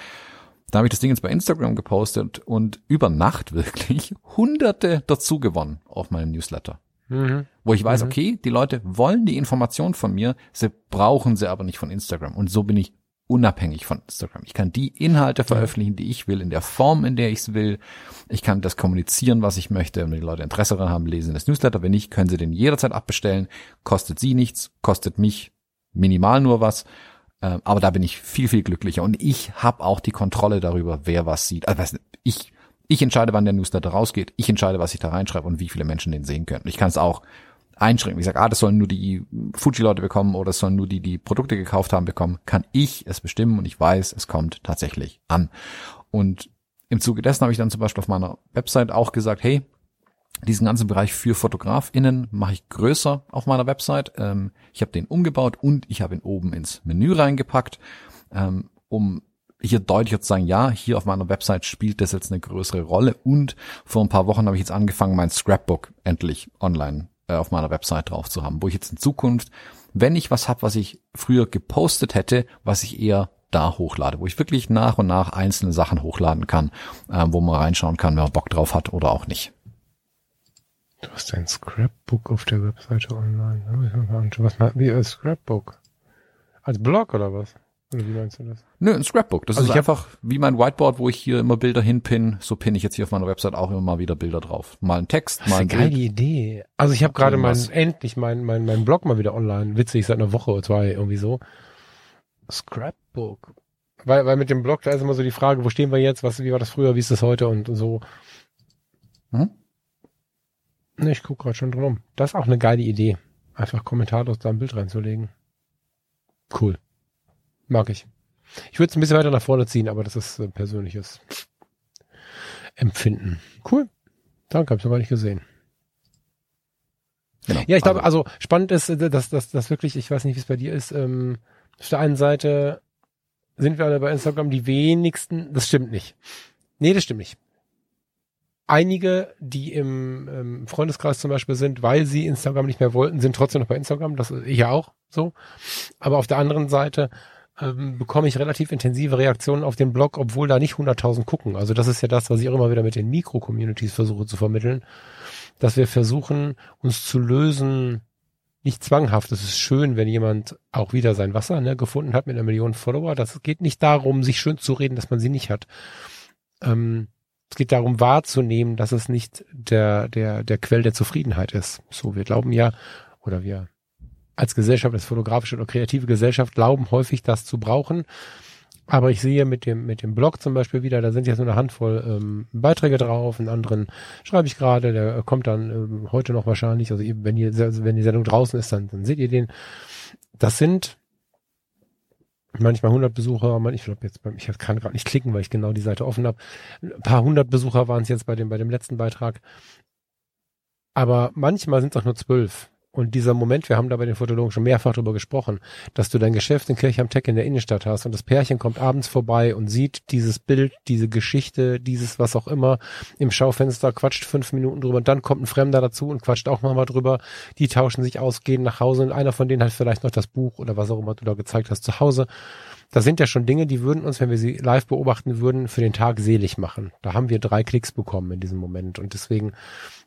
Da habe ich das Ding jetzt bei Instagram gepostet und über Nacht wirklich hunderte dazu gewonnen auf meinem Newsletter. Mhm. Wo ich weiß, okay, die Leute wollen die Information von mir, sie brauchen sie aber nicht von Instagram. Und so bin ich unabhängig von Instagram. Ich kann die Inhalte veröffentlichen, die ich will, in der Form, in der ich es will. Ich kann das kommunizieren, was ich möchte. Wenn die Leute Interesse daran haben, lesen das Newsletter. Wenn nicht, können sie den jederzeit abbestellen. Kostet sie nichts, kostet mich minimal nur was. Ähm, aber da bin ich viel, viel glücklicher. Und ich habe auch die Kontrolle darüber, wer was sieht. Also ich, ich entscheide, wann der Newsletter rausgeht. Ich entscheide, was ich da reinschreibe und wie viele Menschen den sehen können. Ich kann es auch einschränken. Ich sage, ah, das sollen nur die Fuji-Leute bekommen oder das sollen nur die, die Produkte gekauft haben, bekommen. Kann ich es bestimmen und ich weiß, es kommt tatsächlich an. Und im Zuge dessen habe ich dann zum Beispiel auf meiner Website auch gesagt, hey, diesen ganzen Bereich für FotografInnen mache ich größer auf meiner Website. Ähm, ich habe den umgebaut und ich habe ihn oben ins Menü reingepackt, ähm, um hier deutlicher zu sagen, ja, hier auf meiner Website spielt das jetzt eine größere Rolle und vor ein paar Wochen habe ich jetzt angefangen, mein Scrapbook endlich online äh, auf meiner Website drauf zu haben, wo ich jetzt in Zukunft, wenn ich was habe, was ich früher gepostet hätte, was ich eher da hochlade, wo ich wirklich nach und nach einzelne Sachen hochladen kann, äh, wo man reinschauen kann, wenn man Bock drauf hat oder auch nicht. Du hast ein Scrapbook auf der Webseite online. Was wie ein Scrapbook? Als Blog oder was? Oder wie meinst du das? Nö, ein Scrapbook. Das also ist einfach wie mein Whiteboard, wo ich hier immer Bilder hinpinne. So pinne ich jetzt hier auf meiner Website auch immer mal wieder Bilder drauf. Mal ein Text, das mal ein ist eine geile Idee. Also ich habe gerade mein, endlich mein, mein, mein Blog mal wieder online. Witzig, seit einer Woche oder zwei irgendwie so. Scrapbook. Weil, weil mit dem Blog, da ist immer so die Frage, wo stehen wir jetzt, was, wie war das früher, wie ist das heute und so. Hm? Ne, ich guck gerade schon drum. Das ist auch eine geile Idee. Einfach kommentarlos da ein Bild reinzulegen. Cool. Mag ich. Ich würde es ein bisschen weiter nach vorne ziehen, aber das ist ein persönliches Empfinden. Cool. Danke, hab's noch gar nicht gesehen. Genau. Ja, ich glaube, also, also spannend ist, äh, dass das dass wirklich, ich weiß nicht, wie es bei dir ist, ähm, auf der einen Seite sind wir alle bei Instagram die wenigsten, das stimmt nicht. Nee, das stimmt nicht einige, die im, im Freundeskreis zum Beispiel sind, weil sie Instagram nicht mehr wollten, sind trotzdem noch bei Instagram. Das ist ich ja auch so. Aber auf der anderen Seite ähm, bekomme ich relativ intensive Reaktionen auf den Blog, obwohl da nicht 100.000 gucken. Also das ist ja das, was ich auch immer wieder mit den Mikro-Communities versuche zu vermitteln, dass wir versuchen, uns zu lösen, nicht zwanghaft. Es ist schön, wenn jemand auch wieder sein Wasser ne, gefunden hat mit einer Million Follower. Das geht nicht darum, sich schön zu reden, dass man sie nicht hat. Ähm, es geht darum wahrzunehmen, dass es nicht der, der, der Quell der Zufriedenheit ist. So, wir glauben ja, oder wir als Gesellschaft, als fotografische oder kreative Gesellschaft glauben häufig, das zu brauchen. Aber ich sehe mit dem, mit dem Blog zum Beispiel wieder, da sind jetzt nur eine Handvoll ähm, Beiträge drauf, einen anderen schreibe ich gerade, der kommt dann ähm, heute noch wahrscheinlich, also wenn die, wenn die Sendung draußen ist, dann, dann seht ihr den. Das sind manchmal 100 Besucher, ich glaube jetzt, ich kann gerade nicht klicken, weil ich genau die Seite offen habe. Ein paar hundert Besucher waren es jetzt bei dem, bei dem letzten Beitrag. Aber manchmal sind es auch nur zwölf. Und dieser Moment, wir haben da bei den Fotologen schon mehrfach drüber gesprochen, dass du dein Geschäft in Kirch am Tech in der Innenstadt hast und das Pärchen kommt abends vorbei und sieht dieses Bild, diese Geschichte, dieses was auch immer im Schaufenster, quatscht fünf Minuten drüber und dann kommt ein Fremder dazu und quatscht auch nochmal drüber. Die tauschen sich aus, gehen nach Hause und einer von denen hat vielleicht noch das Buch oder was auch immer du da gezeigt hast zu Hause das sind ja schon Dinge, die würden uns, wenn wir sie live beobachten würden, für den Tag selig machen. Da haben wir drei Klicks bekommen in diesem Moment. Und deswegen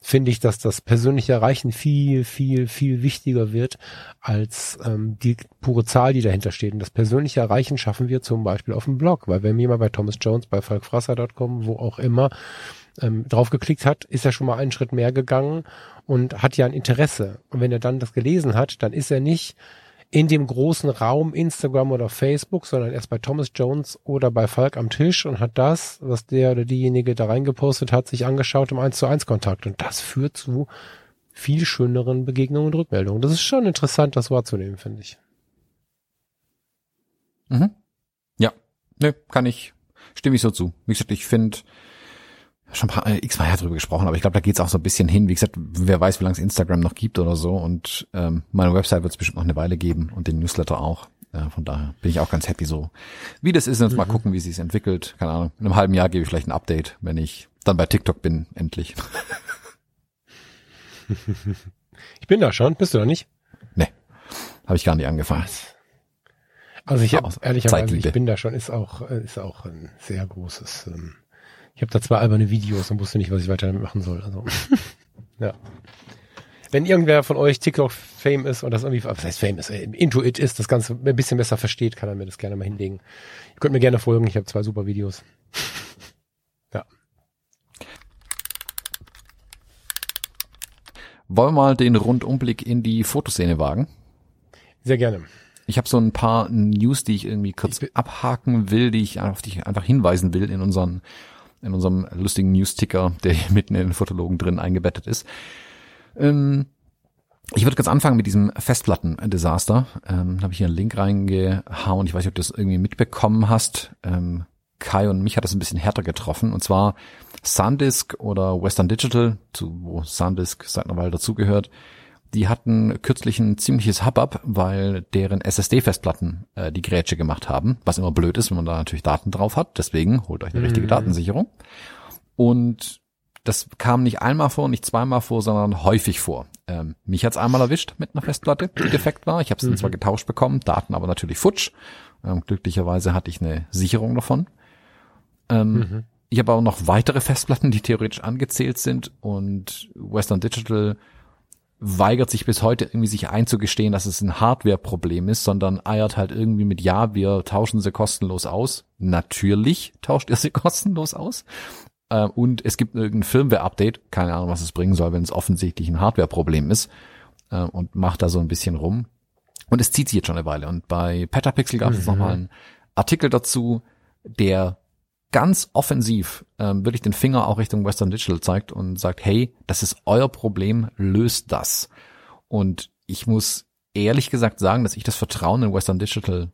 finde ich, dass das persönliche Erreichen viel, viel, viel wichtiger wird als ähm, die pure Zahl, die dahinter steht. Und das persönliche Erreichen schaffen wir zum Beispiel auf dem Blog, weil wenn jemand bei Thomas Jones, bei falkfrasser.com, wo auch immer, ähm, draufgeklickt hat, ist er schon mal einen Schritt mehr gegangen und hat ja ein Interesse. Und wenn er dann das gelesen hat, dann ist er nicht in dem großen Raum Instagram oder Facebook, sondern erst bei Thomas Jones oder bei Falk am Tisch und hat das, was der oder diejenige da reingepostet hat, sich angeschaut im 1 zu 1 Kontakt. Und das führt zu viel schöneren Begegnungen und Rückmeldungen. Das ist schon interessant, das wahrzunehmen, finde ich. Mhm. Ja, ne, kann ich, stimme ich so zu. Wie gesagt, ich finde, schon ein paar äh, x-mal drüber gesprochen, aber ich glaube, da geht's auch so ein bisschen hin. Wie gesagt, wer weiß, wie lange es Instagram noch gibt oder so. Und ähm, meine Website wird es bestimmt noch eine Weile geben und den Newsletter auch. Äh, von daher bin ich auch ganz happy so, wie das ist. Jetzt mhm. mal gucken, wie sich entwickelt. Keine Ahnung. In einem halben Jahr gebe ich vielleicht ein Update, wenn ich dann bei TikTok bin, endlich. ich bin da schon. Bist du da nicht? Nee. Habe ich gar nicht angefangen. Also ich habe ehrlicherweise, ich bin da schon, ist auch, ist auch ein sehr großes ähm, ich habe da zwei alberne Videos und wusste nicht, was ich weiter damit machen soll. Also, ja. wenn irgendwer von euch TikTok-Fame ist und das irgendwie, was heißt Fame ist, äh, Intuit ist, das Ganze ein bisschen besser versteht, kann er mir das gerne mal hinlegen. Ihr könnt mir gerne folgen, ich habe zwei super Videos. ja. Wollen wir mal den Rundumblick in die Fotoszene wagen? Sehr gerne. Ich habe so ein paar News, die ich irgendwie kurz abhaken will, die ich auf die ich einfach hinweisen will in unseren in unserem lustigen News-Ticker, der hier mitten in den Fotologen drin eingebettet ist. Ähm, ich würde ganz anfangen mit diesem Festplatten-Desaster. Ähm, da habe ich hier einen Link reingehauen. Ich weiß nicht, ob du das irgendwie mitbekommen hast. Ähm, Kai und mich hat das ein bisschen härter getroffen. Und zwar SanDisk oder Western Digital, zu, wo SanDisk seit einer Weile dazugehört, die hatten kürzlich ein ziemliches Hubbub, weil deren SSD-Festplatten äh, die Grätsche gemacht haben, was immer blöd ist, wenn man da natürlich Daten drauf hat. Deswegen holt euch eine mhm. richtige Datensicherung. Und das kam nicht einmal vor, nicht zweimal vor, sondern häufig vor. Ähm, mich hat's einmal erwischt mit einer Festplatte, die defekt war. Ich habe sie mhm. zwar getauscht bekommen, Daten aber natürlich futsch. Ähm, glücklicherweise hatte ich eine Sicherung davon. Ähm, mhm. Ich habe auch noch weitere Festplatten, die theoretisch angezählt sind und Western Digital weigert sich bis heute irgendwie sich einzugestehen, dass es ein Hardware-Problem ist, sondern eiert halt irgendwie mit, ja, wir tauschen sie kostenlos aus. Natürlich tauscht ihr sie kostenlos aus. Äh, und es gibt irgendein Firmware-Update, keine Ahnung, was es bringen soll, wenn es offensichtlich ein Hardware-Problem ist, äh, und macht da so ein bisschen rum. Und es zieht sich jetzt schon eine Weile. Und bei Petapixel gab es mhm. nochmal einen Artikel dazu, der ganz offensiv ähm, wirklich den Finger auch Richtung Western Digital zeigt und sagt, hey, das ist euer Problem, löst das. Und ich muss ehrlich gesagt sagen, dass ich das Vertrauen in Western Digital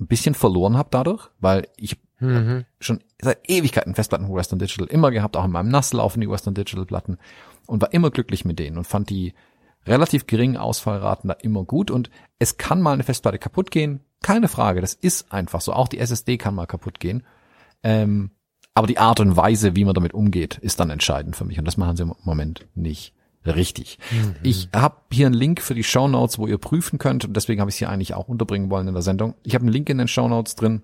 ein bisschen verloren habe dadurch, weil ich mhm. schon seit Ewigkeiten Festplatten von Western Digital immer gehabt, auch in meinem NAS laufen die Western Digital Platten und war immer glücklich mit denen und fand die relativ geringen Ausfallraten da immer gut und es kann mal eine Festplatte kaputt gehen, keine Frage, das ist einfach so. Auch die SSD kann mal kaputt gehen ähm, aber die Art und Weise, wie man damit umgeht, ist dann entscheidend für mich. Und das machen sie im Moment nicht richtig. Mhm. Ich habe hier einen Link für die Show Notes, wo ihr prüfen könnt. Und deswegen habe ich es hier eigentlich auch unterbringen wollen in der Sendung. Ich habe einen Link in den Show Notes drin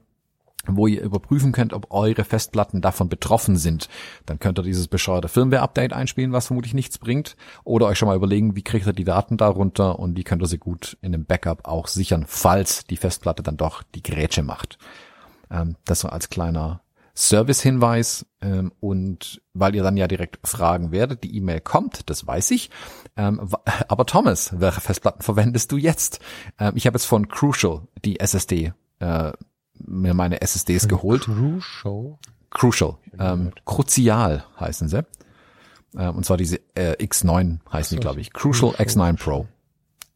wo ihr überprüfen könnt, ob eure Festplatten davon betroffen sind. Dann könnt ihr dieses bescheuerte Firmware-Update einspielen, was vermutlich nichts bringt. Oder euch schon mal überlegen, wie kriegt ihr die Daten darunter und wie könnt ihr sie gut in einem Backup auch sichern, falls die Festplatte dann doch die Grätsche macht. Ähm, das so als kleiner Service-Hinweis ähm, und weil ihr dann ja direkt fragen werdet, die E-Mail kommt, das weiß ich. Ähm, aber Thomas, welche Festplatten verwendest du jetzt? Ähm, ich habe jetzt von Crucial die SSD, äh, mir meine SSDs geholt. Crucial? Crucial. Ähm, Crucial heißen sie. Ähm, und zwar diese äh, X9 heißen die, glaube ich. Crucial X9 Pro.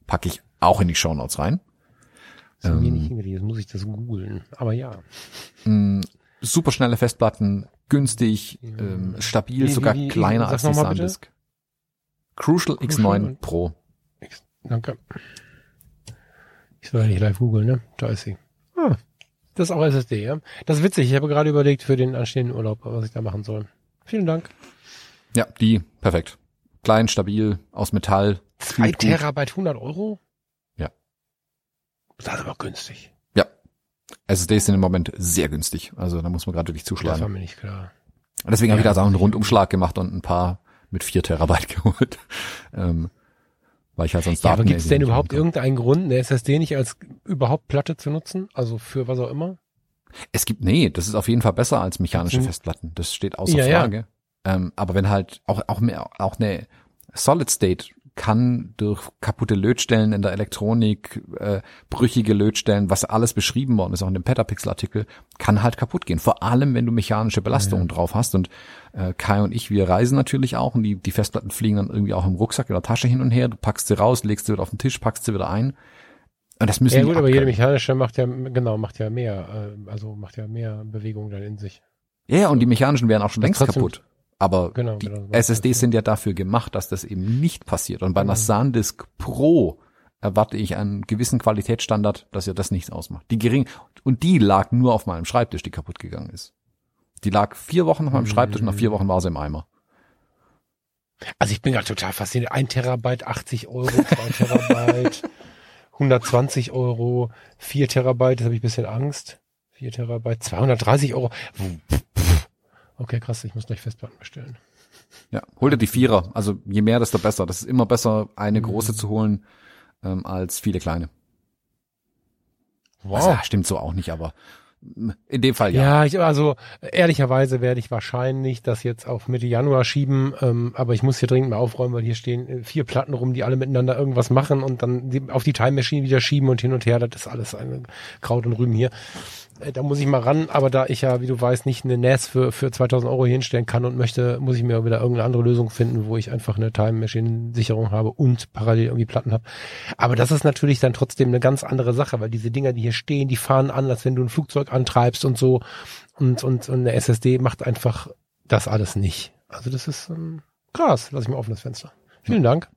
Packe ich auch in die Show Notes rein. Das ähm, nicht hingelesen, muss ich das googeln. Aber ja. Mm, super schnelle Festplatten, günstig, ähm, stabil, wie, sogar wie, wie, kleiner als die SanDisk. Crucial, Crucial X9 Pro. X, danke. Ich soll ja nicht live googeln, ne? Da ist sie. Ah, das ist auch SSD, ja. Das ist witzig. Ich habe gerade überlegt für den anstehenden Urlaub, was ich da machen soll. Vielen Dank. Ja, die, perfekt. Klein, stabil, aus Metall. Zwei Terabyte, 100 Euro? Ja. Das ist aber günstig. SSDs sind im Moment sehr günstig. Also da muss man gerade wirklich zuschlagen. Das war mir nicht klar. Deswegen ja, habe ich da auch einen Rundumschlag gemacht und ein paar mit vier Terabyte geholt. Ähm, weil ich halt sonst ja, aber gibt es denn überhaupt irgendeinen Grund, eine SSD nicht als überhaupt Platte zu nutzen? Also für was auch immer? Es gibt, nee, das ist auf jeden Fall besser als mechanische Festplatten. Das steht außer ja, Frage. Ja. Ähm, aber wenn halt auch, auch mehr, auch eine Solid State kann durch kaputte Lötstellen in der Elektronik, äh, brüchige Lötstellen, was alles beschrieben worden ist, auch in dem Petapixel-Artikel, kann halt kaputt gehen. Vor allem, wenn du mechanische Belastungen ja. drauf hast. Und äh, Kai und ich, wir reisen natürlich auch und die, die Festplatten fliegen dann irgendwie auch im Rucksack in der Tasche hin und her. Du packst sie raus, legst sie wieder auf den Tisch, packst sie wieder ein. Und das müssen ja gut, aber jede mechanische macht ja, genau, macht ja mehr, äh, also macht ja mehr Bewegung dann in sich. Ja, und die mechanischen wären auch schon längst kaputt. Aber genau, die genau, SSDs sind ja dafür gemacht, dass das eben nicht passiert. Und bei einer mhm. SanDisk Pro erwarte ich einen gewissen Qualitätsstandard, dass ja das nichts ausmacht. Die gering, und die lag nur auf meinem Schreibtisch, die kaputt gegangen ist. Die lag vier Wochen auf meinem Schreibtisch und nach vier Wochen war sie im Eimer. Also ich bin gerade total fasziniert. Ein Terabyte, 80 Euro, zwei Terabyte, 120 Euro, vier Terabyte, das habe ich ein bisschen Angst. Vier Terabyte, 230 Euro. Okay, krass, ich muss gleich Festplatten bestellen. Ja, hol dir die Vierer. Also je mehr, desto besser. Das ist immer besser, eine große zu holen, ähm, als viele kleine. Wow. Also, ja, stimmt so auch nicht, aber in dem Fall ja. Ja, ich, also ehrlicherweise werde ich wahrscheinlich das jetzt auf Mitte Januar schieben, ähm, aber ich muss hier dringend mal aufräumen, weil hier stehen äh, vier Platten rum, die alle miteinander irgendwas machen und dann auf die Time Machine wieder schieben und hin und her. Das ist alles ein Kraut und Rüben hier. Äh, da muss ich mal ran, aber da ich ja, wie du weißt, nicht eine NAS für, für 2000 Euro hinstellen kann und möchte, muss ich mir wieder irgendeine andere Lösung finden, wo ich einfach eine Time Machine Sicherung habe und parallel irgendwie Platten habe. Aber das ist natürlich dann trotzdem eine ganz andere Sache, weil diese Dinger, die hier stehen, die fahren an, als wenn du ein Flugzeug antreibst und so. Und, und, und eine SSD macht einfach das alles nicht. Also das ist ähm, krass. Lass ich mal offen das Fenster. Vielen ja. Dank.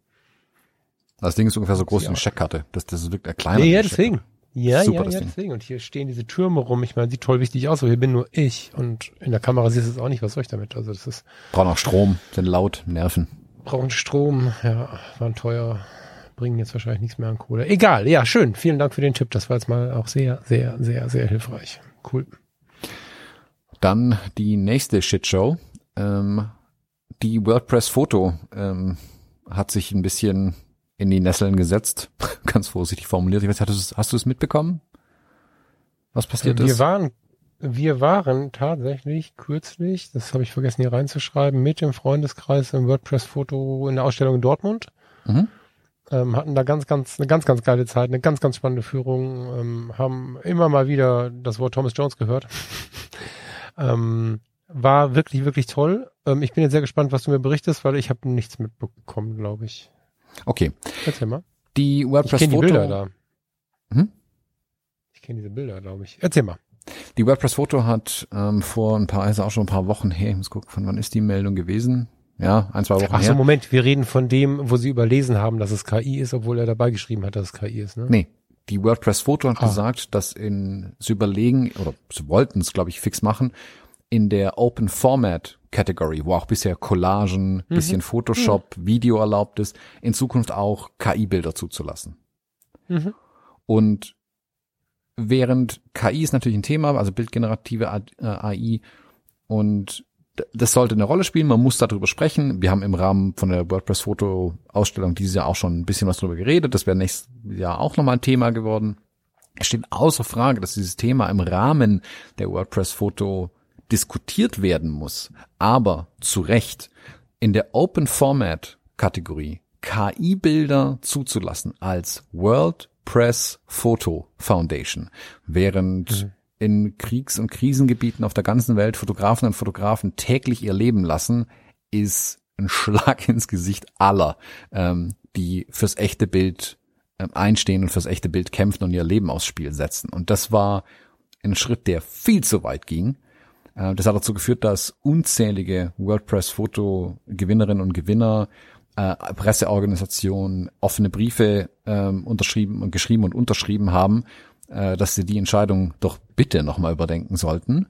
Das Ding ist ungefähr so groß wie eine Checkkarte. Das, das ist wirklich ein kleiner. Ja, deswegen. Ja, Super, ja, ja, deswegen. Und hier stehen diese Türme rum. Ich meine, sieht toll wichtig aus, aber hier bin nur ich. Und in der Kamera siehst du es auch nicht. Was soll ich damit? Also das ist. Brauchen auch Strom, sind laut, nerven. Brauchen Strom, ja, waren teuer, bringen jetzt wahrscheinlich nichts mehr an Kohle. Egal, ja, schön. Vielen Dank für den Tipp. Das war jetzt mal auch sehr, sehr, sehr, sehr hilfreich. Cool. Dann die nächste Shitshow. Ähm, die WordPress Foto ähm, hat sich ein bisschen in die Nesseln gesetzt. Ganz vorsichtig formuliert. Ich weiß, hast du, hast du es mitbekommen? Was passiert wir ist? Wir waren, wir waren tatsächlich kürzlich, das habe ich vergessen hier reinzuschreiben, mit dem Freundeskreis im WordPress-Foto in der Ausstellung in Dortmund. Mhm. Ähm, hatten da ganz, ganz, eine ganz, ganz geile Zeit, eine ganz, ganz spannende Führung, ähm, haben immer mal wieder das Wort Thomas Jones gehört. ähm, war wirklich, wirklich toll. Ähm, ich bin jetzt sehr gespannt, was du mir berichtest, weil ich habe nichts mitbekommen, glaube ich. Okay. Erzähl mal. Die WordPress ich Foto. Die Bilder da. Hm? Ich kenne diese Bilder, glaube ich. Erzähl mal. Die WordPress Foto hat ähm, vor ein paar, also auch schon ein paar Wochen her, ich muss gucken, von wann ist die Meldung gewesen? Ja, ein, zwei Wochen Ach so, her. Moment, wir reden von dem, wo sie überlesen haben, dass es KI ist, obwohl er dabei geschrieben hat, dass es KI ist, ne? Nee. Die WordPress Foto hat ah. gesagt, dass in, sie überlegen, oder sie wollten es, glaube ich, fix machen, in der Open Format Category, wo auch bisher Collagen, mhm. bisschen Photoshop, mhm. Video erlaubt ist, in Zukunft auch KI-Bilder zuzulassen. Mhm. Und während KI ist natürlich ein Thema, also bildgenerative AI äh, und das sollte eine Rolle spielen, man muss darüber sprechen. Wir haben im Rahmen von der WordPress-Foto-Ausstellung dieses Jahr auch schon ein bisschen was darüber geredet. Das wäre nächstes Jahr auch nochmal ein Thema geworden. Es steht außer Frage, dass dieses Thema im Rahmen der WordPress-Foto diskutiert werden muss, aber zu Recht in der Open Format Kategorie KI-Bilder zuzulassen als World Press Photo Foundation, während mhm. in Kriegs- und Krisengebieten auf der ganzen Welt Fotografen und Fotografen täglich ihr Leben lassen, ist ein Schlag ins Gesicht aller, ähm, die fürs echte Bild ähm, einstehen und fürs echte Bild kämpfen und ihr Leben aufs Spiel setzen. Und das war ein Schritt, der viel zu weit ging äh, das hat dazu geführt, dass unzählige WordPress-Foto-Gewinnerinnen und Gewinner, äh, Presseorganisationen offene Briefe ähm, unterschrieben und geschrieben und unterschrieben haben, äh, dass sie die Entscheidung doch bitte nochmal überdenken sollten.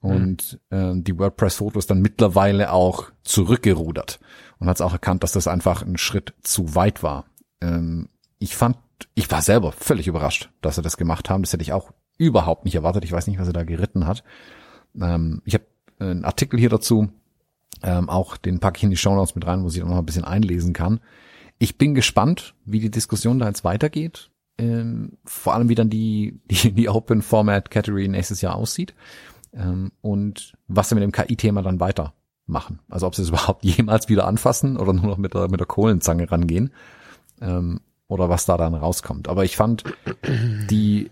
Und äh, die WordPress-Fotos dann mittlerweile auch zurückgerudert und hat auch erkannt, dass das einfach ein Schritt zu weit war. Ähm, ich fand, ich war selber völlig überrascht, dass sie das gemacht haben. Das hätte ich auch überhaupt nicht erwartet. Ich weiß nicht, was er da geritten hat. Ähm, ich habe einen Artikel hier dazu, ähm, auch den packe ich in die Show Notes mit rein, wo sie dann noch ein bisschen einlesen kann. Ich bin gespannt, wie die Diskussion da jetzt weitergeht. Ähm, vor allem, wie dann die, die, die Open Format Category nächstes Jahr aussieht. Ähm, und was sie mit dem KI-Thema dann weitermachen. Also ob sie es überhaupt jemals wieder anfassen oder nur noch mit der, mit der Kohlenzange rangehen. Ähm, oder was da dann rauskommt. Aber ich fand die,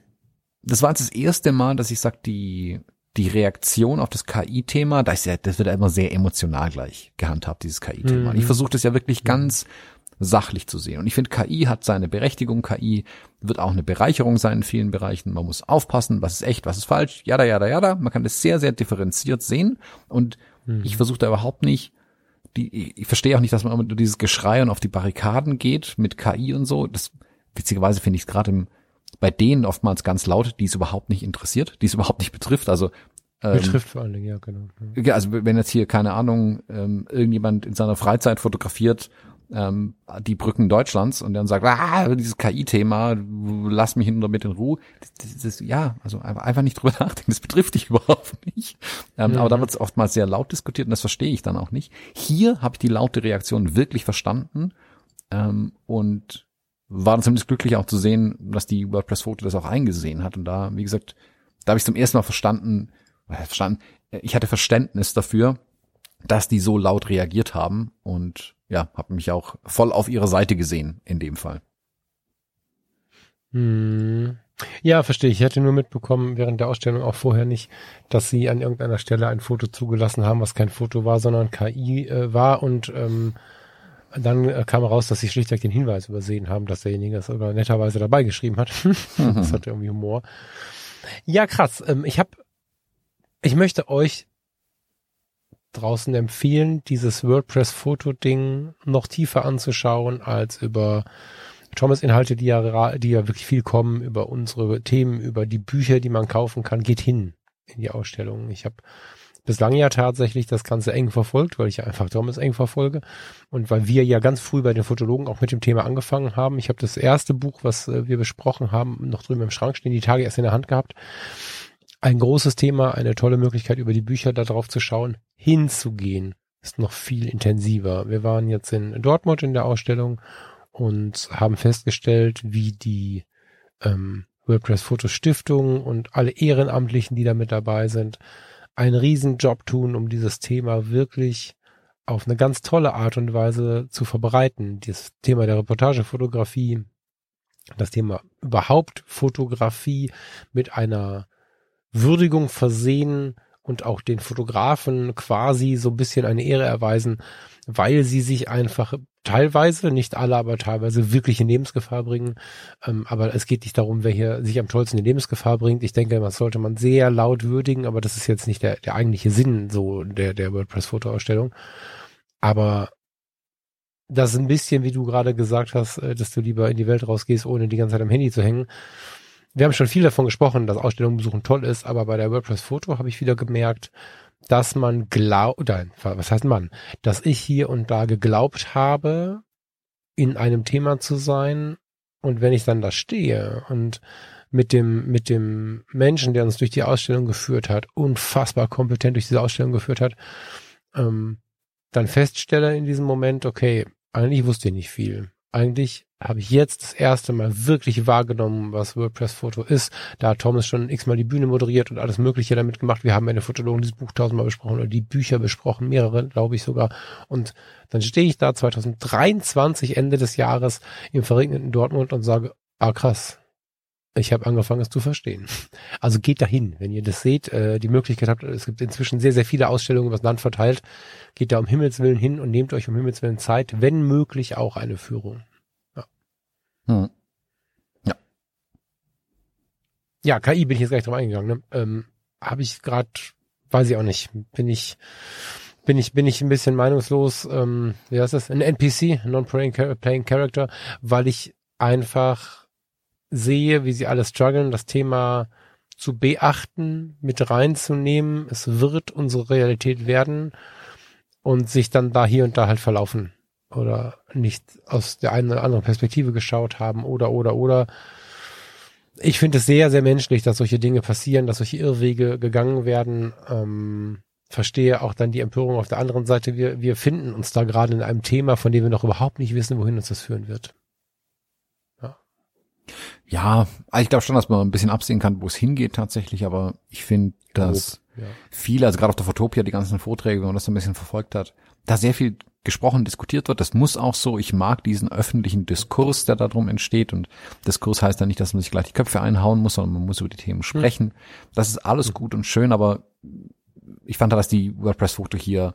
das war jetzt das erste Mal, dass ich sag, die, die Reaktion auf das KI-Thema, das, ja, das wird ja immer sehr emotional gleich gehandhabt, dieses KI-Thema. Mhm. Ich versuche das ja wirklich ganz sachlich zu sehen. Und ich finde, KI hat seine Berechtigung. KI wird auch eine Bereicherung sein in vielen Bereichen. Man muss aufpassen, was ist echt, was ist falsch. Jada, jada, jada. Man kann das sehr, sehr differenziert sehen. Und mhm. ich versuche da überhaupt nicht, die, ich verstehe auch nicht, dass man immer dieses Geschrei und auf die Barrikaden geht mit KI und so. Das, witzigerweise finde ich es gerade im, bei denen oftmals ganz laut, die es überhaupt nicht interessiert, die es überhaupt nicht betrifft. Also ähm, betrifft vor allen Dingen, ja genau. Ja. Also wenn jetzt hier keine Ahnung ähm, irgendjemand in seiner Freizeit fotografiert ähm, die Brücken Deutschlands und dann sagt, ah, dieses KI-Thema, lass mich damit in Ruhe. Das, das, das, ja, also einfach nicht drüber nachdenken, das betrifft dich überhaupt nicht. Ähm, mhm. Aber da wird es oftmals sehr laut diskutiert und das verstehe ich dann auch nicht. Hier habe ich die laute Reaktion wirklich verstanden ähm, und war zumindest glücklich auch zu sehen, dass die WordPress-Foto das auch eingesehen hat. Und da, wie gesagt, da habe ich zum ersten Mal verstanden, äh, verstanden, ich hatte Verständnis dafür, dass die so laut reagiert haben und ja, habe mich auch voll auf ihre Seite gesehen in dem Fall. Hm. Ja, verstehe. Ich hätte nur mitbekommen während der Ausstellung auch vorher nicht, dass sie an irgendeiner Stelle ein Foto zugelassen haben, was kein Foto war, sondern KI äh, war und ähm, dann äh, kam raus, dass sie schlichtweg den Hinweis übersehen haben, dass derjenige es sogar netterweise dabei geschrieben hat. das hatte irgendwie Humor. Ja, krass. Ähm, ich habe, ich möchte euch draußen empfehlen, dieses WordPress-Foto-Ding noch tiefer anzuschauen als über Thomas-Inhalte, die ja, die ja wirklich viel kommen, über unsere Themen, über die Bücher, die man kaufen kann. Geht hin in die Ausstellung. Ich habe bislang ja tatsächlich das Ganze eng verfolgt, weil ich ja einfach Thomas eng verfolge und weil wir ja ganz früh bei den Fotologen auch mit dem Thema angefangen haben. Ich habe das erste Buch, was äh, wir besprochen haben, noch drüben im Schrank stehen, die Tage erst in der Hand gehabt ein großes Thema, eine tolle Möglichkeit, über die Bücher da drauf zu schauen, hinzugehen, ist noch viel intensiver. Wir waren jetzt in Dortmund in der Ausstellung und haben festgestellt, wie die ähm, WordPress Fotostiftung und alle Ehrenamtlichen, die da mit dabei sind, einen riesen Job tun, um dieses Thema wirklich auf eine ganz tolle Art und Weise zu verbreiten. Das Thema der Reportagefotografie, das Thema überhaupt Fotografie mit einer Würdigung versehen und auch den Fotografen quasi so ein bisschen eine Ehre erweisen, weil sie sich einfach teilweise, nicht alle, aber teilweise wirklich in Lebensgefahr bringen. Ähm, aber es geht nicht darum, wer hier sich am tollsten in Lebensgefahr bringt. Ich denke, das sollte man sehr laut würdigen, aber das ist jetzt nicht der, der eigentliche Sinn so der, der WordPress-Fotoausstellung. Aber das ist ein bisschen, wie du gerade gesagt hast, äh, dass du lieber in die Welt rausgehst, ohne die ganze Zeit am Handy zu hängen wir haben schon viel davon gesprochen, dass Ausstellungen besuchen toll ist, aber bei der WordPress Foto habe ich wieder gemerkt, dass man glaubt, oder was heißt man, dass ich hier und da geglaubt habe, in einem Thema zu sein und wenn ich dann da stehe und mit dem, mit dem Menschen, der uns durch die Ausstellung geführt hat, unfassbar kompetent durch diese Ausstellung geführt hat, ähm, dann feststelle in diesem Moment, okay, eigentlich wusste ich nicht viel. Eigentlich habe ich jetzt das erste Mal wirklich wahrgenommen, was WordPress-Foto ist. Da hat Thomas schon x-mal die Bühne moderiert und alles Mögliche damit gemacht. Wir haben eine Fotologen dieses Buch tausendmal besprochen oder die Bücher besprochen, mehrere, glaube ich sogar. Und dann stehe ich da 2023, Ende des Jahres, im verregneten Dortmund und sage, ah krass, ich habe angefangen, es zu verstehen. Also geht dahin, wenn ihr das seht, äh, die Möglichkeit habt, es gibt inzwischen sehr, sehr viele Ausstellungen über das Land verteilt, geht da um Himmels Willen hin und nehmt euch um Himmels Willen Zeit, wenn möglich auch eine Führung. Hm. Ja. Ja, KI bin ich jetzt gleich drauf eingegangen. Ne? Ähm, Habe ich gerade, weiß ich auch nicht, bin ich bin ich bin ich ein bisschen meinungslos. Ähm, wie heißt das? Ein NPC, Non-Playing Character, weil ich einfach sehe, wie sie alle strugglen, das Thema zu beachten, mit reinzunehmen. Es wird unsere Realität werden und sich dann da hier und da halt verlaufen oder nicht aus der einen oder anderen Perspektive geschaut haben oder oder oder. Ich finde es sehr, sehr menschlich, dass solche Dinge passieren, dass solche Irrwege gegangen werden. Ähm, verstehe auch dann die Empörung auf der anderen Seite. Wir, wir finden uns da gerade in einem Thema, von dem wir noch überhaupt nicht wissen, wohin uns das führen wird. Ja, ich glaube schon, dass man ein bisschen absehen kann, wo es hingeht tatsächlich, aber ich finde, dass ja. viele, also gerade auf der Fotopia, die ganzen Vorträge, wenn man das so ein bisschen verfolgt hat, da sehr viel gesprochen, diskutiert wird. Das muss auch so. Ich mag diesen öffentlichen Diskurs, der darum entsteht. Und Diskurs heißt ja nicht, dass man sich gleich die Köpfe einhauen muss, sondern man muss über die Themen sprechen. Das ist alles gut und schön, aber ich fand, dass die WordPress-Foto hier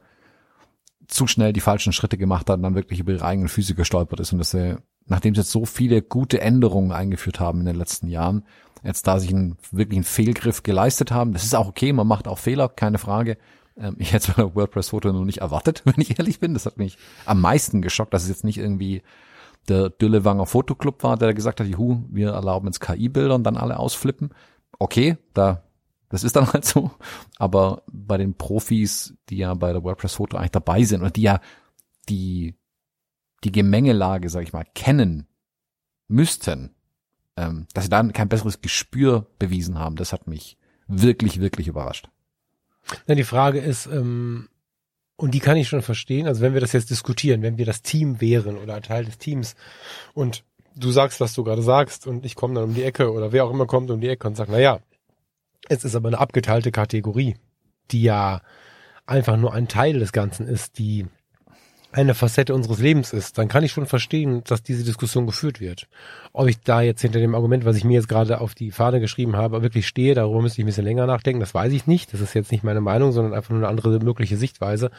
zu schnell die falschen Schritte gemacht hat und dann wirklich über ihre eigenen Füße gestolpert ist und dass er, nachdem sie jetzt so viele gute Änderungen eingeführt haben in den letzten Jahren, jetzt da sich einen wirklichen Fehlgriff geleistet haben. Das ist auch okay, man macht auch Fehler, keine Frage. Ähm, ich hätte es bei WordPress-Foto noch nicht erwartet, wenn ich ehrlich bin. Das hat mich am meisten geschockt, dass es jetzt nicht irgendwie der Düllewanger Fotoclub war, der gesagt hat, juhu, wir erlauben jetzt KI-Bilder und dann alle ausflippen. Okay, da, das ist dann halt so. Aber bei den Profis, die ja bei der WordPress-Foto eigentlich dabei sind und die ja die, die Gemengelage, sag ich mal, kennen müssten, ähm, dass sie dann kein besseres Gespür bewiesen haben, das hat mich wirklich, wirklich überrascht. Na, die Frage ist, ähm, und die kann ich schon verstehen, also wenn wir das jetzt diskutieren, wenn wir das Team wären oder ein Teil des Teams und du sagst, was du gerade sagst und ich komme dann um die Ecke oder wer auch immer kommt um die Ecke und sagt, na ja, es ist aber eine abgeteilte Kategorie, die ja einfach nur ein Teil des Ganzen ist, die eine Facette unseres Lebens ist, dann kann ich schon verstehen, dass diese Diskussion geführt wird. Ob ich da jetzt hinter dem Argument, was ich mir jetzt gerade auf die Fahne geschrieben habe, wirklich stehe, darüber müsste ich ein bisschen länger nachdenken, das weiß ich nicht. Das ist jetzt nicht meine Meinung, sondern einfach nur eine andere mögliche Sichtweise.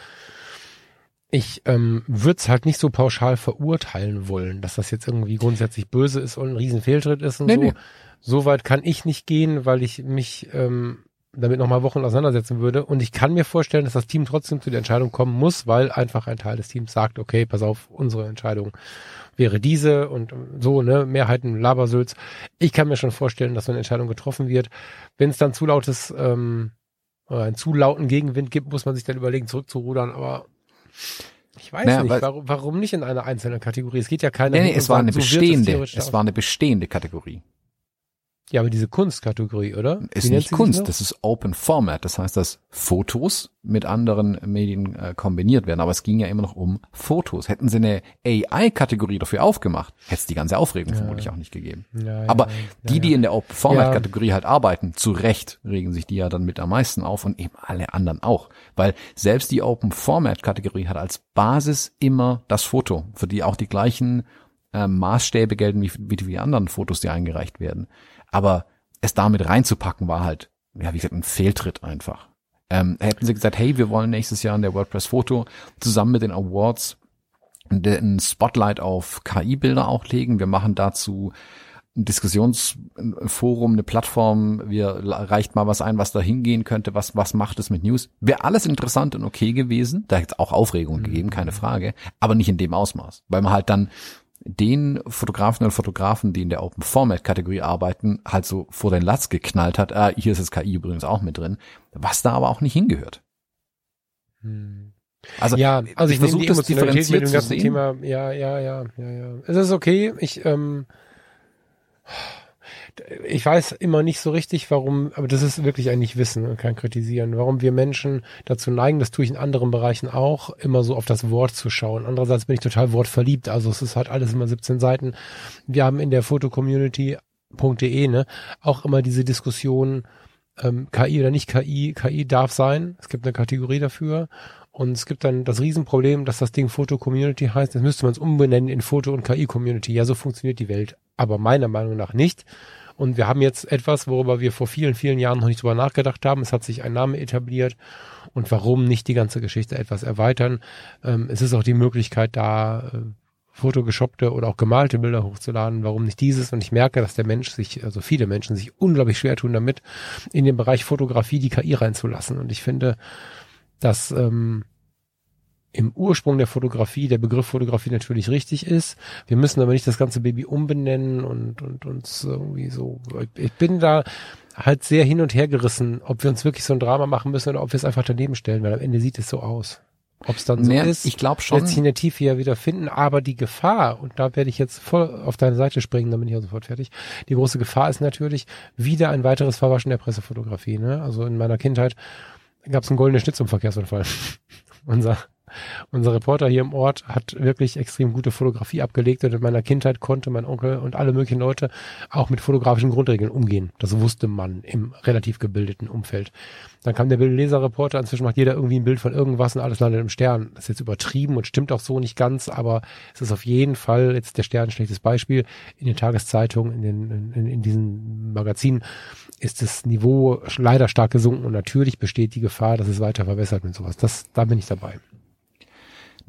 Ich ähm, würde es halt nicht so pauschal verurteilen wollen, dass das jetzt irgendwie grundsätzlich böse ist und ein Riesenfehltritt ist und nee, so. Nee. So weit kann ich nicht gehen, weil ich mich ähm, damit nochmal Wochen auseinandersetzen würde. Und ich kann mir vorstellen, dass das Team trotzdem zu der Entscheidung kommen muss, weil einfach ein Teil des Teams sagt, okay, pass auf, unsere Entscheidung wäre diese und so, ne, Mehrheiten, Labersülz. Ich kann mir schon vorstellen, dass so eine Entscheidung getroffen wird. Wenn es dann zu lautes, ähm, oder einen zu lauten Gegenwind gibt, muss man sich dann überlegen, zurückzurudern, aber ich weiß naja, nicht, warum, warum nicht in einer einzelnen Kategorie? Es geht ja keine. Nee, nee, es war eine so bestehende, es, es war eine bestehende Kategorie. Ja, aber diese Kunstkategorie, oder? Ist nicht Kunst, das ist Open Format. Das heißt, dass Fotos mit anderen Medien äh, kombiniert werden. Aber es ging ja immer noch um Fotos. Hätten sie eine AI-Kategorie dafür aufgemacht, hätte es die ganze Aufregung ja. vermutlich auch nicht gegeben. Ja, ja, aber die, die in der Open Format-Kategorie halt arbeiten, zu Recht regen sich die ja dann mit am meisten auf und eben alle anderen auch. Weil selbst die Open Format-Kategorie hat als Basis immer das Foto, für die auch die gleichen äh, Maßstäbe gelten wie, wie die anderen Fotos, die eingereicht werden. Aber es damit reinzupacken war halt, ja, wie gesagt, ein Fehltritt einfach. Ähm, hätten sie gesagt, hey, wir wollen nächstes Jahr in der WordPress Foto zusammen mit den Awards ein Spotlight auf KI-Bilder auch legen. Wir machen dazu ein Diskussionsforum, eine Plattform, wir reicht mal was ein, was da hingehen könnte, was, was macht es mit News. Wäre alles interessant und okay gewesen. Da hätte es auch Aufregung mhm. gegeben, keine Frage, aber nicht in dem Ausmaß. Weil man halt dann den Fotografen und Fotografen, die in der Open Format Kategorie arbeiten, halt so vor den Latz geknallt hat. Ah, hier ist das KI übrigens auch mit drin, was da aber auch nicht hingehört. Hm. Also ja, also ich, ich versuche das differenziert mit dem ganzen Thema. Ja, ja, ja, ja, ja. Es ist okay. Ich ähm, ich weiß immer nicht so richtig, warum, aber das ist wirklich eigentlich Wissen und kein Kritisieren, warum wir Menschen dazu neigen, das tue ich in anderen Bereichen auch, immer so auf das Wort zu schauen. Andererseits bin ich total wortverliebt, also es ist halt alles immer 17 Seiten. Wir haben in der Fotocommunity.de ne, auch immer diese Diskussion, ähm, KI oder nicht KI, KI darf sein, es gibt eine Kategorie dafür und es gibt dann das Riesenproblem, dass das Ding Foto Community heißt. Jetzt müsste man es umbenennen in Foto und KI Community. Ja, so funktioniert die Welt. Aber meiner Meinung nach nicht. Und wir haben jetzt etwas, worüber wir vor vielen, vielen Jahren noch nicht drüber nachgedacht haben. Es hat sich ein Name etabliert. Und warum nicht die ganze Geschichte etwas erweitern? Ähm, es ist auch die Möglichkeit da, äh, fotogeshoppte oder auch gemalte Bilder hochzuladen. Warum nicht dieses? Und ich merke, dass der Mensch sich, also viele Menschen sich unglaublich schwer tun damit, in den Bereich Fotografie die KI reinzulassen. Und ich finde, dass ähm, im Ursprung der Fotografie der Begriff Fotografie natürlich richtig ist. Wir müssen aber nicht das ganze Baby umbenennen und, und uns irgendwie so. Ich bin da halt sehr hin und her gerissen, ob wir uns wirklich so ein Drama machen müssen oder ob wir es einfach daneben stellen, weil am Ende sieht es so aus. Ob es dann so nee, ist, ich glaube schon. Wird sich in der Tiefe ja wieder finden, aber die Gefahr, und da werde ich jetzt voll auf deine Seite springen, dann bin ich auch sofort fertig. Die große Gefahr ist natürlich wieder ein weiteres Verwaschen der Pressefotografie. Ne? Also in meiner Kindheit gab es einen goldenen Schnitt zum Verkehrsunfall. Unser unser Reporter hier im Ort hat wirklich extrem gute Fotografie abgelegt und in meiner Kindheit konnte mein Onkel und alle möglichen Leute auch mit fotografischen Grundregeln umgehen. Das wusste man im relativ gebildeten Umfeld. Dann kam der Bildleser-Reporter, inzwischen macht jeder irgendwie ein Bild von irgendwas und alles landet im Stern. Das ist jetzt übertrieben und stimmt auch so nicht ganz, aber es ist auf jeden Fall jetzt der Stern ein schlechtes Beispiel. In den Tageszeitungen, in, den, in, in diesen Magazinen ist das Niveau leider stark gesunken und natürlich besteht die Gefahr, dass es weiter verbessert mit sowas. Das, da bin ich dabei.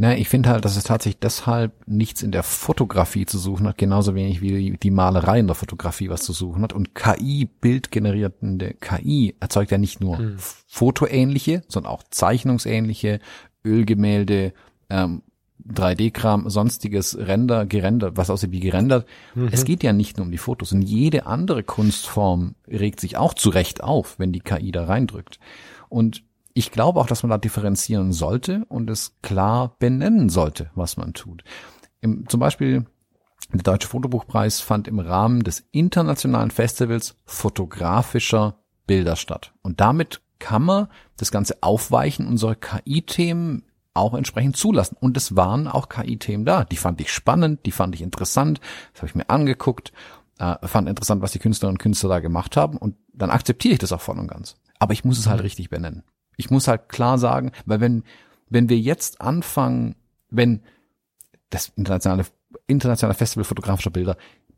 Na, ich finde halt, dass es tatsächlich deshalb nichts in der Fotografie zu suchen hat, genauso wenig wie die Malerei in der Fotografie was zu suchen hat. Und KI, bildgenerierende KI, erzeugt ja nicht nur hm. fotoähnliche, sondern auch zeichnungsähnliche Ölgemälde, ähm, 3D-Kram, sonstiges Render, gerendert, was aussieht wie gerendert. Mhm. Es geht ja nicht nur um die Fotos. Und jede andere Kunstform regt sich auch zurecht auf, wenn die KI da reindrückt. Und ich glaube auch, dass man da differenzieren sollte und es klar benennen sollte, was man tut. im, zum Beispiel der Deutsche Fotobuchpreis fand im Rahmen des internationalen Festivals fotografischer Bilder statt. Und damit kann man das Ganze aufweichen, unsere KI-Themen auch entsprechend zulassen. Und es waren auch KI-Themen da. Die fand ich spannend, die fand ich interessant, das habe ich mir angeguckt, äh, fand interessant, was die Künstlerinnen und Künstler da gemacht haben und dann akzeptiere ich das auch voll und ganz. Aber ich muss es halt mhm. richtig benennen. Ich muss halt klar sagen, weil wenn, wenn wir jetzt anfangen, wenn das internationale, internationale Festival fotografischer Bilder,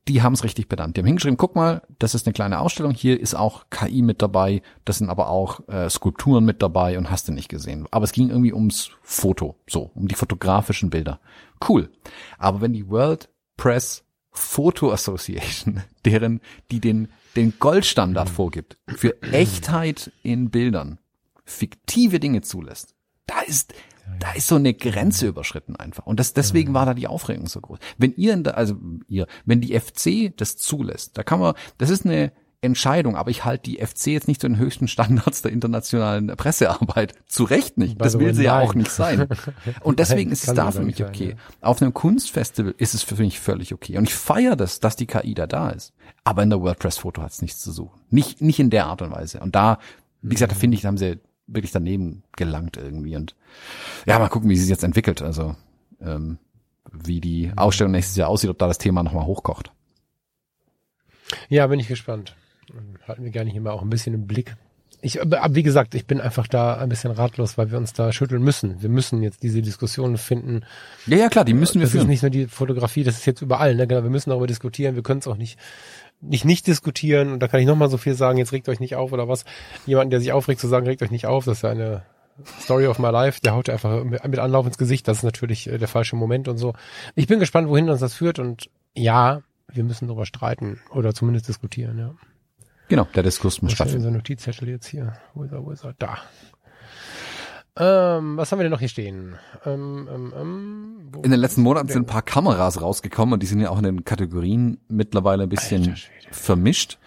die haben es richtig benannt. Die haben hingeschrieben, guck mal, das ist eine kleine Ausstellung, hier ist auch KI mit dabei, das sind aber auch äh, Skulpturen mit dabei und hast du nicht gesehen. Aber es ging irgendwie ums Foto, so, um die fotografischen Bilder. Cool. Aber wenn die World Press Photo Association, deren, die den, den Goldstandard mhm. vorgibt, für Echtheit in Bildern, fiktive Dinge zulässt, da ist, da ist so eine Grenze überschritten einfach. Und das, deswegen war da die Aufregung so groß. Wenn ihr, also ihr, wenn die FC das zulässt, da kann man, das ist eine Entscheidung, aber ich halte die FC jetzt nicht zu den höchsten Standards der internationalen Pressearbeit. Zu Recht nicht. Das will sie ja auch nicht sein. Und deswegen ist es da für mich okay. Auf einem Kunstfestival ist es für mich völlig okay. Und ich feiere das, dass die KI da da ist. Aber in der WordPress-Foto hat es nichts zu suchen. Nicht, nicht in der Art und Weise. Und da, wie gesagt, da finde ich, da haben sie wirklich daneben gelangt irgendwie. Und ja, mal gucken, wie sie sich jetzt entwickelt. Also ähm, wie die Ausstellung nächstes Jahr aussieht, ob da das Thema nochmal hochkocht. Ja, bin ich gespannt. Halten wir gerne hier mal auch ein bisschen im Blick. Ich, aber wie gesagt, ich bin einfach da ein bisschen ratlos, weil wir uns da schütteln müssen. Wir müssen jetzt diese Diskussion finden. Ja, ja, klar, die müssen wir das führen. Das ist nicht nur die Fotografie, das ist jetzt überall, ne? Genau, wir müssen darüber diskutieren. Wir können es auch nicht nicht nicht diskutieren und da kann ich noch mal so viel sagen, jetzt regt euch nicht auf oder was. Jemanden, der sich aufregt, zu sagen, regt euch nicht auf, das ist ja eine Story of my life, der haut einfach mit, mit Anlauf ins Gesicht, das ist natürlich äh, der falsche Moment und so. Ich bin gespannt, wohin uns das führt und ja, wir müssen darüber streiten oder zumindest diskutieren, ja. Genau, der Diskurs muss stattfinden. Unser Notizzettel jetzt hier. Wo ist er, wo ist er? Da. Ähm, was haben wir denn noch hier stehen? Ähm, ähm, ähm, in den letzten Monaten sind ein paar Kameras rausgekommen und die sind ja auch in den Kategorien mittlerweile ein bisschen vermischt.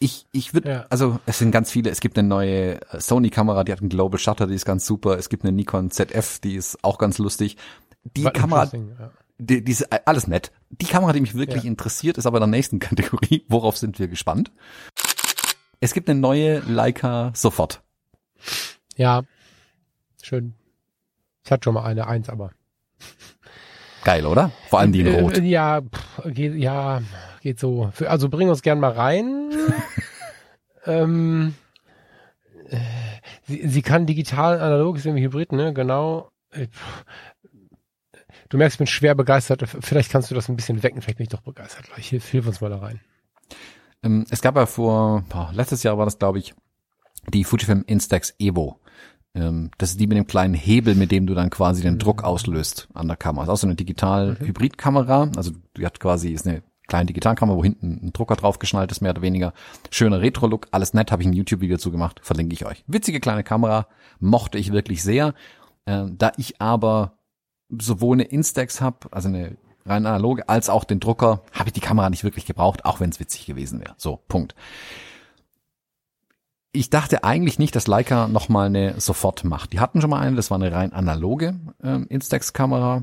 Ich, ich würde, ja. also es sind ganz viele. Es gibt eine neue äh, Sony-Kamera, die hat einen Global Shutter, die ist ganz super. Es gibt eine Nikon ZF, die ist auch ganz lustig. Die War Kamera, ja. die, die ist äh, alles nett. Die Kamera, die mich wirklich ja. interessiert, ist aber in der nächsten Kategorie. Worauf sind wir gespannt? Es gibt eine neue Leica sofort. Ja, Schön. Ich hatte schon mal eine Eins, aber. Geil, oder? Vor allem die in äh, Rot. Ja, pff, geht, ja, geht so. Also bring uns gern mal rein. ähm, äh, sie, sie kann digital, analog, ist irgendwie Hybrid, ne? Genau. Äh, du merkst, ich bin schwer begeistert. Vielleicht kannst du das ein bisschen wecken. Vielleicht bin ich doch begeistert. Gleich. Hilf, hilf uns mal da rein. Ähm, es gab ja vor, boah, letztes Jahr war das, glaube ich, die Fujifilm Instax Evo. Ähm, das ist die mit dem kleinen Hebel, mit dem du dann quasi den Druck mhm. auslöst an der Kamera. Das ist auch so eine Digital-Hybrid-Kamera. Mhm. Also die hat quasi, ist eine kleine Digitalkamera, wo hinten ein Drucker draufgeschnallt ist, mehr oder weniger. Schöner Retro-Look, alles nett, habe ich ein YouTube-Video zu gemacht, verlinke ich euch. Witzige kleine Kamera, mochte ich wirklich sehr. Ähm, da ich aber sowohl eine Instax habe, also eine rein analoge, als auch den Drucker, habe ich die Kamera nicht wirklich gebraucht, auch wenn es witzig gewesen wäre. So, Punkt ich dachte eigentlich nicht, dass Leica nochmal eine sofort macht. Die hatten schon mal eine, das war eine rein analoge ähm, Instax-Kamera.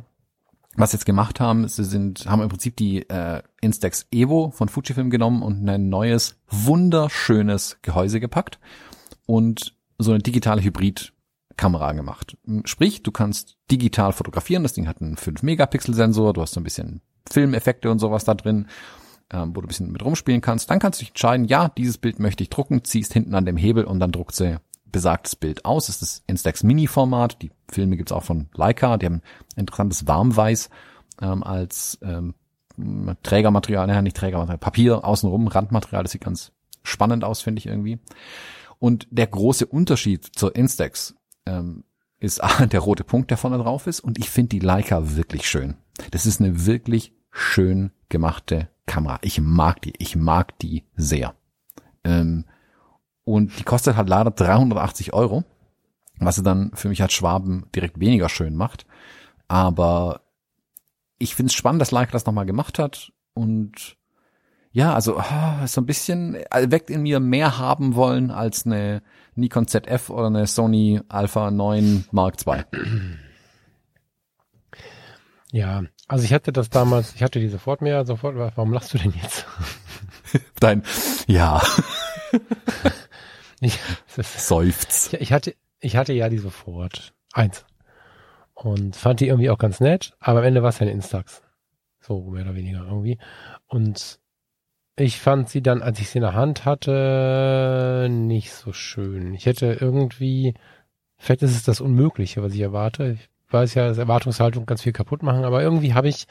Was sie jetzt gemacht haben, sie sind, haben im Prinzip die äh, Instax Evo von Fujifilm genommen und ein neues, wunderschönes Gehäuse gepackt und so eine digitale Hybrid-Kamera gemacht. Sprich, du kannst digital fotografieren, das Ding hat einen 5-Megapixel-Sensor, du hast so ein bisschen Filmeffekte und sowas da drin ähm, wo du ein bisschen mit rumspielen kannst. Dann kannst du dich entscheiden, ja, dieses Bild möchte ich drucken, ziehst hinten an dem Hebel und dann druckt sie besagtes Bild aus. Das ist das Instax Mini Format. Die Filme gibt's auch von Leica. Die haben ein interessantes Warmweiß ähm, als ähm, Trägermaterial, naja, nicht Trägermaterial, Papier außenrum, Randmaterial. Das sieht ganz spannend aus, finde ich irgendwie. Und der große Unterschied zur Instax ähm, ist der rote Punkt, der vorne drauf ist. Und ich finde die Leica wirklich schön. Das ist eine wirklich schön gemachte Kamera. Ich mag die, ich mag die sehr. Ähm, und die kostet halt leider 380 Euro, was sie dann für mich als Schwaben direkt weniger schön macht. Aber ich finde es spannend, dass Leica das nochmal gemacht hat und ja, also oh, so ein bisschen äh, weckt in mir mehr haben wollen als eine Nikon ZF oder eine Sony Alpha 9 Mark II. Ja, Also ich hatte das damals, ich hatte die sofort mehr, sofort, warum lachst du denn jetzt? Dein, ja. ich, das, Seufz. ich, ich hatte, ich hatte ja die sofort. Eins. Und fand die irgendwie auch ganz nett, aber am Ende war es ja ein Instax. So, mehr oder weniger irgendwie. Und ich fand sie dann, als ich sie in der Hand hatte, nicht so schön. Ich hätte irgendwie, vielleicht ist es das Unmögliche, was ich erwarte. Ich weiß ja, dass Erwartungshaltung ganz viel kaputt machen, aber irgendwie habe ich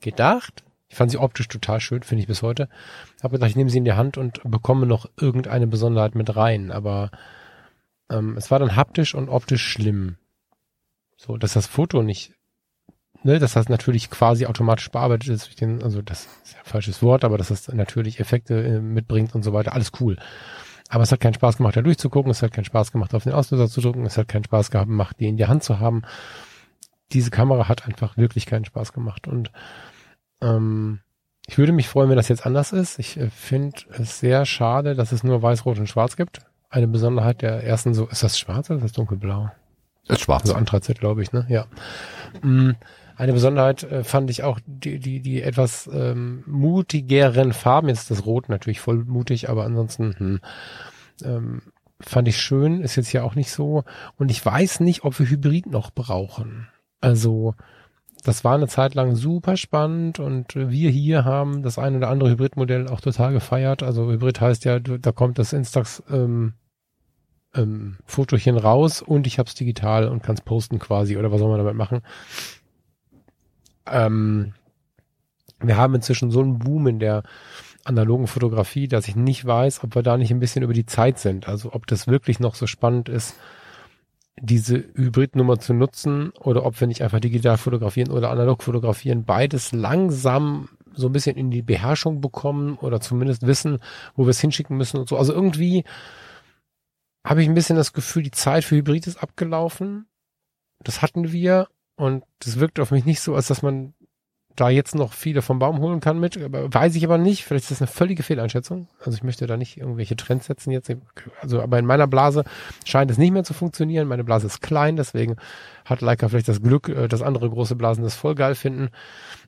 gedacht, ich fand sie optisch total schön, finde ich bis heute. Habe gedacht, ich nehme sie in die Hand und bekomme noch irgendeine Besonderheit mit rein, aber ähm, es war dann haptisch und optisch schlimm. So, dass das Foto nicht, ne, dass das natürlich quasi automatisch bearbeitet ist durch den, also das ist ja ein falsches Wort, aber dass das natürlich Effekte äh, mitbringt und so weiter, alles cool. Aber es hat keinen Spaß gemacht, da durchzugucken, es hat keinen Spaß gemacht, auf den Auslöser zu drücken, es hat keinen Spaß gemacht, die in der Hand zu haben. Diese Kamera hat einfach wirklich keinen Spaß gemacht und ähm, ich würde mich freuen, wenn das jetzt anders ist. Ich äh, finde es sehr schade, dass es nur weiß, rot und schwarz gibt. Eine Besonderheit der ersten so, ist das schwarz oder ist das dunkelblau? Das ist schwarz. Also Anthrazit, glaube ich, ne? Ja. Mm, Eine Besonderheit äh, fand ich auch die, die, die etwas ähm, mutigeren Farben. Jetzt ist das Rot natürlich voll mutig, aber ansonsten hm, ähm, fand ich schön. Ist jetzt ja auch nicht so. Und ich weiß nicht, ob wir Hybrid noch brauchen. Also das war eine Zeit lang super spannend und wir hier haben das ein oder andere Hybridmodell auch total gefeiert. Also Hybrid heißt ja, da kommt das Instax ähm, ähm, Fotochen raus und ich habe es digital und kann es posten quasi oder was soll man damit machen. Ähm, wir haben inzwischen so einen Boom in der analogen Fotografie, dass ich nicht weiß, ob wir da nicht ein bisschen über die Zeit sind. Also ob das wirklich noch so spannend ist, diese Hybridnummer zu nutzen oder ob wir nicht einfach digital fotografieren oder analog fotografieren, beides langsam so ein bisschen in die Beherrschung bekommen oder zumindest wissen, wo wir es hinschicken müssen und so. Also irgendwie habe ich ein bisschen das Gefühl, die Zeit für Hybrid ist abgelaufen. Das hatten wir und das wirkt auf mich nicht so, als dass man da jetzt noch viele vom Baum holen kann mit, weiß ich aber nicht. Vielleicht ist das eine völlige Fehleinschätzung. Also ich möchte da nicht irgendwelche Trends setzen jetzt. Also, aber in meiner Blase scheint es nicht mehr zu funktionieren. Meine Blase ist klein, deswegen hat Leica vielleicht das Glück, äh, dass andere große Blasen das voll geil finden.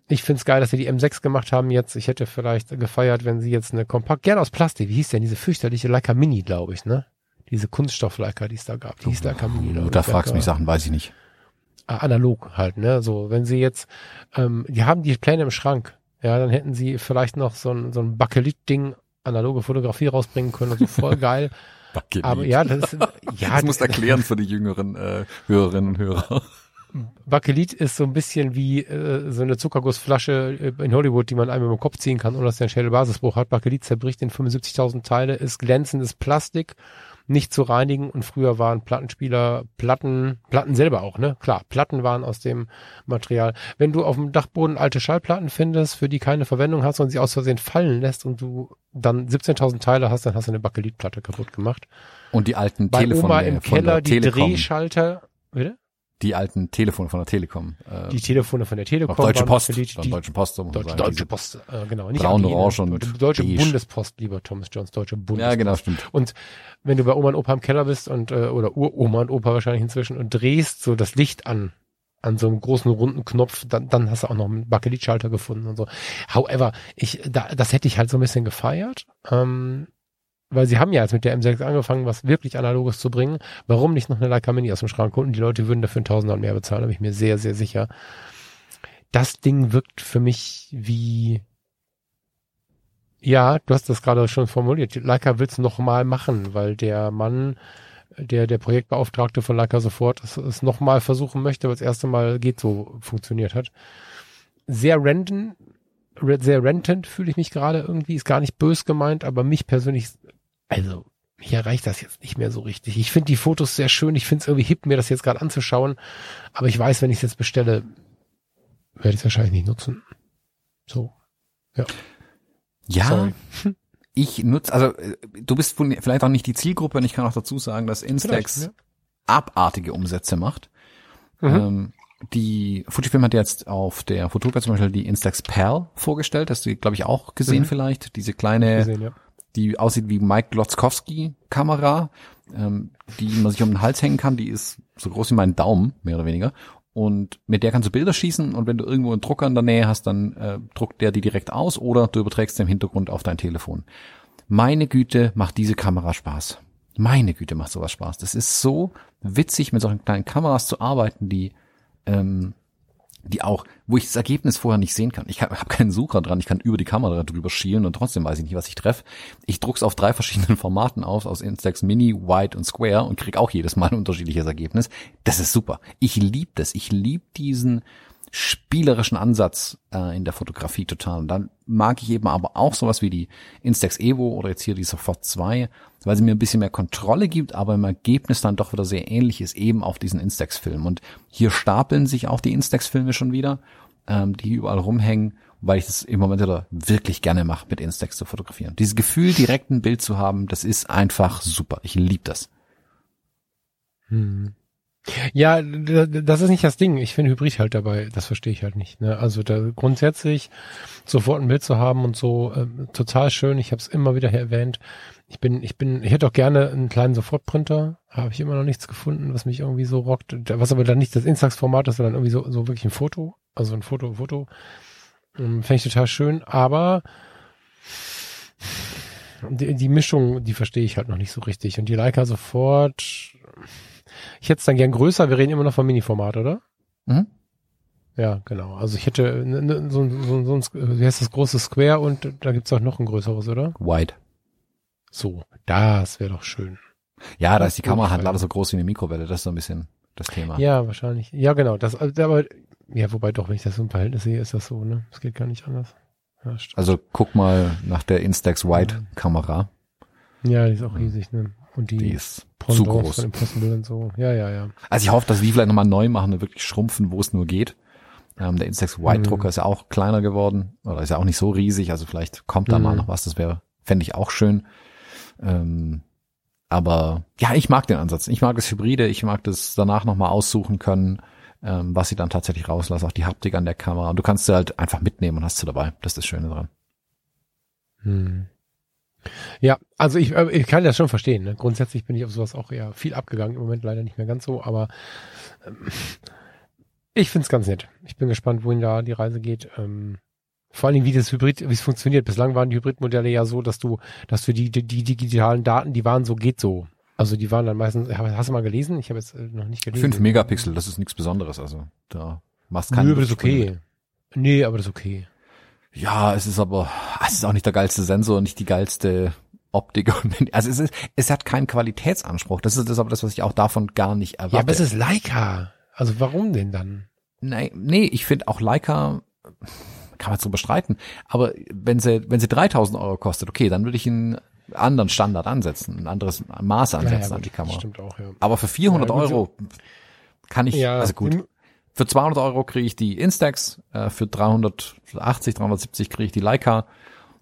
Ich find's geil, dass sie die M6 gemacht haben jetzt. Ich hätte vielleicht gefeiert, wenn sie jetzt eine kompakt, gerne aus Plastik, wie hieß denn diese fürchterliche Leica Mini, glaube ich, ne? Diese Kunststoff-Leica, die es da gab. Die hieß Leica Mini. Du da fragst Leica- mich Sachen, weiß ich nicht. Äh, analog halt, ne? So, wenn sie jetzt, ähm, die haben die Pläne im Schrank, ja, dann hätten sie vielleicht noch so ein, so ein Bakelit-Ding, analoge Fotografie rausbringen können, also voll geil. Aber ja, das ist, ja, das musst du erklären für die jüngeren äh, Hörerinnen und Hörer. Bakelit ist so ein bisschen wie äh, so eine Zuckergussflasche äh, in Hollywood, die man einem im Kopf ziehen kann, ohne dass der einen Schädelbasisbruch hat. Bakelit zerbricht in 75.000 Teile, ist glänzendes Plastik, nicht zu reinigen und früher waren Plattenspieler, Platten, Platten selber auch, ne? Klar, Platten waren aus dem Material. Wenn du auf dem Dachboden alte Schallplatten findest, für die keine Verwendung hast und sie aus Versehen fallen lässt und du dann 17.000 Teile hast, dann hast du eine Bakelitplatte kaputt gemacht. Und die alten Bei Telefone Oma im Keller die Telekom. Drehschalter, bitte? Die alten Telefone von der Telekom. Äh, Die Telefone von der Telekom. Deutsche Post. Von die, Deutsche Post. man Deutsche. Deutsche Post, äh, genau. Nicht Braun? Orange und Deutsche, Deutsche beige. Bundespost, lieber Thomas Jones, Deutsche Bundespost. Ja, genau, stimmt. Und wenn du bei Oma und Opa im Keller bist und äh, oder Uroma und Opa wahrscheinlich inzwischen und drehst so das Licht an an so einem großen runden Knopf, dann, dann hast du auch noch einen Bakelitschalter gefunden und so. However, ich da, das hätte ich halt so ein bisschen gefeiert, ähm, weil sie haben ja jetzt mit der M6 angefangen, was wirklich analoges zu bringen. Warum nicht noch eine Leica Mini aus dem Schrank holen? Die Leute würden dafür einen Tausender und mehr bezahlen, da bin ich mir sehr, sehr sicher. Das Ding wirkt für mich wie ja, du hast das gerade schon formuliert. Leica will es nochmal machen, weil der Mann, der der Projektbeauftragte von Leica sofort es, es nochmal versuchen möchte, weil das erste Mal geht so funktioniert hat. Sehr re- sehr rentend fühle ich mich gerade irgendwie, ist gar nicht bös gemeint, aber mich persönlich, also mich erreicht das jetzt nicht mehr so richtig. Ich finde die Fotos sehr schön, ich finde es irgendwie hip, mir das jetzt gerade anzuschauen, aber ich weiß, wenn ich es jetzt bestelle, werde ich es wahrscheinlich nicht nutzen. So. Ja, Sorry. ich nutze, also äh, du bist vielleicht auch nicht die Zielgruppe und ich kann auch dazu sagen, dass Instax Vielleicht, abartige Umsätze macht. Mhm. Ähm, die Fujifilm hat jetzt auf der Fotogra zum Beispiel die Instax Pearl vorgestellt. Hast du, glaube ich, auch gesehen Mhm. vielleicht. Diese kleine, Gesehen, ja. Die aussieht wie Mike Glotzkowski Kamera, ähm, die man sich um den Hals hängen kann. Die ist so groß wie mein Daumen, mehr oder weniger. und mit der kannst du Bilder schießen und wenn du irgendwo einen Drucker in der Nähe hast, dann äh, druckt der die direkt aus oder du überträgst den Hintergrund auf dein Telefon. Meine Güte, macht diese Kamera Spaß. Meine Güte, macht sowas Spaß. Das ist so witzig, mit solchen kleinen Kameras zu arbeiten, die ähm, die auch, wo ich das Ergebnis vorher nicht sehen kann. Ich habe hab keinen Sucher dran, ich kann über die Kamera drüber schielen und trotzdem weiß ich nicht, was ich treffe. Ich druck's auf drei verschiedenen Formaten aus, aus Instax Mini, Wide und Square und krieg auch jedes Mal ein unterschiedliches Ergebnis. Das ist super. Ich lieb das. Ich lieb diesen spielerischen Ansatz äh, in der Fotografie total. Und dann mag ich eben aber auch sowas wie die Instax Evo oder jetzt hier die Sofort 2, weil sie mir ein bisschen mehr Kontrolle gibt, aber im Ergebnis dann doch wieder sehr ähnlich ist, eben auf diesen Instax-Film. Und hier stapeln sich auch die Instax-Filme schon wieder, ähm, die überall rumhängen, weil ich das im Moment wieder wirklich gerne mache, mit Instax zu fotografieren. Dieses Gefühl, direkt ein Bild zu haben, das ist einfach super. Ich liebe das. Hm. Ja, das ist nicht das Ding. Ich finde Hybrid halt dabei, das verstehe ich halt nicht. Ne? Also da grundsätzlich sofort ein Bild zu haben und so, äh, total schön. Ich habe es immer wieder hier erwähnt. Ich bin, ich bin, ich hätte auch gerne einen kleinen Sofortprinter. Habe ich immer noch nichts gefunden, was mich irgendwie so rockt. Was aber dann nicht das Instax-Format ist, sondern irgendwie so, so wirklich ein Foto. Also ein Foto, Foto. Ähm, Fände ich total schön. Aber die, die Mischung, die verstehe ich halt noch nicht so richtig. Und die Leica sofort, ich hätte es dann gern größer. Wir reden immer noch vom Mini-Format, oder? Mhm. Ja, genau. Also ich hätte ne, ne, so, so, so, so ein, wie heißt das, große Square und da gibt's auch noch ein größeres, oder? Wide. So, das wäre doch schön. Ja, da ist die Kamera halt leider so groß wie eine Mikrowelle. Das ist so ein bisschen das Thema. Ja, wahrscheinlich. Ja, genau. Das, aber, ja, wobei doch, wenn ich das so im Verhältnis sehe, ist das so, ne? Das geht gar nicht anders. Ja, also guck mal nach der Instax Wide Kamera. Ja, die ist auch riesig, ne? Und die, die ist zu groß. Von den so. Ja, ja, ja. Also ich hoffe, dass die vielleicht nochmal neu machen und wirklich schrumpfen, wo es nur geht. Ähm, der Instax Wide Drucker mhm. ist ja auch kleiner geworden. Oder ist ja auch nicht so riesig. Also vielleicht kommt da mhm. mal noch was. Das wäre, fände ich auch schön. Ähm, aber ja, ich mag den Ansatz. Ich mag das Hybride. Ich mag das danach nochmal aussuchen können, ähm, was sie dann tatsächlich rauslassen. Auch die Haptik an der Kamera. Und du kannst sie halt einfach mitnehmen und hast sie dabei. Das ist das Schöne dran. Hm. Ja, also ich, äh, ich kann das schon verstehen. Ne? Grundsätzlich bin ich auf sowas auch eher viel abgegangen. Im Moment leider nicht mehr ganz so, aber ähm, ich find's ganz nett. Ich bin gespannt, wohin da die Reise geht. Ähm, vor allen Dingen, wie das Hybrid, wie es funktioniert. Bislang waren die Hybridmodelle ja so, dass du, dass du die, die, die digitalen Daten, die waren so, geht so. Also die waren dann meistens, hast du mal gelesen? Ich habe jetzt äh, noch nicht gelesen. Fünf Megapixel, das ist nichts Besonderes. Also da machst keinen. Nö, aber das ist okay. Nee, aber das ist okay. Ja, es ist aber, es ist auch nicht der geilste Sensor, nicht die geilste Optik. Also es ist, es hat keinen Qualitätsanspruch. Das ist das aber das, was ich auch davon gar nicht erwarte. Ja, aber es ist Leica. Also warum denn dann? Nein, nee, ich finde auch Leica, kann man so bestreiten. Aber wenn sie, wenn sie 3000 Euro kostet, okay, dann würde ich einen anderen Standard ansetzen, ein anderes Maß ansetzen ja, an die Kamera. Stimmt auch, ja. Aber für 400 ja, Euro kann ich, ja, also gut. Für 200 Euro kriege ich die Instax, äh, für 380, 370 kriege ich die Leica.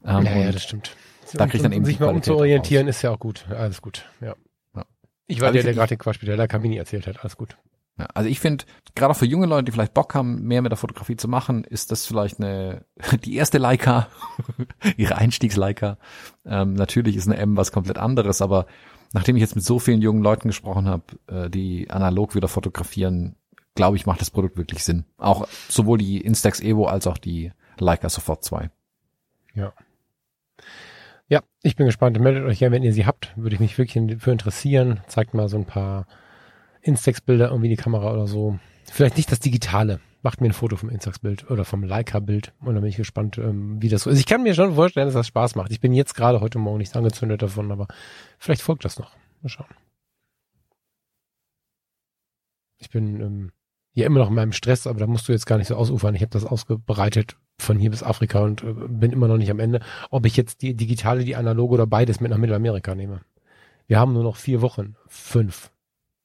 Ähm, ja, ja, das stimmt. Da kriege ich dann eben sich mal umzuorientieren ist ja auch gut. Alles gut, ja. ja. Ich war also der, der gerade den Quatsch mit der Leica Mini erzählt hat. Alles gut. Ja, also ich finde, gerade auch für junge Leute, die vielleicht Bock haben, mehr mit der Fotografie zu machen, ist das vielleicht eine die erste Leica, ihre Einstiegs-Leica. Ähm, natürlich ist eine M was komplett anderes, aber nachdem ich jetzt mit so vielen jungen Leuten gesprochen habe, äh, die analog wieder fotografieren, glaube ich, macht das Produkt wirklich Sinn. Auch sowohl die Instax Evo als auch die Leica Sofort 2. Ja. Ja, ich bin gespannt. Meldet euch ja, wenn ihr sie habt. Würde ich mich wirklich für interessieren. Zeigt mal so ein paar Instax-Bilder, irgendwie die Kamera oder so. Vielleicht nicht das Digitale. Macht mir ein Foto vom Instax-Bild oder vom Leica-Bild und dann bin ich gespannt, ähm, wie das so ist. Ich kann mir schon vorstellen, dass das Spaß macht. Ich bin jetzt gerade heute Morgen nicht angezündet davon, aber vielleicht folgt das noch. Mal schauen. Ich bin ähm, ja immer noch in meinem Stress, aber da musst du jetzt gar nicht so ausufern. Ich habe das ausgebreitet von hier bis Afrika und äh, bin immer noch nicht am Ende, ob ich jetzt die digitale, die analoge oder beides mit nach Mittelamerika nehme. Wir haben nur noch vier Wochen, fünf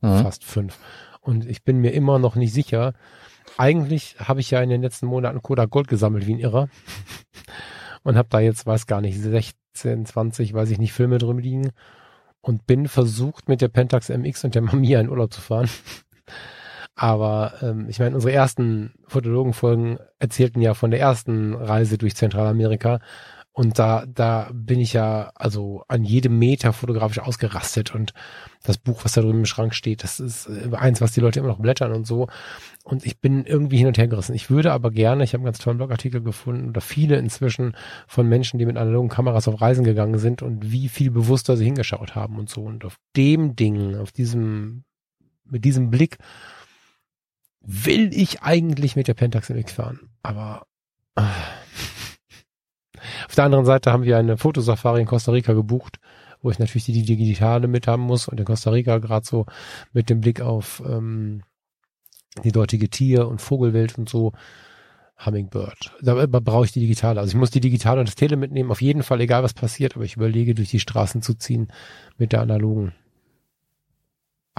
mhm. fast fünf. Und ich bin mir immer noch nicht sicher. Eigentlich habe ich ja in den letzten Monaten Kodak Gold gesammelt wie ein Irrer. und habe da jetzt, weiß gar nicht, 16, 20, weiß ich nicht, Filme drin liegen. Und bin versucht, mit der Pentax MX und der Mamiya in Urlaub zu fahren. Aber ähm, ich meine, unsere ersten Fotologenfolgen erzählten ja von der ersten Reise durch Zentralamerika. Und da, da bin ich ja also an jedem Meter fotografisch ausgerastet und das Buch, was da drüben im Schrank steht, das ist äh, eins, was die Leute immer noch blättern und so. Und ich bin irgendwie hin und her gerissen. Ich würde aber gerne, ich habe einen ganz tollen Blogartikel gefunden oder viele inzwischen von Menschen, die mit analogen Kameras auf Reisen gegangen sind und wie viel bewusster sie hingeschaut haben und so. Und auf dem Ding, auf diesem, mit diesem Blick will ich eigentlich mit der Pentax MX fahren. Aber äh. auf der anderen Seite haben wir eine Fotosafari in Costa Rica gebucht wo ich natürlich die digitale mit haben muss und in Costa Rica gerade so mit dem Blick auf ähm, die dortige Tier- und Vogelwelt und so. Hummingbird. Da brauche ich die digitale. Also ich muss die digitale und das Tele mitnehmen, auf jeden Fall, egal was passiert, aber ich überlege, durch die Straßen zu ziehen mit der analogen.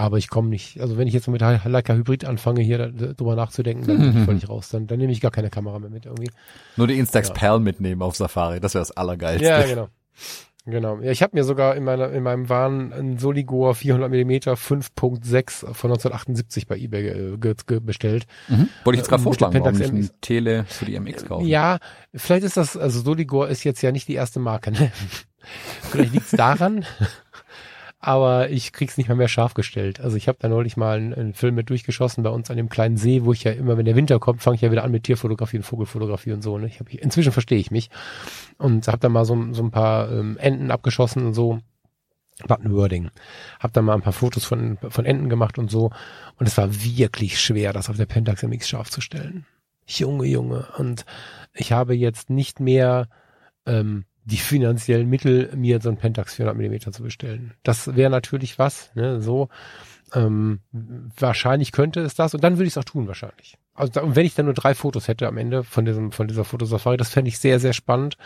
Aber ich komme nicht, also wenn ich jetzt mit Leica Hybrid anfange, hier drüber nachzudenken, dann bin ich völlig raus. Dann, dann nehme ich gar keine Kamera mehr mit irgendwie. Nur die Instax ja. Perl mitnehmen auf Safari, das wäre das Allergeilste. Ja, genau. Genau. Ja, ich habe mir sogar in meiner in meinem Wahn ein Soligor 400 mm 5.6 von 1978 bei eBay ge, ge, bestellt. Mhm. Wollte ich jetzt gerade äh, vorschlagen, warum nicht ein Tele für die MX kaufen? Ja, vielleicht ist das also Soligor ist jetzt ja nicht die erste Marke. Ne? vielleicht liegt's daran. Aber ich krieg's nicht mal mehr scharf gestellt. Also ich habe da neulich mal einen, einen, Film mit durchgeschossen bei uns an dem kleinen See, wo ich ja immer, wenn der Winter kommt, fange ich ja wieder an mit Tierfotografie und Vogelfotografie und so. Ne? Ich hab, inzwischen verstehe ich mich und habe da mal so, so ein paar ähm, Enten abgeschossen und so. Buttonwording. Hab da mal ein paar Fotos von, von Enten gemacht und so. Und es war wirklich schwer, das auf der Pentax MX scharf zu stellen. Junge, Junge. Und ich habe jetzt nicht mehr ähm, die finanziellen Mittel, mir so ein Pentax 400 Millimeter zu bestellen. Das wäre natürlich was, ne, so. Ähm, wahrscheinlich könnte es das und dann würde ich es auch tun wahrscheinlich. Also und wenn ich dann nur drei Fotos hätte am Ende von diesem von dieser Fotosafari, das fände ich sehr sehr spannend.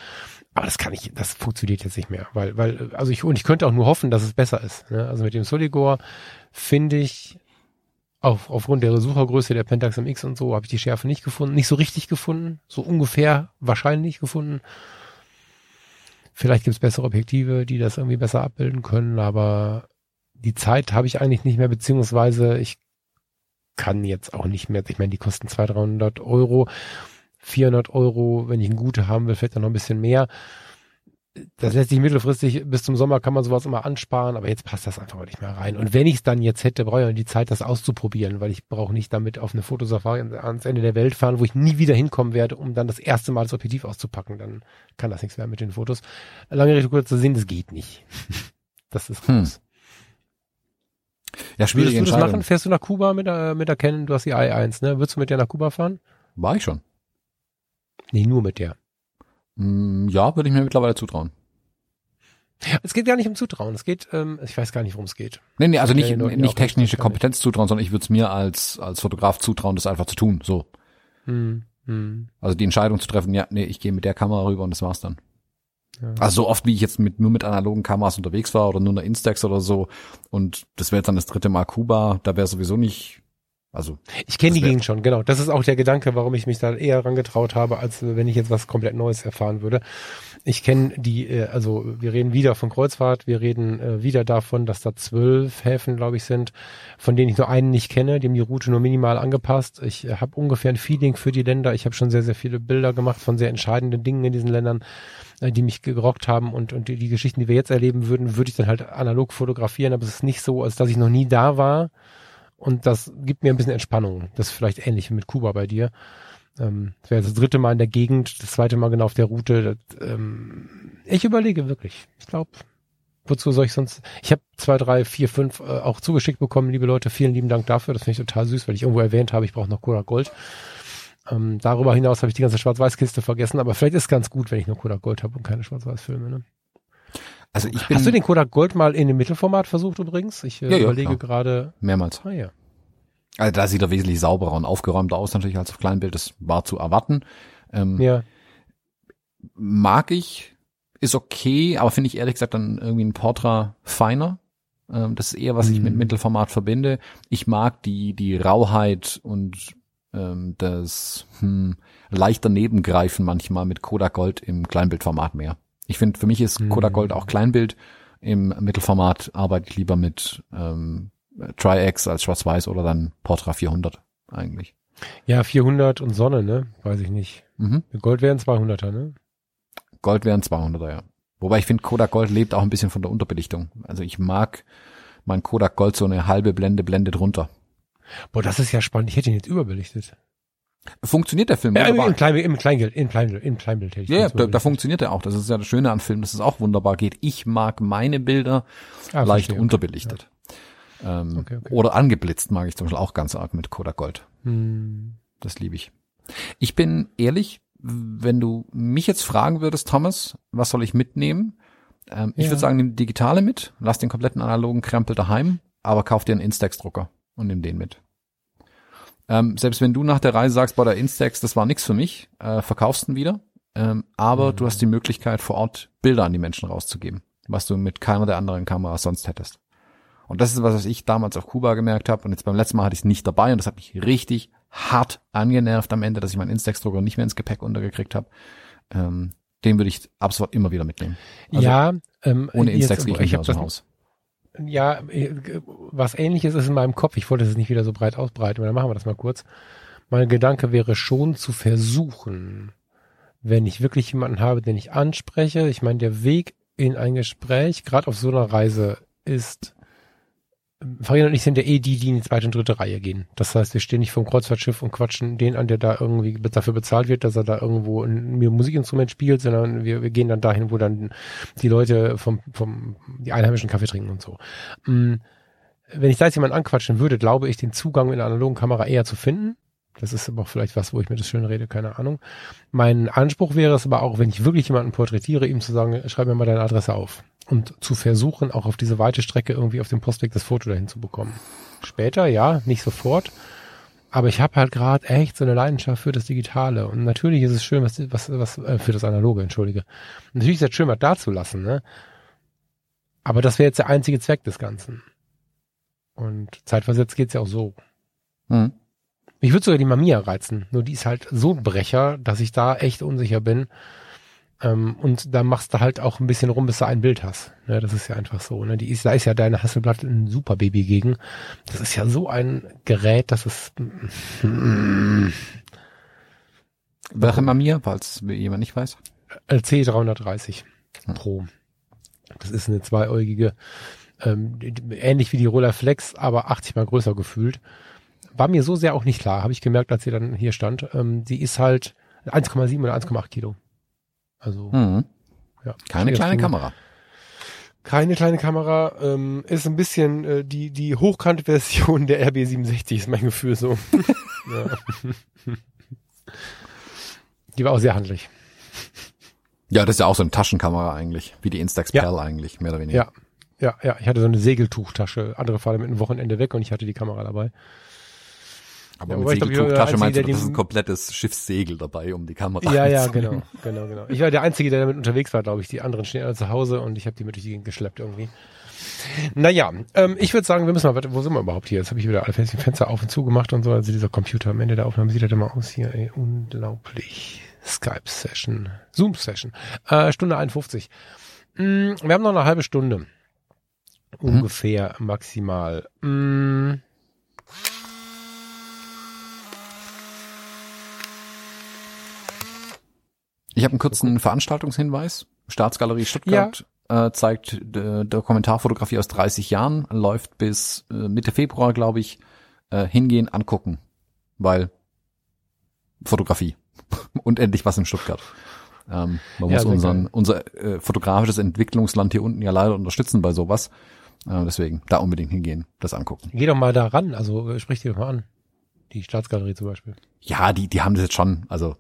Aber das kann ich, das funktioniert jetzt nicht mehr, weil weil also ich und ich könnte auch nur hoffen, dass es besser ist. Ne? Also mit dem Soligor finde ich auf, aufgrund der Suchergröße der Pentax MX und so habe ich die Schärfe nicht gefunden, nicht so richtig gefunden, so ungefähr wahrscheinlich gefunden. Vielleicht gibt es bessere Objektive, die das irgendwie besser abbilden können, aber die Zeit habe ich eigentlich nicht mehr, beziehungsweise ich kann jetzt auch nicht mehr, ich meine, die kosten 200, 300 Euro, 400 Euro, wenn ich ein gute haben will, vielleicht dann noch ein bisschen mehr das lässt sich mittelfristig, bis zum Sommer kann man sowas immer ansparen, aber jetzt passt das einfach nicht mehr rein. Und wenn ich es dann jetzt hätte, brauche ich die Zeit, das auszuprobieren, weil ich brauche nicht damit auf eine Fotosafari ans Ende der Welt fahren, wo ich nie wieder hinkommen werde, um dann das erste Mal das Objektiv auszupacken. Dann kann das nichts mehr mit den Fotos. Lange Rede kurz zu sehen, das geht nicht. das ist hm. groß. Hm. Ja, schwierig. Würdest du das machen? Fährst du nach Kuba mit der, mit der Canon? Du hast die i1, ne? Würdest du mit der nach Kuba fahren? War ich schon. Nee, nur mit der. Mm, ja, würde ich mir mittlerweile zutrauen. Es geht gar nicht um Zutrauen. Es geht, ähm, ich weiß gar nicht, worum es geht. Nee, nee, also nicht, ja, nicht technische Kompetenz zutrauen, sondern ich würde es mir als, als Fotograf zutrauen, das einfach zu tun. So. Hm, hm. Also die Entscheidung zu treffen, ja, nee, ich gehe mit der Kamera rüber und das war's dann. Ja. Also so oft wie ich jetzt mit nur mit analogen Kameras unterwegs war oder nur einer Instax oder so und das wäre jetzt dann das dritte Mal Kuba, da wäre sowieso nicht also ich kenne die Gegend schon, genau. Das ist auch der Gedanke, warum ich mich da eher rangetraut habe, als wenn ich jetzt was komplett Neues erfahren würde. Ich kenne die, äh, also wir reden wieder von Kreuzfahrt, wir reden äh, wieder davon, dass da zwölf Häfen, glaube ich, sind, von denen ich nur einen nicht kenne. Die haben die Route nur minimal angepasst. Ich äh, habe ungefähr ein Feeling für die Länder. Ich habe schon sehr, sehr viele Bilder gemacht von sehr entscheidenden Dingen in diesen Ländern die mich gerockt haben und, und die, die Geschichten, die wir jetzt erleben würden, würde ich dann halt analog fotografieren, aber es ist nicht so, als dass ich noch nie da war und das gibt mir ein bisschen Entspannung. Das ist vielleicht ähnlich mit Kuba bei dir. Ähm, das wäre das dritte Mal in der Gegend, das zweite Mal genau auf der Route. Das, ähm, ich überlege wirklich. Ich glaube, wozu soll ich sonst? Ich habe zwei, drei, vier, fünf äh, auch zugeschickt bekommen, liebe Leute. Vielen lieben Dank dafür. Das finde ich total süß, weil ich irgendwo erwähnt habe, ich brauche noch Kodak Gold. Ähm, darüber hinaus habe ich die ganze Schwarz-Weiß-Kiste vergessen, aber vielleicht ist es ganz gut, wenn ich nur Kodak Gold habe und keine Schwarz-Weiß-Filme. Ne? Also ich bin Hast du den Kodak Gold mal in dem Mittelformat versucht übrigens? Ich äh, ja, überlege ja, gerade. Mehrmals. Ah, ja. Also da sieht er wesentlich sauberer und aufgeräumter aus natürlich als auf Kleinbild. Das war zu erwarten. Ähm, ja. Mag ich, ist okay, aber finde ich ehrlich gesagt dann irgendwie ein Portra feiner. Ähm, das ist eher, was mhm. ich mit mhm. Mittelformat verbinde. Ich mag die, die Rauheit und ähm, das hm, leichter Nebengreifen manchmal mit Kodak Gold im Kleinbildformat mehr. Ich finde, für mich ist mhm. Kodak Gold auch Kleinbild. Im Mittelformat arbeite ich lieber mit ähm, Tri-X als Schwarz-Weiß oder dann Portra 400 eigentlich. Ja, 400 und Sonne, ne? Weiß ich nicht. Mhm. Gold wären 200er, ne? Gold wären 200er, ja. Wobei ich finde, Kodak Gold lebt auch ein bisschen von der Unterbelichtung. Also ich mag mein Kodak Gold so eine halbe Blende, Blende drunter. Boah, das ist ja spannend. Ich hätte ihn jetzt überbelichtet. Funktioniert der Film Ja, wunderbar. im, Klein, im Kleingeld, im Kleinbild, im Kleinbild hätte ich Ja, ja da, da funktioniert er auch. Das ist ja das Schöne an Filmen, dass es auch wunderbar geht. Ich mag meine Bilder Ah, leicht verstehe. unterbelichtet. Ähm, Okay, okay. Oder angeblitzt mag ich zum Beispiel auch ganz arg mit Kodak Gold. Hm. Das liebe ich. Ich bin ehrlich, wenn du mich jetzt fragen würdest, Thomas, was soll ich mitnehmen? Ähm, Ich Ja. würde sagen, nimm digitale mit, lass den kompletten analogen Krempel daheim, aber kauf dir einen Instax-Drucker und nimm den mit. Ähm, selbst wenn du nach der Reise sagst, boah, der Instax, das war nix für mich, äh, verkaufst ihn wieder. Ähm, aber Mhm. du hast die Möglichkeit, vor Ort Bilder an die Menschen rauszugeben, was du mit keiner der anderen Kameras sonst hättest. Und das ist was, was ich damals auf Kuba gemerkt habe. Und jetzt beim letzten Mal hatte ich es nicht dabei und das hat mich richtig hart angenervt am Ende, dass ich meinen Instax-Drucker nicht mehr ins Gepäck untergekriegt habe. Ähm, den würde ich absolut immer wieder mitnehmen. Also ja, ähm, Ohne Instax gehe ich nicht aus dem Haus. Ja, äh, was ähnliches ist in meinem Kopf. Ich wollte es nicht wieder so breit ausbreiten, aber dann machen wir das mal kurz. Mein Gedanke wäre schon zu versuchen, wenn ich wirklich jemanden habe, den ich anspreche. Ich meine, der Weg in ein Gespräch, gerade auf so einer Reise, ist Farina und ich sind ja eh die, die in die zweite und dritte Reihe gehen. Das heißt, wir stehen nicht vom Kreuzfahrtschiff und quatschen den an, der da irgendwie dafür bezahlt wird, dass er da irgendwo ein mir Musikinstrument spielt, sondern wir, wir gehen dann dahin, wo dann die Leute vom, vom, die einheimischen Kaffee trinken und so. Mm, Wenn ich da jetzt jemanden anquatschen würde, glaube ich, den Zugang in der analogen Kamera eher zu finden. Das ist aber auch vielleicht was, wo ich mir das schön rede, keine Ahnung. Mein Anspruch wäre es aber auch, wenn ich wirklich jemanden porträtiere, ihm zu sagen, schreib mir mal deine Adresse auf. Und zu versuchen, auch auf diese weite Strecke irgendwie auf dem Postweg das Foto dahin zu bekommen. Später, ja, nicht sofort. Aber ich habe halt gerade echt so eine Leidenschaft für das Digitale. Und natürlich ist es schön, was, was, was äh, für das Analoge, entschuldige. Und natürlich ist es schön, was da zu lassen, ne? Aber das wäre jetzt der einzige Zweck des Ganzen. Und zeitversetzt geht's ja auch so. Mhm. Mich würde sogar die Mamiya reizen. Nur die ist halt so ein Brecher, dass ich da echt unsicher bin. Ähm, und da machst du halt auch ein bisschen rum, bis du ein Bild hast. Ne, das ist ja einfach so. Ne? Die ist, da ist ja deine Hasselblatt ein super Baby gegen. Das ist ja so ein Gerät, das ist. Welche Mamiya, falls jemand nicht weiß? C330 Pro. Das ist eine zweieugige, ähm, ähnlich wie die Rolleiflex, aber 80 mal größer gefühlt. War mir so sehr auch nicht klar, habe ich gemerkt, als sie dann hier stand. Ähm, die ist halt 1,7 oder 1,8 Kilo. Also Mhm. ja, Keine kleine. Kamera. Keine kleine Kamera, ähm, ist ein bisschen äh, die die hochkante Version der RB67 ist mein Gefühl so. ja. Die war auch sehr handlich. Ja, das ist ja auch so eine Taschenkamera eigentlich, wie die Instax Ja. Pearl eigentlich, mehr oder weniger. Ja, ja, ja. Ich hatte so eine Segeltuchtasche. Andere fahren mit einem Wochenende weg und ich hatte die Kamera dabei. Aber Ja, mit Segeltuchtasche meinst du, das ist ein komplettes Schiffssegel dabei, um die Kamera Ja, ja, genau, genau, genau. Ich war der Einzige, der damit unterwegs war, glaube ich. Die anderen stehen alle zu Hause und ich habe die mit durch die Gegend geschleppt irgendwie. Naja, ähm, ich würde sagen, wir müssen mal, wo sind wir überhaupt hier? Jetzt habe ich wieder alle Fenster auf und zu gemacht und so. Also dieser Computer am Ende der Aufnahme sieht halt immer aus hier, ey, unglaublich. Skype-Session, Zoom-Session, äh, Stunde 51. Mm, wir haben noch eine halbe Stunde. Ungefähr maximal. Mm, Ich habe einen kurzen Veranstaltungshinweis. Staatsgalerie Stuttgart äh, zeigt äh, Dokumentarfotografie aus 30 Jahren, läuft bis äh, Mitte Februar, glaube ich, äh, hingehen, angucken. Weil Fotografie. Und endlich was in Stuttgart. Ähm, man Ja, muss unseren, unser äh, fotografisches Entwicklungsland hier unten ja leider unterstützen bei sowas. Äh, deswegen da unbedingt hingehen, das angucken. geh doch mal da ran, also äh, sprich doch mal an. Die Staatsgalerie zum Beispiel. Ja, die, die haben das jetzt schon. Also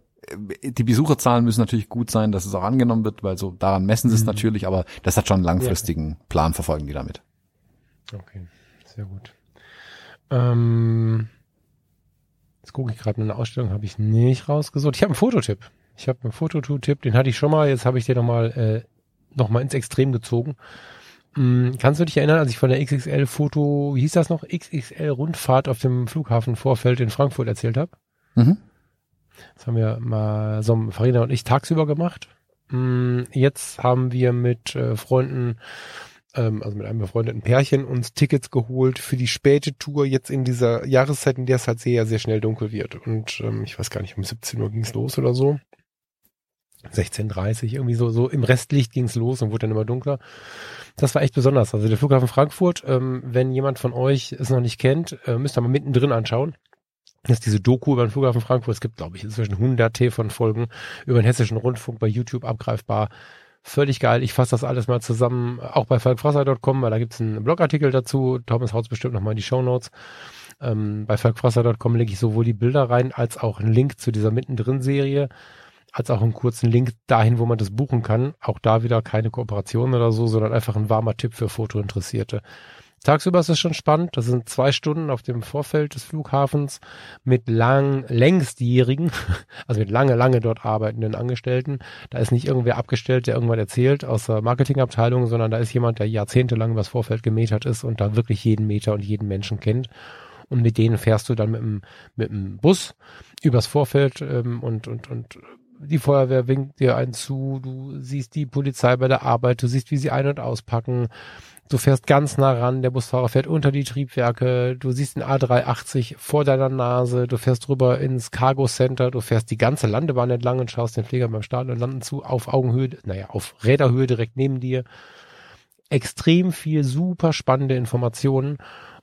die Besucherzahlen müssen natürlich gut sein, dass es auch angenommen wird, weil so daran messen sie es Mhm. natürlich, aber das hat schon einen langfristigen Plan verfolgen die damit. Okay, sehr gut. Ähm, jetzt gucke ich gerade, eine Ausstellung habe ich nicht rausgesucht. Ich habe einen Fototipp. Ich habe einen Fototipp, den hatte ich schon mal, jetzt habe ich den nochmal äh, noch mal ins Extrem gezogen. Hm, kannst du dich erinnern, als ich von der XXL Foto, wie hieß das noch, XXL Rundfahrt auf dem Flughafen Vorfeld in Frankfurt erzählt habe? Mhm. Das haben wir mal so Farina und ich tagsüber gemacht. Mm, Jetzt haben wir mit äh, Freunden, ähm, also mit einem befreundeten Pärchen, uns Tickets geholt für die späte Tour jetzt in dieser Jahreszeit, in der es halt sehr, sehr schnell dunkel wird. Und ähm, ich weiß gar nicht, um 17 Uhr ging's los oder so. 16.30 irgendwie so, so im Restlicht ging's los und wurde dann immer dunkler. Das war echt besonders. Also der Flughafen Frankfurt, ähm, wenn jemand von euch es noch nicht kennt, äh, müsst ihr mal mittendrin anschauen. Ist diese Doku über den Flughafen Frankfurt. Es gibt, glaube ich, inzwischen hunderte von Folgen über den hessischen Rundfunk bei YouTube abgreifbar. Völlig geil. Ich fasse das alles mal zusammen, auch bei falkfrasser.com, weil da gibt's einen Blogartikel dazu. Thomas haut's bestimmt nochmal in die Show Notes. Ähm, bei falkfrasser.com lege ich sowohl die Bilder rein, als auch einen Link zu dieser Mittendrin-Serie als auch einen kurzen Link dahin, wo man das buchen kann. Auch da wieder keine Kooperation oder so, sondern einfach ein warmer Tipp für Fotointeressierte. Tagsüber ist es schon spannend. Das sind zwei Stunden auf dem Vorfeld des Flughafens mit lang, längstjährigen, also mit lange, lange dort arbeitenden Angestellten. Da ist nicht irgendwer abgestellt, der irgendwann erzählt aus der Marketingabteilung, sondern da ist jemand, der jahrzehntelang übers Vorfeld gemetert ist und da wirklich jeden Meter und jeden Menschen kennt. Und mit denen fährst du dann mit dem, mit dem Bus übers Vorfeld ähm, und, und, und die Feuerwehr winkt dir einen zu, du siehst die Polizei bei der Arbeit, du siehst, wie sie ein- und auspacken, du fährst ganz nah ran, der Busfahrer fährt unter die Triebwerke, du siehst den A380 vor deiner Nase, du fährst rüber ins Cargo Center, du fährst die ganze Landebahn entlang und schaust den Flieger beim Starten und Landen zu, auf Augenhöhe, naja, auf Räderhöhe direkt neben dir. Extrem viel super spannende Informationen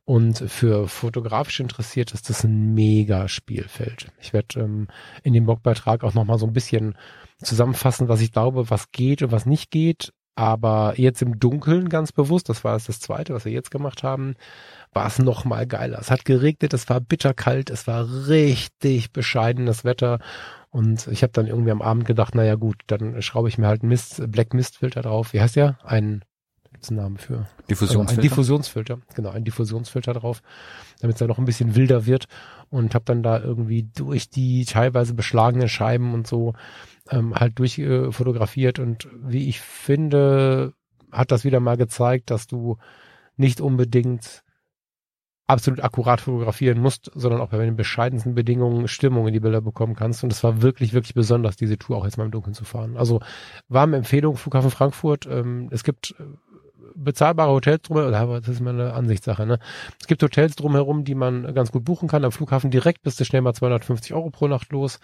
und für fotografisch interessiert ist das ein mega Spielfeld. Ich werde ähm, in dem Blogbeitrag auch nochmal so ein bisschen zusammenfassen, was ich glaube, was geht und was nicht geht. Aber jetzt im Dunkeln ganz bewusst, das war jetzt das zweite, was wir jetzt gemacht haben, war es noch mal geiler. Es hat geregnet, es war bitterkalt, es war richtig bescheidenes Wetter. Und ich habe dann irgendwie am Abend gedacht, naja gut, dann schraube ich mir halt Mist, Black Mist Filter drauf. Wie heißt der? Ein gibt's einen Namen für? Diffusionsfilter. ein Diffusionsfilter, genau, ein Diffusionsfilter drauf, damit es dann noch ein bisschen wilder wird und habe dann da irgendwie durch die teilweise beschlagenen Scheiben und so ähm, halt durchfotografiert äh, und wie ich finde, hat das wieder mal gezeigt, dass du nicht unbedingt absolut akkurat fotografieren musst, sondern auch bei den bescheidensten Bedingungen Stimmung in die Bilder bekommen kannst. Und es war wirklich, wirklich besonders, diese Tour auch jetzt mal im Dunkeln zu fahren. Also warme Empfehlung, Flughafen Frankfurt. Ähm, es gibt äh, bezahlbare Hotels drumherum, das ist mal eine Ansichtssache, ne? Es gibt Hotels drumherum, die man ganz gut buchen kann. Am Flughafen direkt bist du schnell mal 250 Euro pro Nacht los.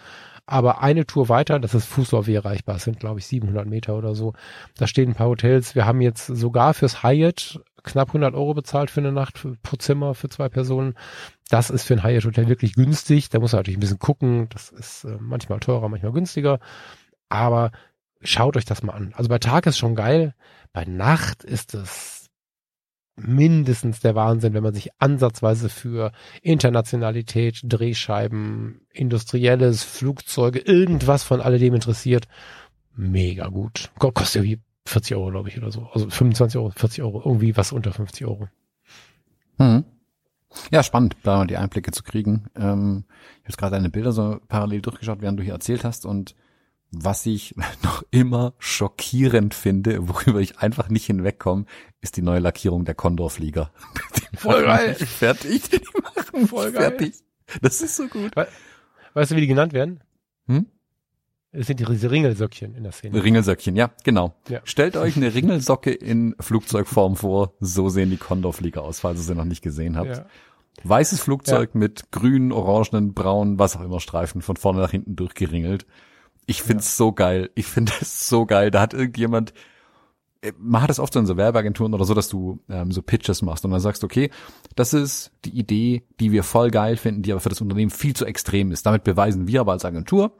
Aber eine Tour weiter, das ist Fußlaufweg erreichbar, das sind glaube ich 700 Meter oder so. Da stehen ein paar Hotels. Wir haben jetzt sogar fürs Hyatt knapp 100 Euro bezahlt für eine Nacht pro Zimmer für zwei Personen. Das ist für ein Hyatt Hotel wirklich günstig. Da muss man natürlich ein bisschen gucken. Das ist äh, manchmal teurer, manchmal günstiger. Aber schaut euch das mal an. Also bei Tag ist schon geil. Bei Nacht ist es mindestens der Wahnsinn, wenn man sich ansatzweise für Internationalität, Drehscheiben, industrielles, Flugzeuge, irgendwas von alledem interessiert. Mega gut. Kostet irgendwie 40 Euro, glaube ich, oder so. Also 25 Euro, 40 Euro, irgendwie was unter 50 Euro. Hm. Ja, spannend, da mal die Einblicke zu kriegen. Ähm, ich habe gerade deine Bilder so parallel durchgeschaut, während du hier erzählt hast und was ich noch immer schockierend finde, worüber ich einfach nicht hinwegkomme, ist die neue Lackierung der Condor-Flieger. Voll geil. Fertig. Die machen voll geil. fertig. Das ist so gut. Weißt du, wie die genannt werden? Hm? Es sind diese Ringelsöckchen in der Szene. Ringelsöckchen, ja, genau. Ja. Stellt euch eine Ringelsocke in Flugzeugform vor. So sehen die Condor-Flieger aus, falls ihr sie noch nicht gesehen habt. Ja. Weißes Flugzeug mit grünen, orangenen, braunen, was auch immer Streifen von vorne nach hinten durchgeringelt. Ich find's so geil. Ich finde es so geil. Da hat irgendjemand, äh, man hat es oft so in so Werbeagenturen oder so, dass du ähm, so Pitches machst und dann sagst, okay, das ist die Idee, die wir voll geil finden, die aber für das Unternehmen viel zu extrem ist. Damit beweisen wir aber als Agentur,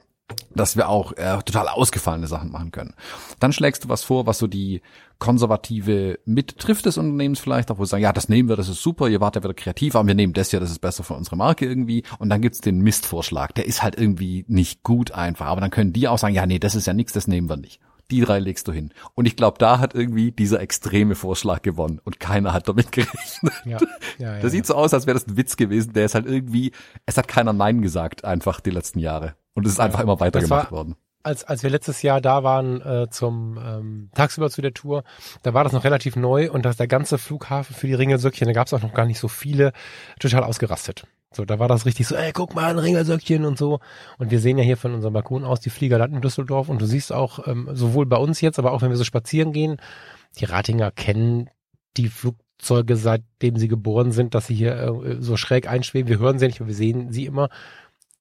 dass wir auch äh, total ausgefallene Sachen machen können. Dann schlägst du was vor, was so die konservative mittrifft des Unternehmens vielleicht, auch wo sie sagen, ja, das nehmen wir, das ist super, ihr wart ja wieder kreativ, aber wir nehmen das ja, das ist besser für unsere Marke irgendwie. Und dann gibt's den Mistvorschlag, der ist halt irgendwie nicht gut einfach. Aber dann können die auch sagen, ja, nee, das ist ja nichts, das nehmen wir nicht. Die drei legst du hin. Und ich glaube, da hat irgendwie dieser extreme Vorschlag gewonnen und keiner hat damit gerechnet. Ja, ja, ja, das sieht so aus, als wäre das ein Witz gewesen, der ist halt irgendwie, es hat keiner Nein gesagt, einfach die letzten Jahre. Und es ist einfach immer weitergemacht worden. Als, als wir letztes Jahr da waren äh, zum ähm, tagsüber zu der Tour, da war das noch relativ neu und dass der ganze Flughafen für die Ringelsöckchen, da gab es auch noch gar nicht so viele, total ausgerastet. So, da war das richtig so, ey, guck mal, ein Ringelsöckchen und so. Und wir sehen ja hier von unserem Balkon aus die Flieger landen in Düsseldorf und du siehst auch, ähm, sowohl bei uns jetzt, aber auch wenn wir so spazieren gehen, die Ratinger kennen die Flugzeuge seitdem sie geboren sind, dass sie hier äh, so schräg einschweben. Wir hören sie nicht, aber wir sehen sie immer.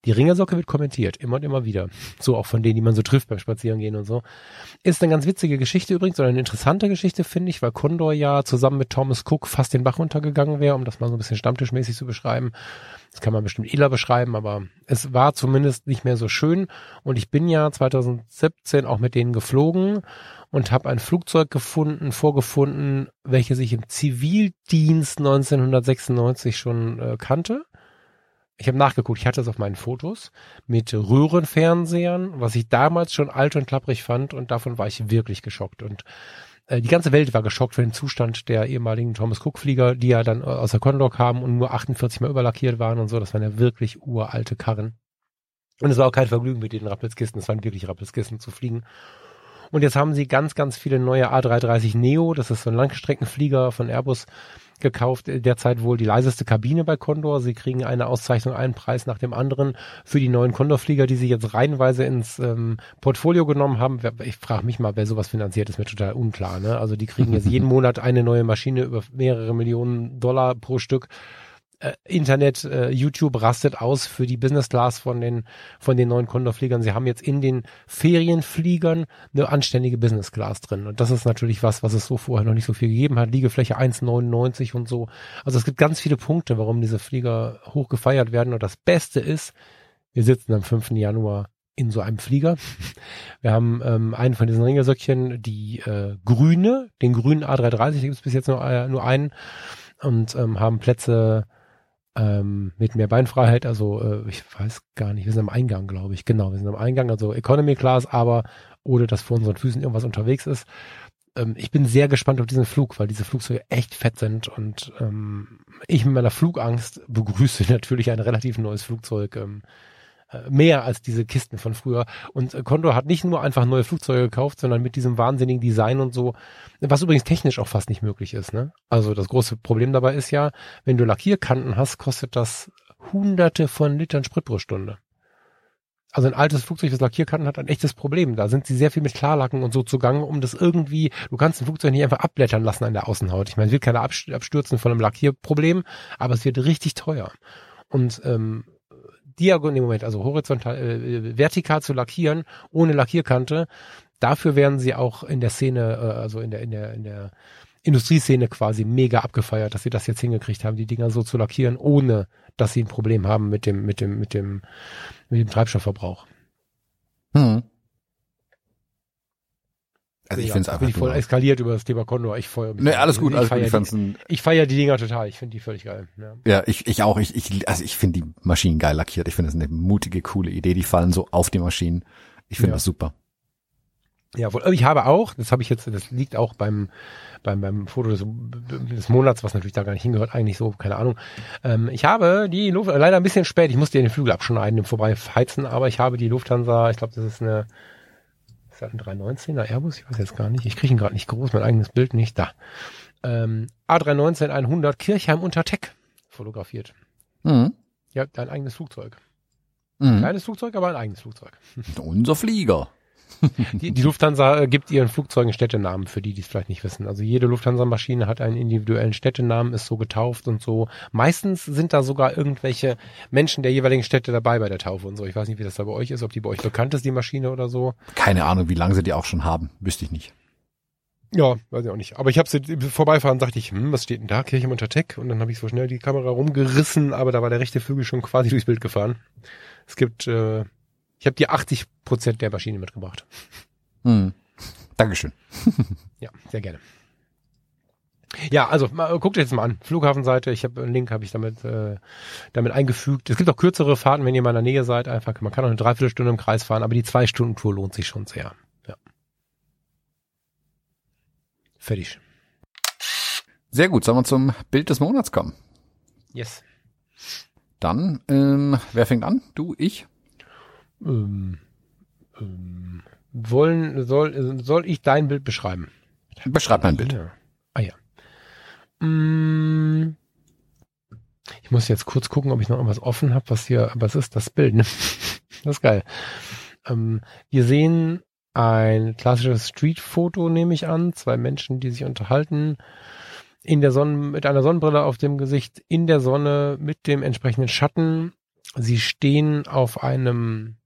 Die Ringersocke wird kommentiert, immer und immer wieder. So auch von denen, die man so trifft beim Spazierengehen und so. Ist eine ganz witzige Geschichte übrigens, oder eine interessante Geschichte, finde ich, weil Condor ja zusammen mit Thomas Cook fast den Bach runtergegangen wäre, um das mal so ein bisschen stammtischmäßig zu beschreiben. Das kann man bestimmt eler beschreiben, aber es war zumindest nicht mehr so schön. Und ich bin ja 2017 auch mit denen geflogen und habe ein Flugzeug gefunden, vorgefunden, welches ich im Zivildienst 1996 schon äh, kannte ich habe nachgeguckt, ich hatte es auf meinen Fotos mit Röhrenfernsehern, was ich damals schon alt und klapprig fand und davon war ich wirklich geschockt und äh, die ganze Welt war geschockt für den Zustand der ehemaligen Thomas Cook Flieger, die ja dann aus der Condor kamen und nur 48 mal überlackiert waren und so, das waren ja wirklich uralte Karren. Und es war auch kein Vergnügen mit den Rappelskisten, es waren wirklich Rappelskisten zu fliegen. Und jetzt haben sie ganz, ganz viele neue A330 Neo, das ist so ein Langstreckenflieger von Airbus, gekauft, derzeit wohl die leiseste Kabine bei Condor. Sie kriegen eine Auszeichnung, einen Preis nach dem anderen für die neuen Condor-Flieger, die sie jetzt reihenweise ins ähm, Portfolio genommen haben. Ich frage mich mal, wer sowas finanziert, ist mir total unklar. Ne? Also die kriegen jetzt jeden Monat eine neue Maschine über mehrere Millionen Dollar pro Stück äh, Internet, äh, YouTube rastet aus für die Business Class von den, von den neuen Condor-Fliegern. Sie haben jetzt in den Ferienfliegern eine anständige Business Class drin. Und das ist natürlich was, was es so vorher noch nicht so viel gegeben hat. Liegefläche 1,99 und so. Also es gibt ganz viele Punkte, warum diese Flieger hoch gefeiert werden. Und das Beste ist, wir sitzen am 5. Januar in so einem Flieger. Wir haben ähm, einen von diesen Ringersöckchen, die äh, grüne, den grünen A330, da gibt es bis jetzt nur, äh, nur einen und ähm, haben Plätze ähm, mit mehr Beinfreiheit, also äh, ich weiß gar nicht, wir sind am Eingang, glaube ich. Genau, wir sind am Eingang, also Economy Class, aber ohne dass vor unseren Füßen irgendwas unterwegs ist. Ähm, ich bin sehr gespannt auf diesen Flug, weil diese Flugzeuge echt fett sind und ähm, ich mit meiner Flugangst begrüße natürlich ein relativ neues Flugzeug. Ähm, äh, mehr als diese Kisten von früher. Und äh, Condor hat nicht nur einfach neue Flugzeuge gekauft, sondern mit diesem wahnsinnigen Design und so, was übrigens technisch auch fast nicht möglich ist. Ne? Also das große Problem dabei ist ja, wenn du Lackierkanten hast, kostet das hunderte von Litern Sprit pro Stunde. Also ein altes Flugzeug, das Lackierkanten hat, ein echtes Problem. Da sind sie sehr viel mit Klarlacken und so zugange, um das irgendwie, du kannst ein Flugzeug nicht einfach abblättern lassen an der Außenhaut. Ich meine, es wird keiner abstürzen von einem Lackierproblem, aber es wird richtig teuer. Und ähm, diagonal, im Moment, also horizontal, äh, vertikal zu lackieren, ohne Lackierkante. Dafür werden sie auch in der Szene, äh, also in der, in der, in der Industrieszene quasi mega abgefeiert, dass sie das jetzt hingekriegt haben, die Dinger so zu lackieren, ohne dass sie ein Problem haben mit dem, mit dem, mit dem, mit dem Treibstoffverbrauch. Hm. Also ich ja, finde es einfach. Bin ich voll eskaliert über das Thema Condor. Ich feuer mich. Nee, alles gut, alles ich gut. Die, ich feiere die Dinger total. Ich finde die völlig geil. Ja, ja ich, ich auch. Ich, ich, also ich finde die Maschinen geil lackiert. Ich finde das eine mutige, coole Idee. Die fallen so auf die Maschinen. Ich finde ja. das super. Ja, wohl, ich habe auch, das habe ich jetzt, das liegt auch beim, beim, beim Foto des, des Monats, was natürlich da gar nicht hingehört, eigentlich so, keine Ahnung. Ähm, ich habe die Luft, leider ein bisschen spät, ich musste den Flügel abschneiden, im Vorbeiheizen, aber ich habe die Lufthansa, ich glaube, das ist eine ist das ein 319er Airbus? Ich weiß jetzt gar nicht. Ich kriege ihn gerade nicht groß, mein eigenes Bild nicht. Da. Ähm, A319 100 Kirchheim unter Tech fotografiert. Mhm. Ja, dein eigenes Flugzeug. Mhm. Kleines Flugzeug, aber ein eigenes Flugzeug. Unser Flieger. Die, die Lufthansa äh, gibt ihren Flugzeugen Städtenamen, für die, die es vielleicht nicht wissen. Also jede Lufthansa-Maschine hat einen individuellen Städtenamen, ist so getauft und so. Meistens sind da sogar irgendwelche Menschen der jeweiligen Städte dabei bei der Taufe und so. Ich weiß nicht, wie das da bei euch ist, ob die bei euch bekannt ist, die Maschine oder so. Keine Ahnung, wie lange sie die auch schon haben. Wüsste ich nicht. Ja, weiß ich auch nicht. Aber ich habe sie vorbeifahren, dachte ich, hm, was steht denn da? Kirche im Untertech. Und dann habe ich so schnell die Kamera rumgerissen, aber da war der rechte Flügel schon quasi durchs Bild gefahren. Es gibt äh, ich habe dir 80 Prozent der Maschine mitgebracht. Hm. Dankeschön. ja, sehr gerne. Ja, also mal, guckt jetzt mal an. Flughafenseite, ich habe einen Link, habe ich damit äh, damit eingefügt. Es gibt auch kürzere Fahrten, wenn ihr mal in der Nähe seid. Einfach, man kann auch eine Dreiviertelstunde im Kreis fahren, aber die zwei Stunden Tour lohnt sich schon sehr. Ja. Fertig. Sehr gut. Sollen wir zum Bild des Monats kommen? Yes. Dann, ähm, wer fängt an? Du, ich? Ähm, ähm, wollen, soll, soll ich dein Bild beschreiben? Beschreib mein Bild. Ja. Ah ja. Mm, ich muss jetzt kurz gucken, ob ich noch irgendwas offen habe, was hier, was ist das Bild? Ne? Das ist geil. Ähm, wir sehen ein klassisches Street-Foto, nehme ich an. Zwei Menschen, die sich unterhalten. In der Sonne, mit einer Sonnenbrille auf dem Gesicht, in der Sonne, mit dem entsprechenden Schatten sie stehen auf einem,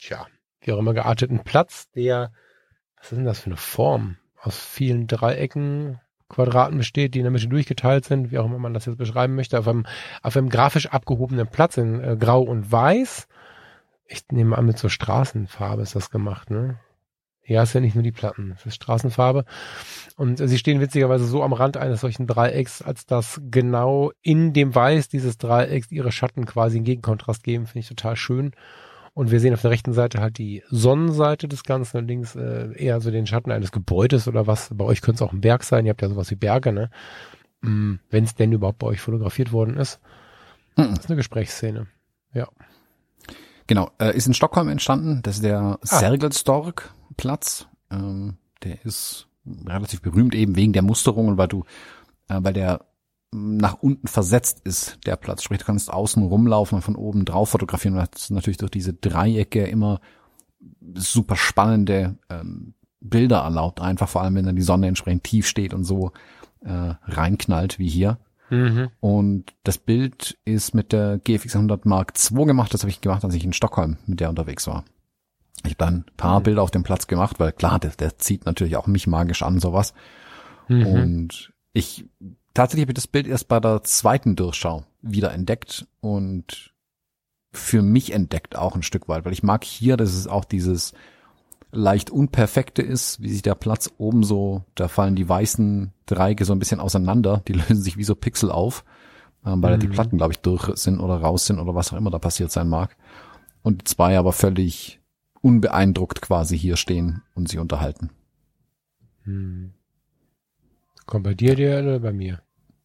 tja, wie auch immer gearteten Platz, der, was ist denn das für eine Form? Aus vielen Dreiecken, Quadraten besteht, die in der Mitte durchgeteilt sind, wie auch immer man das jetzt beschreiben möchte, auf einem, auf einem grafisch abgehobenen Platz in äh, Grau und Weiß. Ich nehme an, mit so Straßenfarbe ist das gemacht, ne? Ja, ist ja nicht nur die Platten, es ist Straßenfarbe. Und äh, sie stehen witzigerweise so am Rand eines solchen Dreiecks, als dass genau in dem Weiß dieses Dreiecks ihre Schatten quasi in Gegenkontrast geben, finde ich total schön. Und wir sehen auf der rechten Seite halt die Sonnenseite des Ganzen und links äh, eher so den Schatten eines Gebäudes oder was. Bei euch könnte es auch ein Berg sein. Ihr habt ja sowas wie Berge, ne? Mm, Wenn es denn überhaupt bei euch fotografiert worden ist. Mhm. Das ist eine Gesprächsszene. Ja. Genau, äh, ist in Stockholm entstanden. Das ist der Ah. Sergelstorg-Platz. Ähm, der ist relativ berühmt eben wegen der Musterungen, weil du, äh, weil der nach unten versetzt ist, der Platz. Sprich, du kannst außen rumlaufen und von oben drauf fotografieren. Das ist natürlich durch diese Dreiecke immer super spannende ähm, Bilder erlaubt. Einfach vor allem, wenn dann die Sonne entsprechend tief steht und so äh, reinknallt wie hier. Mhm. Und das Bild ist mit der GFX 100 Mark II gemacht. Das habe ich gemacht, als ich in Stockholm mit der unterwegs war. Ich habe dann ein paar Mhm. Bilder auf dem Platz gemacht, weil klar, der, der zieht natürlich auch mich magisch an, sowas. Mhm. Und ich tatsächlich habe ich das Bild erst bei der zweiten Durchschau wieder entdeckt und für mich entdeckt auch ein Stück weit, weil ich mag hier, dass es auch dieses leicht unperfekte ist, wie sich der Platz oben so, da fallen die weißen Dreiecke so ein bisschen auseinander, die lösen sich wie so Pixel auf, ähm, weil da die Mhm. Platten, glaube ich, durch sind oder raus sind oder was auch immer da passiert sein mag. Und die zwei aber völlig unbeeindruckt quasi hier stehen und sich unterhalten. Mhm. Kommt bei dir der oder bei mir?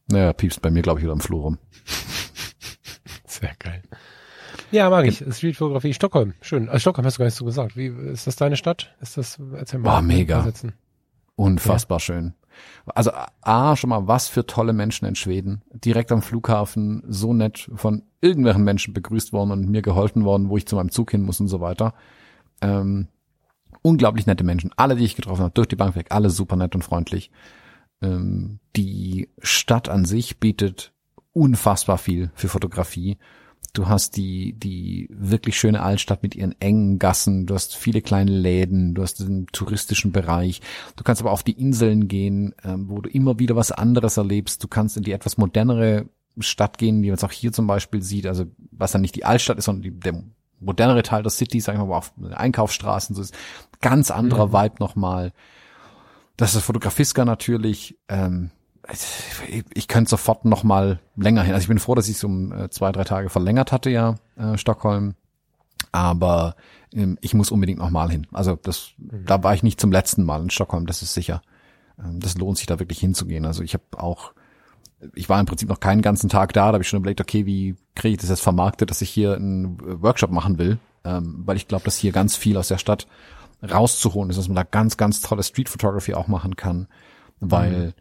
Naja, piepst bei mir, glaube ich, wieder im Flur rum. Sehr geil. Ja, mag ich. Streetfotografie Stockholm. Schön. Also Stockholm hast du gar nicht so gesagt. Wie, ist das deine Stadt? Ist das, erzähl mal. Boah, mega. Übersetzen. Unfassbar schön. Also A, schon mal was für tolle Menschen in Schweden. Direkt am Flughafen, so nett von irgendwelchen Menschen begrüßt worden und mir geholfen worden, wo ich zu meinem Zug hin muss und so weiter. Ähm, unglaublich nette Menschen. Alle, die ich getroffen habe, durch die Bank weg, alle super nett und freundlich. Ähm, die Stadt an sich bietet unfassbar viel für Fotografie. Du hast die, die wirklich schöne Altstadt mit ihren engen Gassen, du hast viele kleine Läden, du hast den touristischen Bereich. Du kannst aber auf die Inseln gehen, ähm, wo du immer wieder was anderes erlebst. Du kannst in die etwas modernere Stadt gehen, wie man es auch hier zum Beispiel sieht, also was dann nicht die Altstadt ist, sondern die, der modernere Teil der City, sagen wir mal, wo auf Einkaufsstraßen so ist. Ganz anderer Mhm. Vibe nochmal. Das ist Fotografiska natürlich. Ähm, ich, ich könnte sofort noch mal länger hin. Also ich bin froh, dass ich es um äh, zwei, drei Tage verlängert hatte, ja, äh, Stockholm. Aber ähm, ich muss unbedingt noch mal hin. Also das, da war ich nicht zum letzten Mal in Stockholm, das ist sicher. Ähm, das lohnt sich da wirklich hinzugehen. Also ich habe auch, ich war im Prinzip noch keinen ganzen Tag da, da habe ich schon überlegt, okay, wie kriege ich das jetzt vermarktet, dass ich hier einen Workshop machen will, ähm, weil ich glaube, dass hier ganz viel aus der Stadt rauszuholen ist, dass man da ganz, ganz tolle Street Photography auch machen kann, weil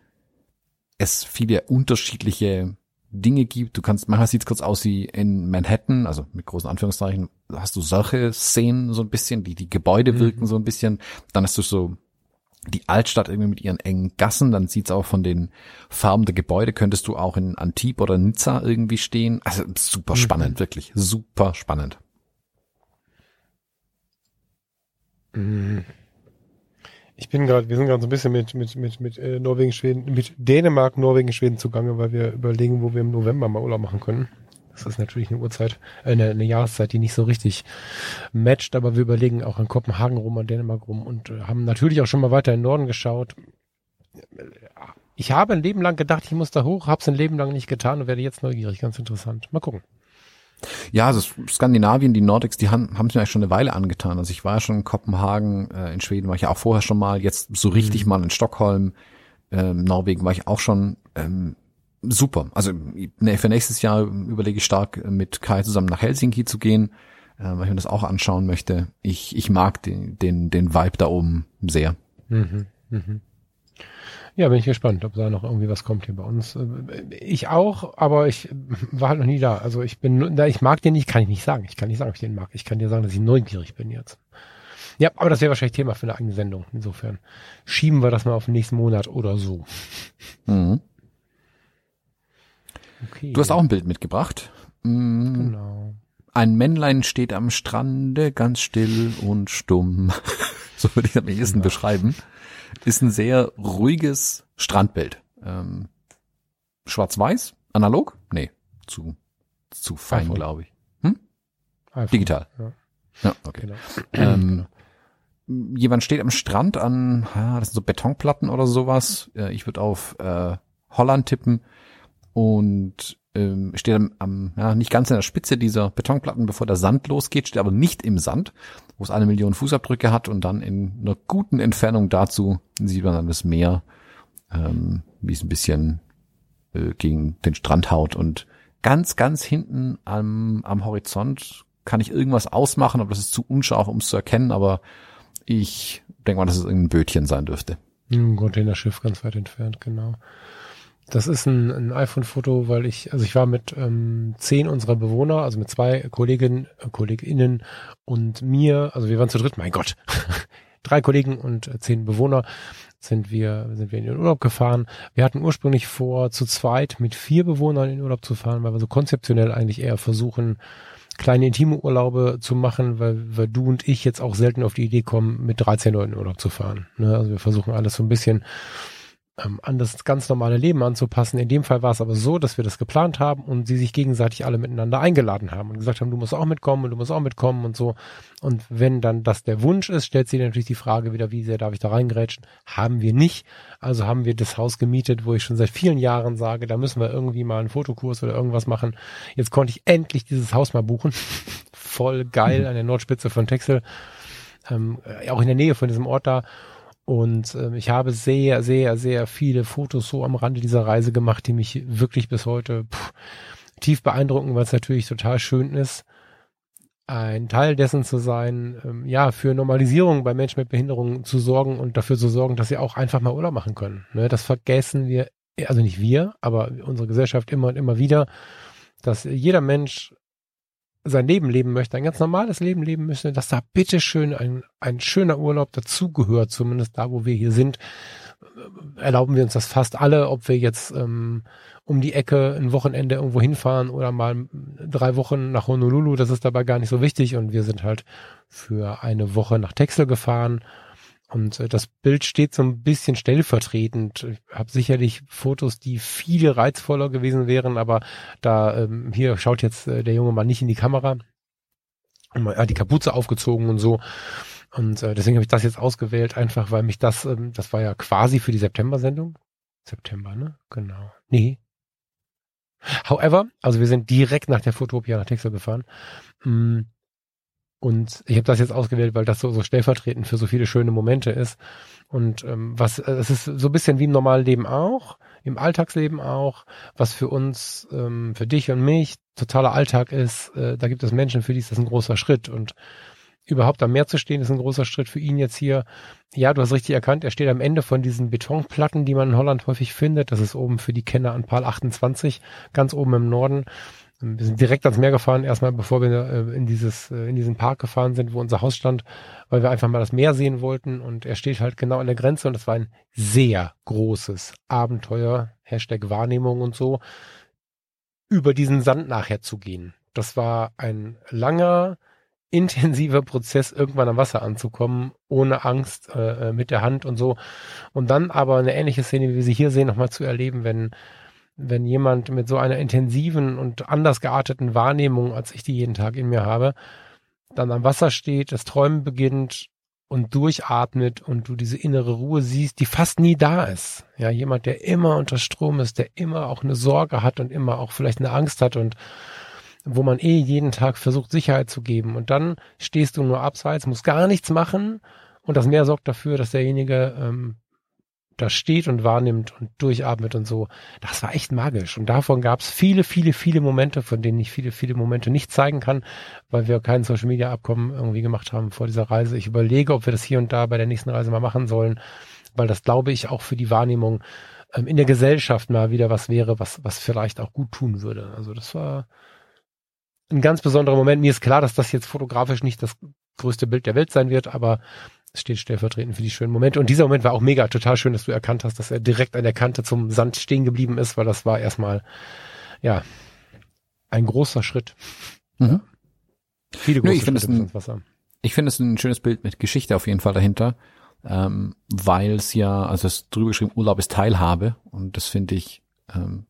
es viele unterschiedliche Dinge gibt. Du kannst, manchmal sieht es kurz aus wie in Manhattan, also mit großen Anführungszeichen, hast du solche Szenen so ein bisschen, die, die Gebäude Mhm. wirken so ein bisschen. Dann hast du so die Altstadt irgendwie mit ihren engen Gassen, dann sieht's auch von den Farben der Gebäude, könntest du auch in Antibes oder Nizza irgendwie stehen. Also super Mhm. spannend, wirklich. Super spannend. Mhm. Ich bin gerade, wir sind gerade so ein bisschen mit, mit, mit, mit äh, Norwegen, Schweden, mit Dänemark, Norwegen, Schweden zugange, weil wir überlegen, wo wir im November mal Urlaub machen können. Das ist natürlich eine Uhrzeit, äh, eine, eine Jahreszeit, die nicht so richtig matcht, aber wir überlegen auch an Kopenhagen rum, an Dänemark rum und äh, haben natürlich auch schon mal weiter in den Norden geschaut. Ich habe ein Leben lang gedacht, ich muss da hoch, habe es ein Leben lang nicht getan und werde jetzt neugierig. Ganz interessant. Mal gucken. Ja, also Skandinavien, die Nordics, die haben haben es mir eigentlich schon eine Weile angetan. Also ich war ja schon in Kopenhagen, äh, in Schweden war ich ja auch vorher schon mal, jetzt so richtig mal in Stockholm, ähm, Norwegen war ich auch schon. Ähm, super. Also ne, für nächstes Jahr überlege ich stark äh, mit Kai zusammen nach Helsinki zu gehen, äh, weil ich mir das auch anschauen möchte. Ich, ich mag den, den, den Vibe da oben sehr. Mhm, mhm. Ja, bin ich gespannt, ob da noch irgendwie was kommt hier bei uns. Äh, Ich auch, aber ich war halt noch nie da. Also ich bin, nur- ich mag den nicht, kann ich nicht sagen. Ich kann nicht sagen, ob ich den mag. Ich kann dir sagen, dass ich neugierig bin jetzt. Ja, aber das wäre wahrscheinlich Thema für eine eigene Sendung. Insofern schieben wir das mal auf den nächsten Monat oder so. Mhm. Okay. Du hast auch ein Bild mitgebracht. Mhm. Genau. ein Männlein steht am Strande, ganz still und stumm. so würde ich am ehesten genau. beschreiben. Ist ein sehr ruhiges Strandbild. Ähm, Schwarz-Weiß? Analog? Nee, zu, zu fein, glaube ich. Hm? IPhone. Digital. Ja, ja okay. Genau. Ähm, jemand steht am Strand an, ja, das sind so Betonplatten oder sowas. Ich würde auf äh, Holland tippen und ähm, steht am, am ja, nicht ganz in der Spitze dieser Betonplatten, bevor der Sand losgeht, steht aber nicht im Sand, wo es eine Million Fußabdrücke hat und dann in einer guten Entfernung dazu sieht man dann das Meer, ähm, wie es ein bisschen äh, gegen den Strand haut und ganz, ganz hinten am, am Horizont kann ich irgendwas ausmachen, aber das ist zu unscharf, um es zu erkennen, aber ich denke mal, dass es irgendein Bötchen sein dürfte. Ein Containerschiff ganz weit entfernt, genau. Das ist ein, ein iPhone-Foto, weil ich, also ich war mit ähm, zehn unserer Bewohner, also mit zwei Kolleginnen, äh, KollegInnen und mir, also wir waren zu dritt, mein Gott, drei Kollegen und äh, zehn Bewohner sind wir, sind wir in den Urlaub gefahren. Wir hatten ursprünglich vor, zu zweit mit vier Bewohnern in den Urlaub zu fahren, weil wir so konzeptionell eigentlich eher versuchen, kleine intime Urlaube zu machen, weil, weil du und ich jetzt auch selten auf die Idee kommen, mit 13 Leuten in Urlaub zu fahren. Ne? Also wir versuchen alles so ein bisschen ähm, an das ganz normale Leben anzupassen. In dem Fall war es aber so, dass wir das geplant haben und sie sich gegenseitig alle miteinander eingeladen haben und gesagt haben, du musst auch mitkommen und du musst auch mitkommen und so. Und wenn dann das der Wunsch ist, stellt sie natürlich die Frage wieder, wie sehr darf ich da reingrätschen? Haben wir nicht. Also haben wir das Haus gemietet, wo ich schon seit vielen Jahren sage, da müssen wir irgendwie mal einen Fotokurs oder irgendwas machen. Jetzt konnte ich endlich dieses Haus mal buchen. Voll geil an der Nordspitze von Texel. Ähm, auch in der Nähe von diesem Ort da. Und ähm, ich habe sehr, sehr, sehr viele Fotos so am Rande dieser Reise gemacht, die mich wirklich bis heute pff, tief beeindrucken, weil es natürlich total schön ist, ein Teil dessen zu sein, ähm, ja, für Normalisierung bei Menschen mit Behinderungen zu sorgen und dafür zu sorgen, dass sie auch einfach mal Urlaub machen können. Ne, das vergessen wir, also nicht wir, aber unsere Gesellschaft immer und immer wieder, dass jeder Mensch sein Leben leben möchte, ein ganz normales Leben leben möchte, dass da bitteschön ein, ein schöner Urlaub dazugehört, zumindest da, wo wir hier sind, erlauben wir uns das fast alle, ob wir jetzt ähm, um die Ecke ein Wochenende irgendwo hinfahren oder mal drei Wochen nach Honolulu, das ist dabei gar nicht so wichtig. Und wir sind halt für eine Woche nach Texel gefahren und äh, das Bild steht so ein bisschen stellvertretend. Ich habe sicherlich Fotos, die viel reizvoller gewesen wären, aber da ähm, hier schaut jetzt äh, der junge Mann nicht in die Kamera. Man hat die Kapuze aufgezogen und so. Und äh, deswegen habe ich das jetzt ausgewählt, einfach weil mich das, ähm, das war ja quasi für die September-Sendung. September, ne? Genau. Nee. However, also wir sind direkt nach der Fotopia nach Texel gefahren. Mm, und ich habe das jetzt ausgewählt, weil das so, so stellvertretend für so viele schöne Momente ist. Und ähm, was, äh, es ist so ein bisschen wie im normalen Leben auch, im Alltagsleben auch, was für uns, ähm, für dich und mich totaler Alltag ist. Äh, da gibt es Menschen, für die ist das ein großer Schritt. Und überhaupt am Meer zu stehen, ist ein großer Schritt für ihn jetzt hier. Ja, du hast richtig erkannt, er steht am Ende von diesen Betonplatten, die man in Holland häufig findet. Das ist oben für die Kenner an Pal 28, ganz oben im Norden. Wir sind direkt ans Meer gefahren, erstmal bevor wir äh, in dieses, äh, in diesen Park gefahren sind, wo unser Haus stand, weil wir einfach mal das Meer sehen wollten und er steht halt genau an der Grenze und es war ein sehr großes Abenteuer, Hashtag Wahrnehmung und so, über diesen Sand nachher zu gehen. Das war ein langer, intensiver Prozess, irgendwann am Wasser anzukommen, ohne Angst, äh, äh mit der Hand und so. Und dann aber eine ähnliche Szene, wie wir sie hier sehen, nochmal zu erleben, wenn wenn jemand mit so einer intensiven und anders gearteten Wahrnehmung, als ich die jeden Tag in mir habe, dann am Wasser steht, das Träumen beginnt und durchatmet und du diese innere Ruhe siehst, die fast nie da ist. Ja, jemand, der immer unter Strom ist, der immer auch eine Sorge hat und immer auch vielleicht eine Angst hat und wo man eh jeden Tag versucht, Sicherheit zu geben. Und dann stehst du nur abseits, musst gar nichts machen und das Meer sorgt dafür, dass derjenige ähm, da steht und wahrnimmt und durchatmet und so. Das war echt magisch. Und davon gab es viele, viele, viele Momente, von denen ich viele, viele Momente nicht zeigen kann, weil wir kein Social Media Abkommen irgendwie gemacht haben vor dieser Reise. Ich überlege, ob wir das hier und da bei der nächsten Reise mal machen sollen, weil das glaube ich auch für die Wahrnehmung ähm, in der Gesellschaft mal wieder was wäre, was, was vielleicht auch gut tun würde. Also das war ein ganz besonderer Moment. Mir ist klar, dass das jetzt fotografisch nicht das größte Bild der Welt sein wird, aber steht stellvertretend für die schönen Momente. Und dieser Moment war auch mega, total schön, dass du erkannt hast, dass er direkt an der Kante zum Sand stehen geblieben ist, weil das war erstmal, ja, ein großer Schritt. Mhm. Viele Nö, große ich finde Schritte es bis ein- ins Wasser. Ich finde es ein schönes Bild mit Geschichte auf jeden Fall dahinter, ähm, weil es ja, also es ist drüber geschrieben, Urlaub ist Teilhabe und das finde ich, ähm,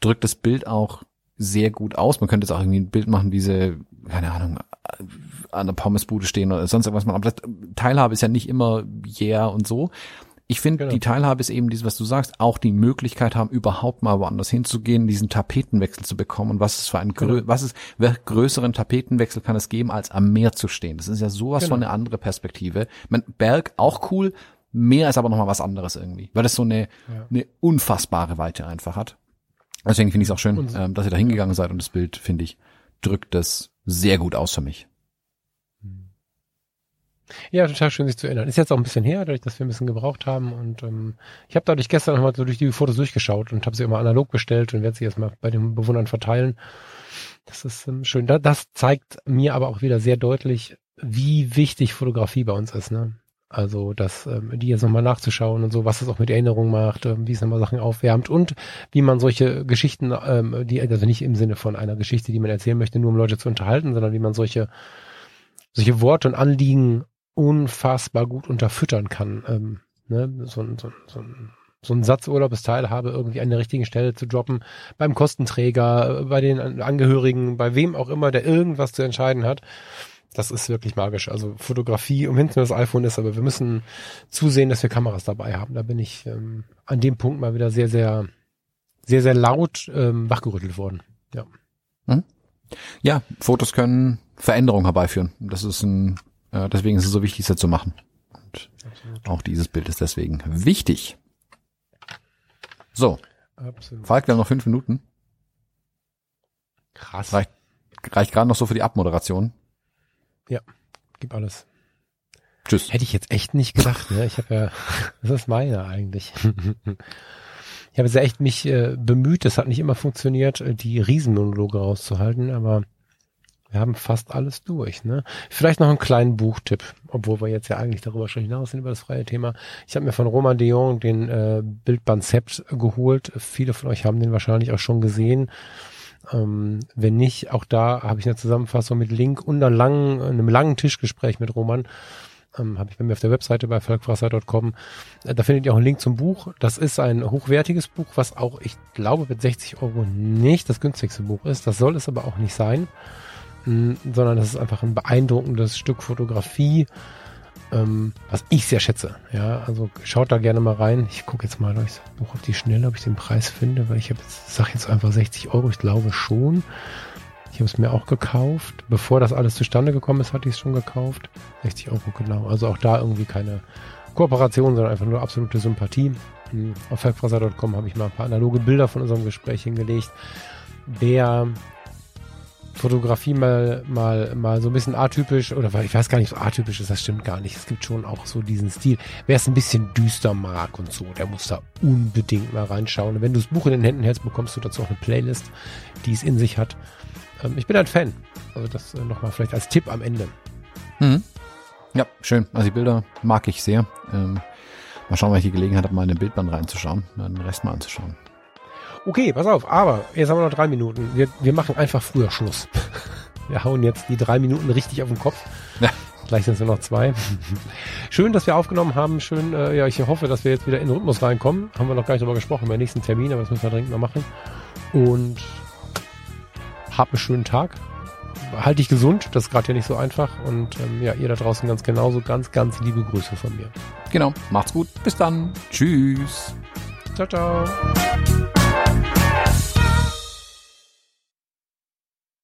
drückt das Bild auch sehr gut aus. Man könnte jetzt auch irgendwie ein Bild machen, wie sie, keine Ahnung, an der Pommesbude stehen oder sonst irgendwas machen. Aber das, Teilhabe ist ja nicht immer yeah und so. Ich finde, Genau. die Teilhabe ist eben dieses, was du sagst, auch die Möglichkeit haben, überhaupt mal woanders hinzugehen, diesen Tapetenwechsel zu bekommen. Und was ist für ein Genau. was ist, welchen größeren Tapetenwechsel kann es geben, als am Meer zu stehen? Das ist ja sowas Genau. von eine andere Perspektive. Man, Berg auch cool, Meer ist aber nochmal was anderes irgendwie, weil das so eine, Ja. eine unfassbare Weite einfach hat. Deswegen finde ich es auch schön, ähm, dass ihr da hingegangen seid und das Bild, finde ich, drückt das sehr gut aus für mich. Ja, total schön, sich zu erinnern. Ist jetzt auch ein bisschen her, dadurch, dass wir ein bisschen gebraucht haben. Und ähm, ich habe dadurch gestern nochmal so durch die Fotos durchgeschaut und habe sie immer analog bestellt und werde sie jetzt mal bei den Bewohnern verteilen. Das ist ähm, schön. Da, das zeigt mir aber auch wieder sehr deutlich, wie wichtig Fotografie bei uns ist. Ne? Also, dass ähm, die jetzt nochmal nachzuschauen und so, was es auch mit Erinnerung macht, ähm, wie es nochmal Sachen aufwärmt und wie man solche Geschichten, ähm, die, also nicht im Sinne von einer Geschichte, die man erzählen möchte, nur um Leute zu unterhalten, sondern wie man solche, solche Worte und Anliegen unfassbar gut unterfüttern kann. Ähm, ne? so, ein- so, ein- so, ein- Satz Urlaubsteilhabe irgendwie an der richtigen Stelle zu droppen, beim Kostenträger, äh, bei den An- Angehörigen, bei wem auch immer, der irgendwas zu entscheiden hat. Das ist wirklich magisch. Also Fotografie, um hinten das iPhone ist, aber wir müssen zusehen, dass wir Kameras dabei haben. Da bin ich ähm, an dem Punkt mal wieder sehr, sehr, sehr, sehr laut ähm, wachgerüttelt worden. Ja. Ja, Fotos können Veränderungen herbeiführen. Das ist ein, äh, deswegen ist es so wichtig, es zu machen. Und Absolut. auch dieses Bild ist deswegen wichtig. So, Absolut. Falk, wir haben noch fünf Minuten. Krass. Reicht, reicht gerade noch so für die Abmoderation. Gib alles. Tschüss. Hätte ich jetzt echt nicht gedacht, ne? Ich habe ja, das ist meine eigentlich. Ich habe jetzt ja echt mich äh, bemüht, es hat nicht immer funktioniert, äh, die Riesenmonologe rauszuhalten, aber wir haben fast alles durch, ne? Vielleicht noch einen kleinen Buchtipp, obwohl wir jetzt ja eigentlich darüber schon hinaus sind über das freie Thema. Ich habe mir von Roman de Jong den äh, Bildband Sept geholt. Viele von euch haben den wahrscheinlich auch schon gesehen. Ähm, wenn nicht, auch da habe ich eine Zusammenfassung mit Link und einer langen, einem langen Tischgespräch mit Roman. Ähm, habe ich bei mir auf der Webseite bei volkwasser.com. Äh, da findet ihr auch einen Link zum Buch. Das ist ein hochwertiges Buch, was auch, ich glaube, mit 60 Euro nicht das günstigste Buch ist. Das soll es aber auch nicht sein, Mm, sondern das ist einfach ein beeindruckendes Stück Fotografie, ähm, was ich sehr schätze. Ja, also schaut da gerne mal rein. Ich gucke jetzt mal durchs Buch auf die Schnelle, ob ich den Preis finde, weil ich habe jetzt, sag jetzt einfach 60 Euro, ich glaube schon. Ich habe es mir auch gekauft. Bevor das alles zustande gekommen ist, hatte ich es schon gekauft. 60 Euro genau. Also auch da irgendwie keine Kooperation, sondern einfach nur absolute Sympathie. Hm, Auf felgfrasser.com habe ich mal ein paar analoge Bilder von unserem Gespräch hingelegt. Wer Fotografie mal, mal, mal so ein bisschen atypisch, oder ich weiß gar nicht, so atypisch ist, das stimmt gar nicht. Es gibt schon auch so diesen Stil. Wer es ein bisschen düster mag und so, der muss da unbedingt mal reinschauen. Und wenn du das Buch in den Händen hältst, bekommst du dazu auch eine Playlist, die es in sich hat. Ähm, ich bin ein Fan. Also das äh, nochmal vielleicht als Tipp am Ende. Mhm. Ja, schön. Also die Bilder mag ich sehr. Ähm, mal schauen, die Gelegenheit habe, mal in den Bildband reinzuschauen, den Rest mal anzuschauen. Okay, pass auf, aber jetzt haben wir noch drei Minuten. Wir, wir machen einfach früher Schluss. Wir hauen jetzt die drei Minuten richtig auf den Kopf. Ja. Gleich sind es nur noch zwei. Schön, dass wir aufgenommen haben. Schön, äh, ja, ich hoffe, dass wir jetzt wieder in den Rhythmus reinkommen. Haben wir noch gar nicht drüber gesprochen, beim nächsten Termin, aber das müssen wir dringend mal machen. Und habt einen schönen Tag. Halt dich gesund, das ist gerade ja nicht so einfach. Und ähm, ja, ihr da draußen ganz genauso. Ganz, ganz liebe Grüße von mir. Genau. Macht's gut. Bis dann. Tschüss. Ciao, ciao.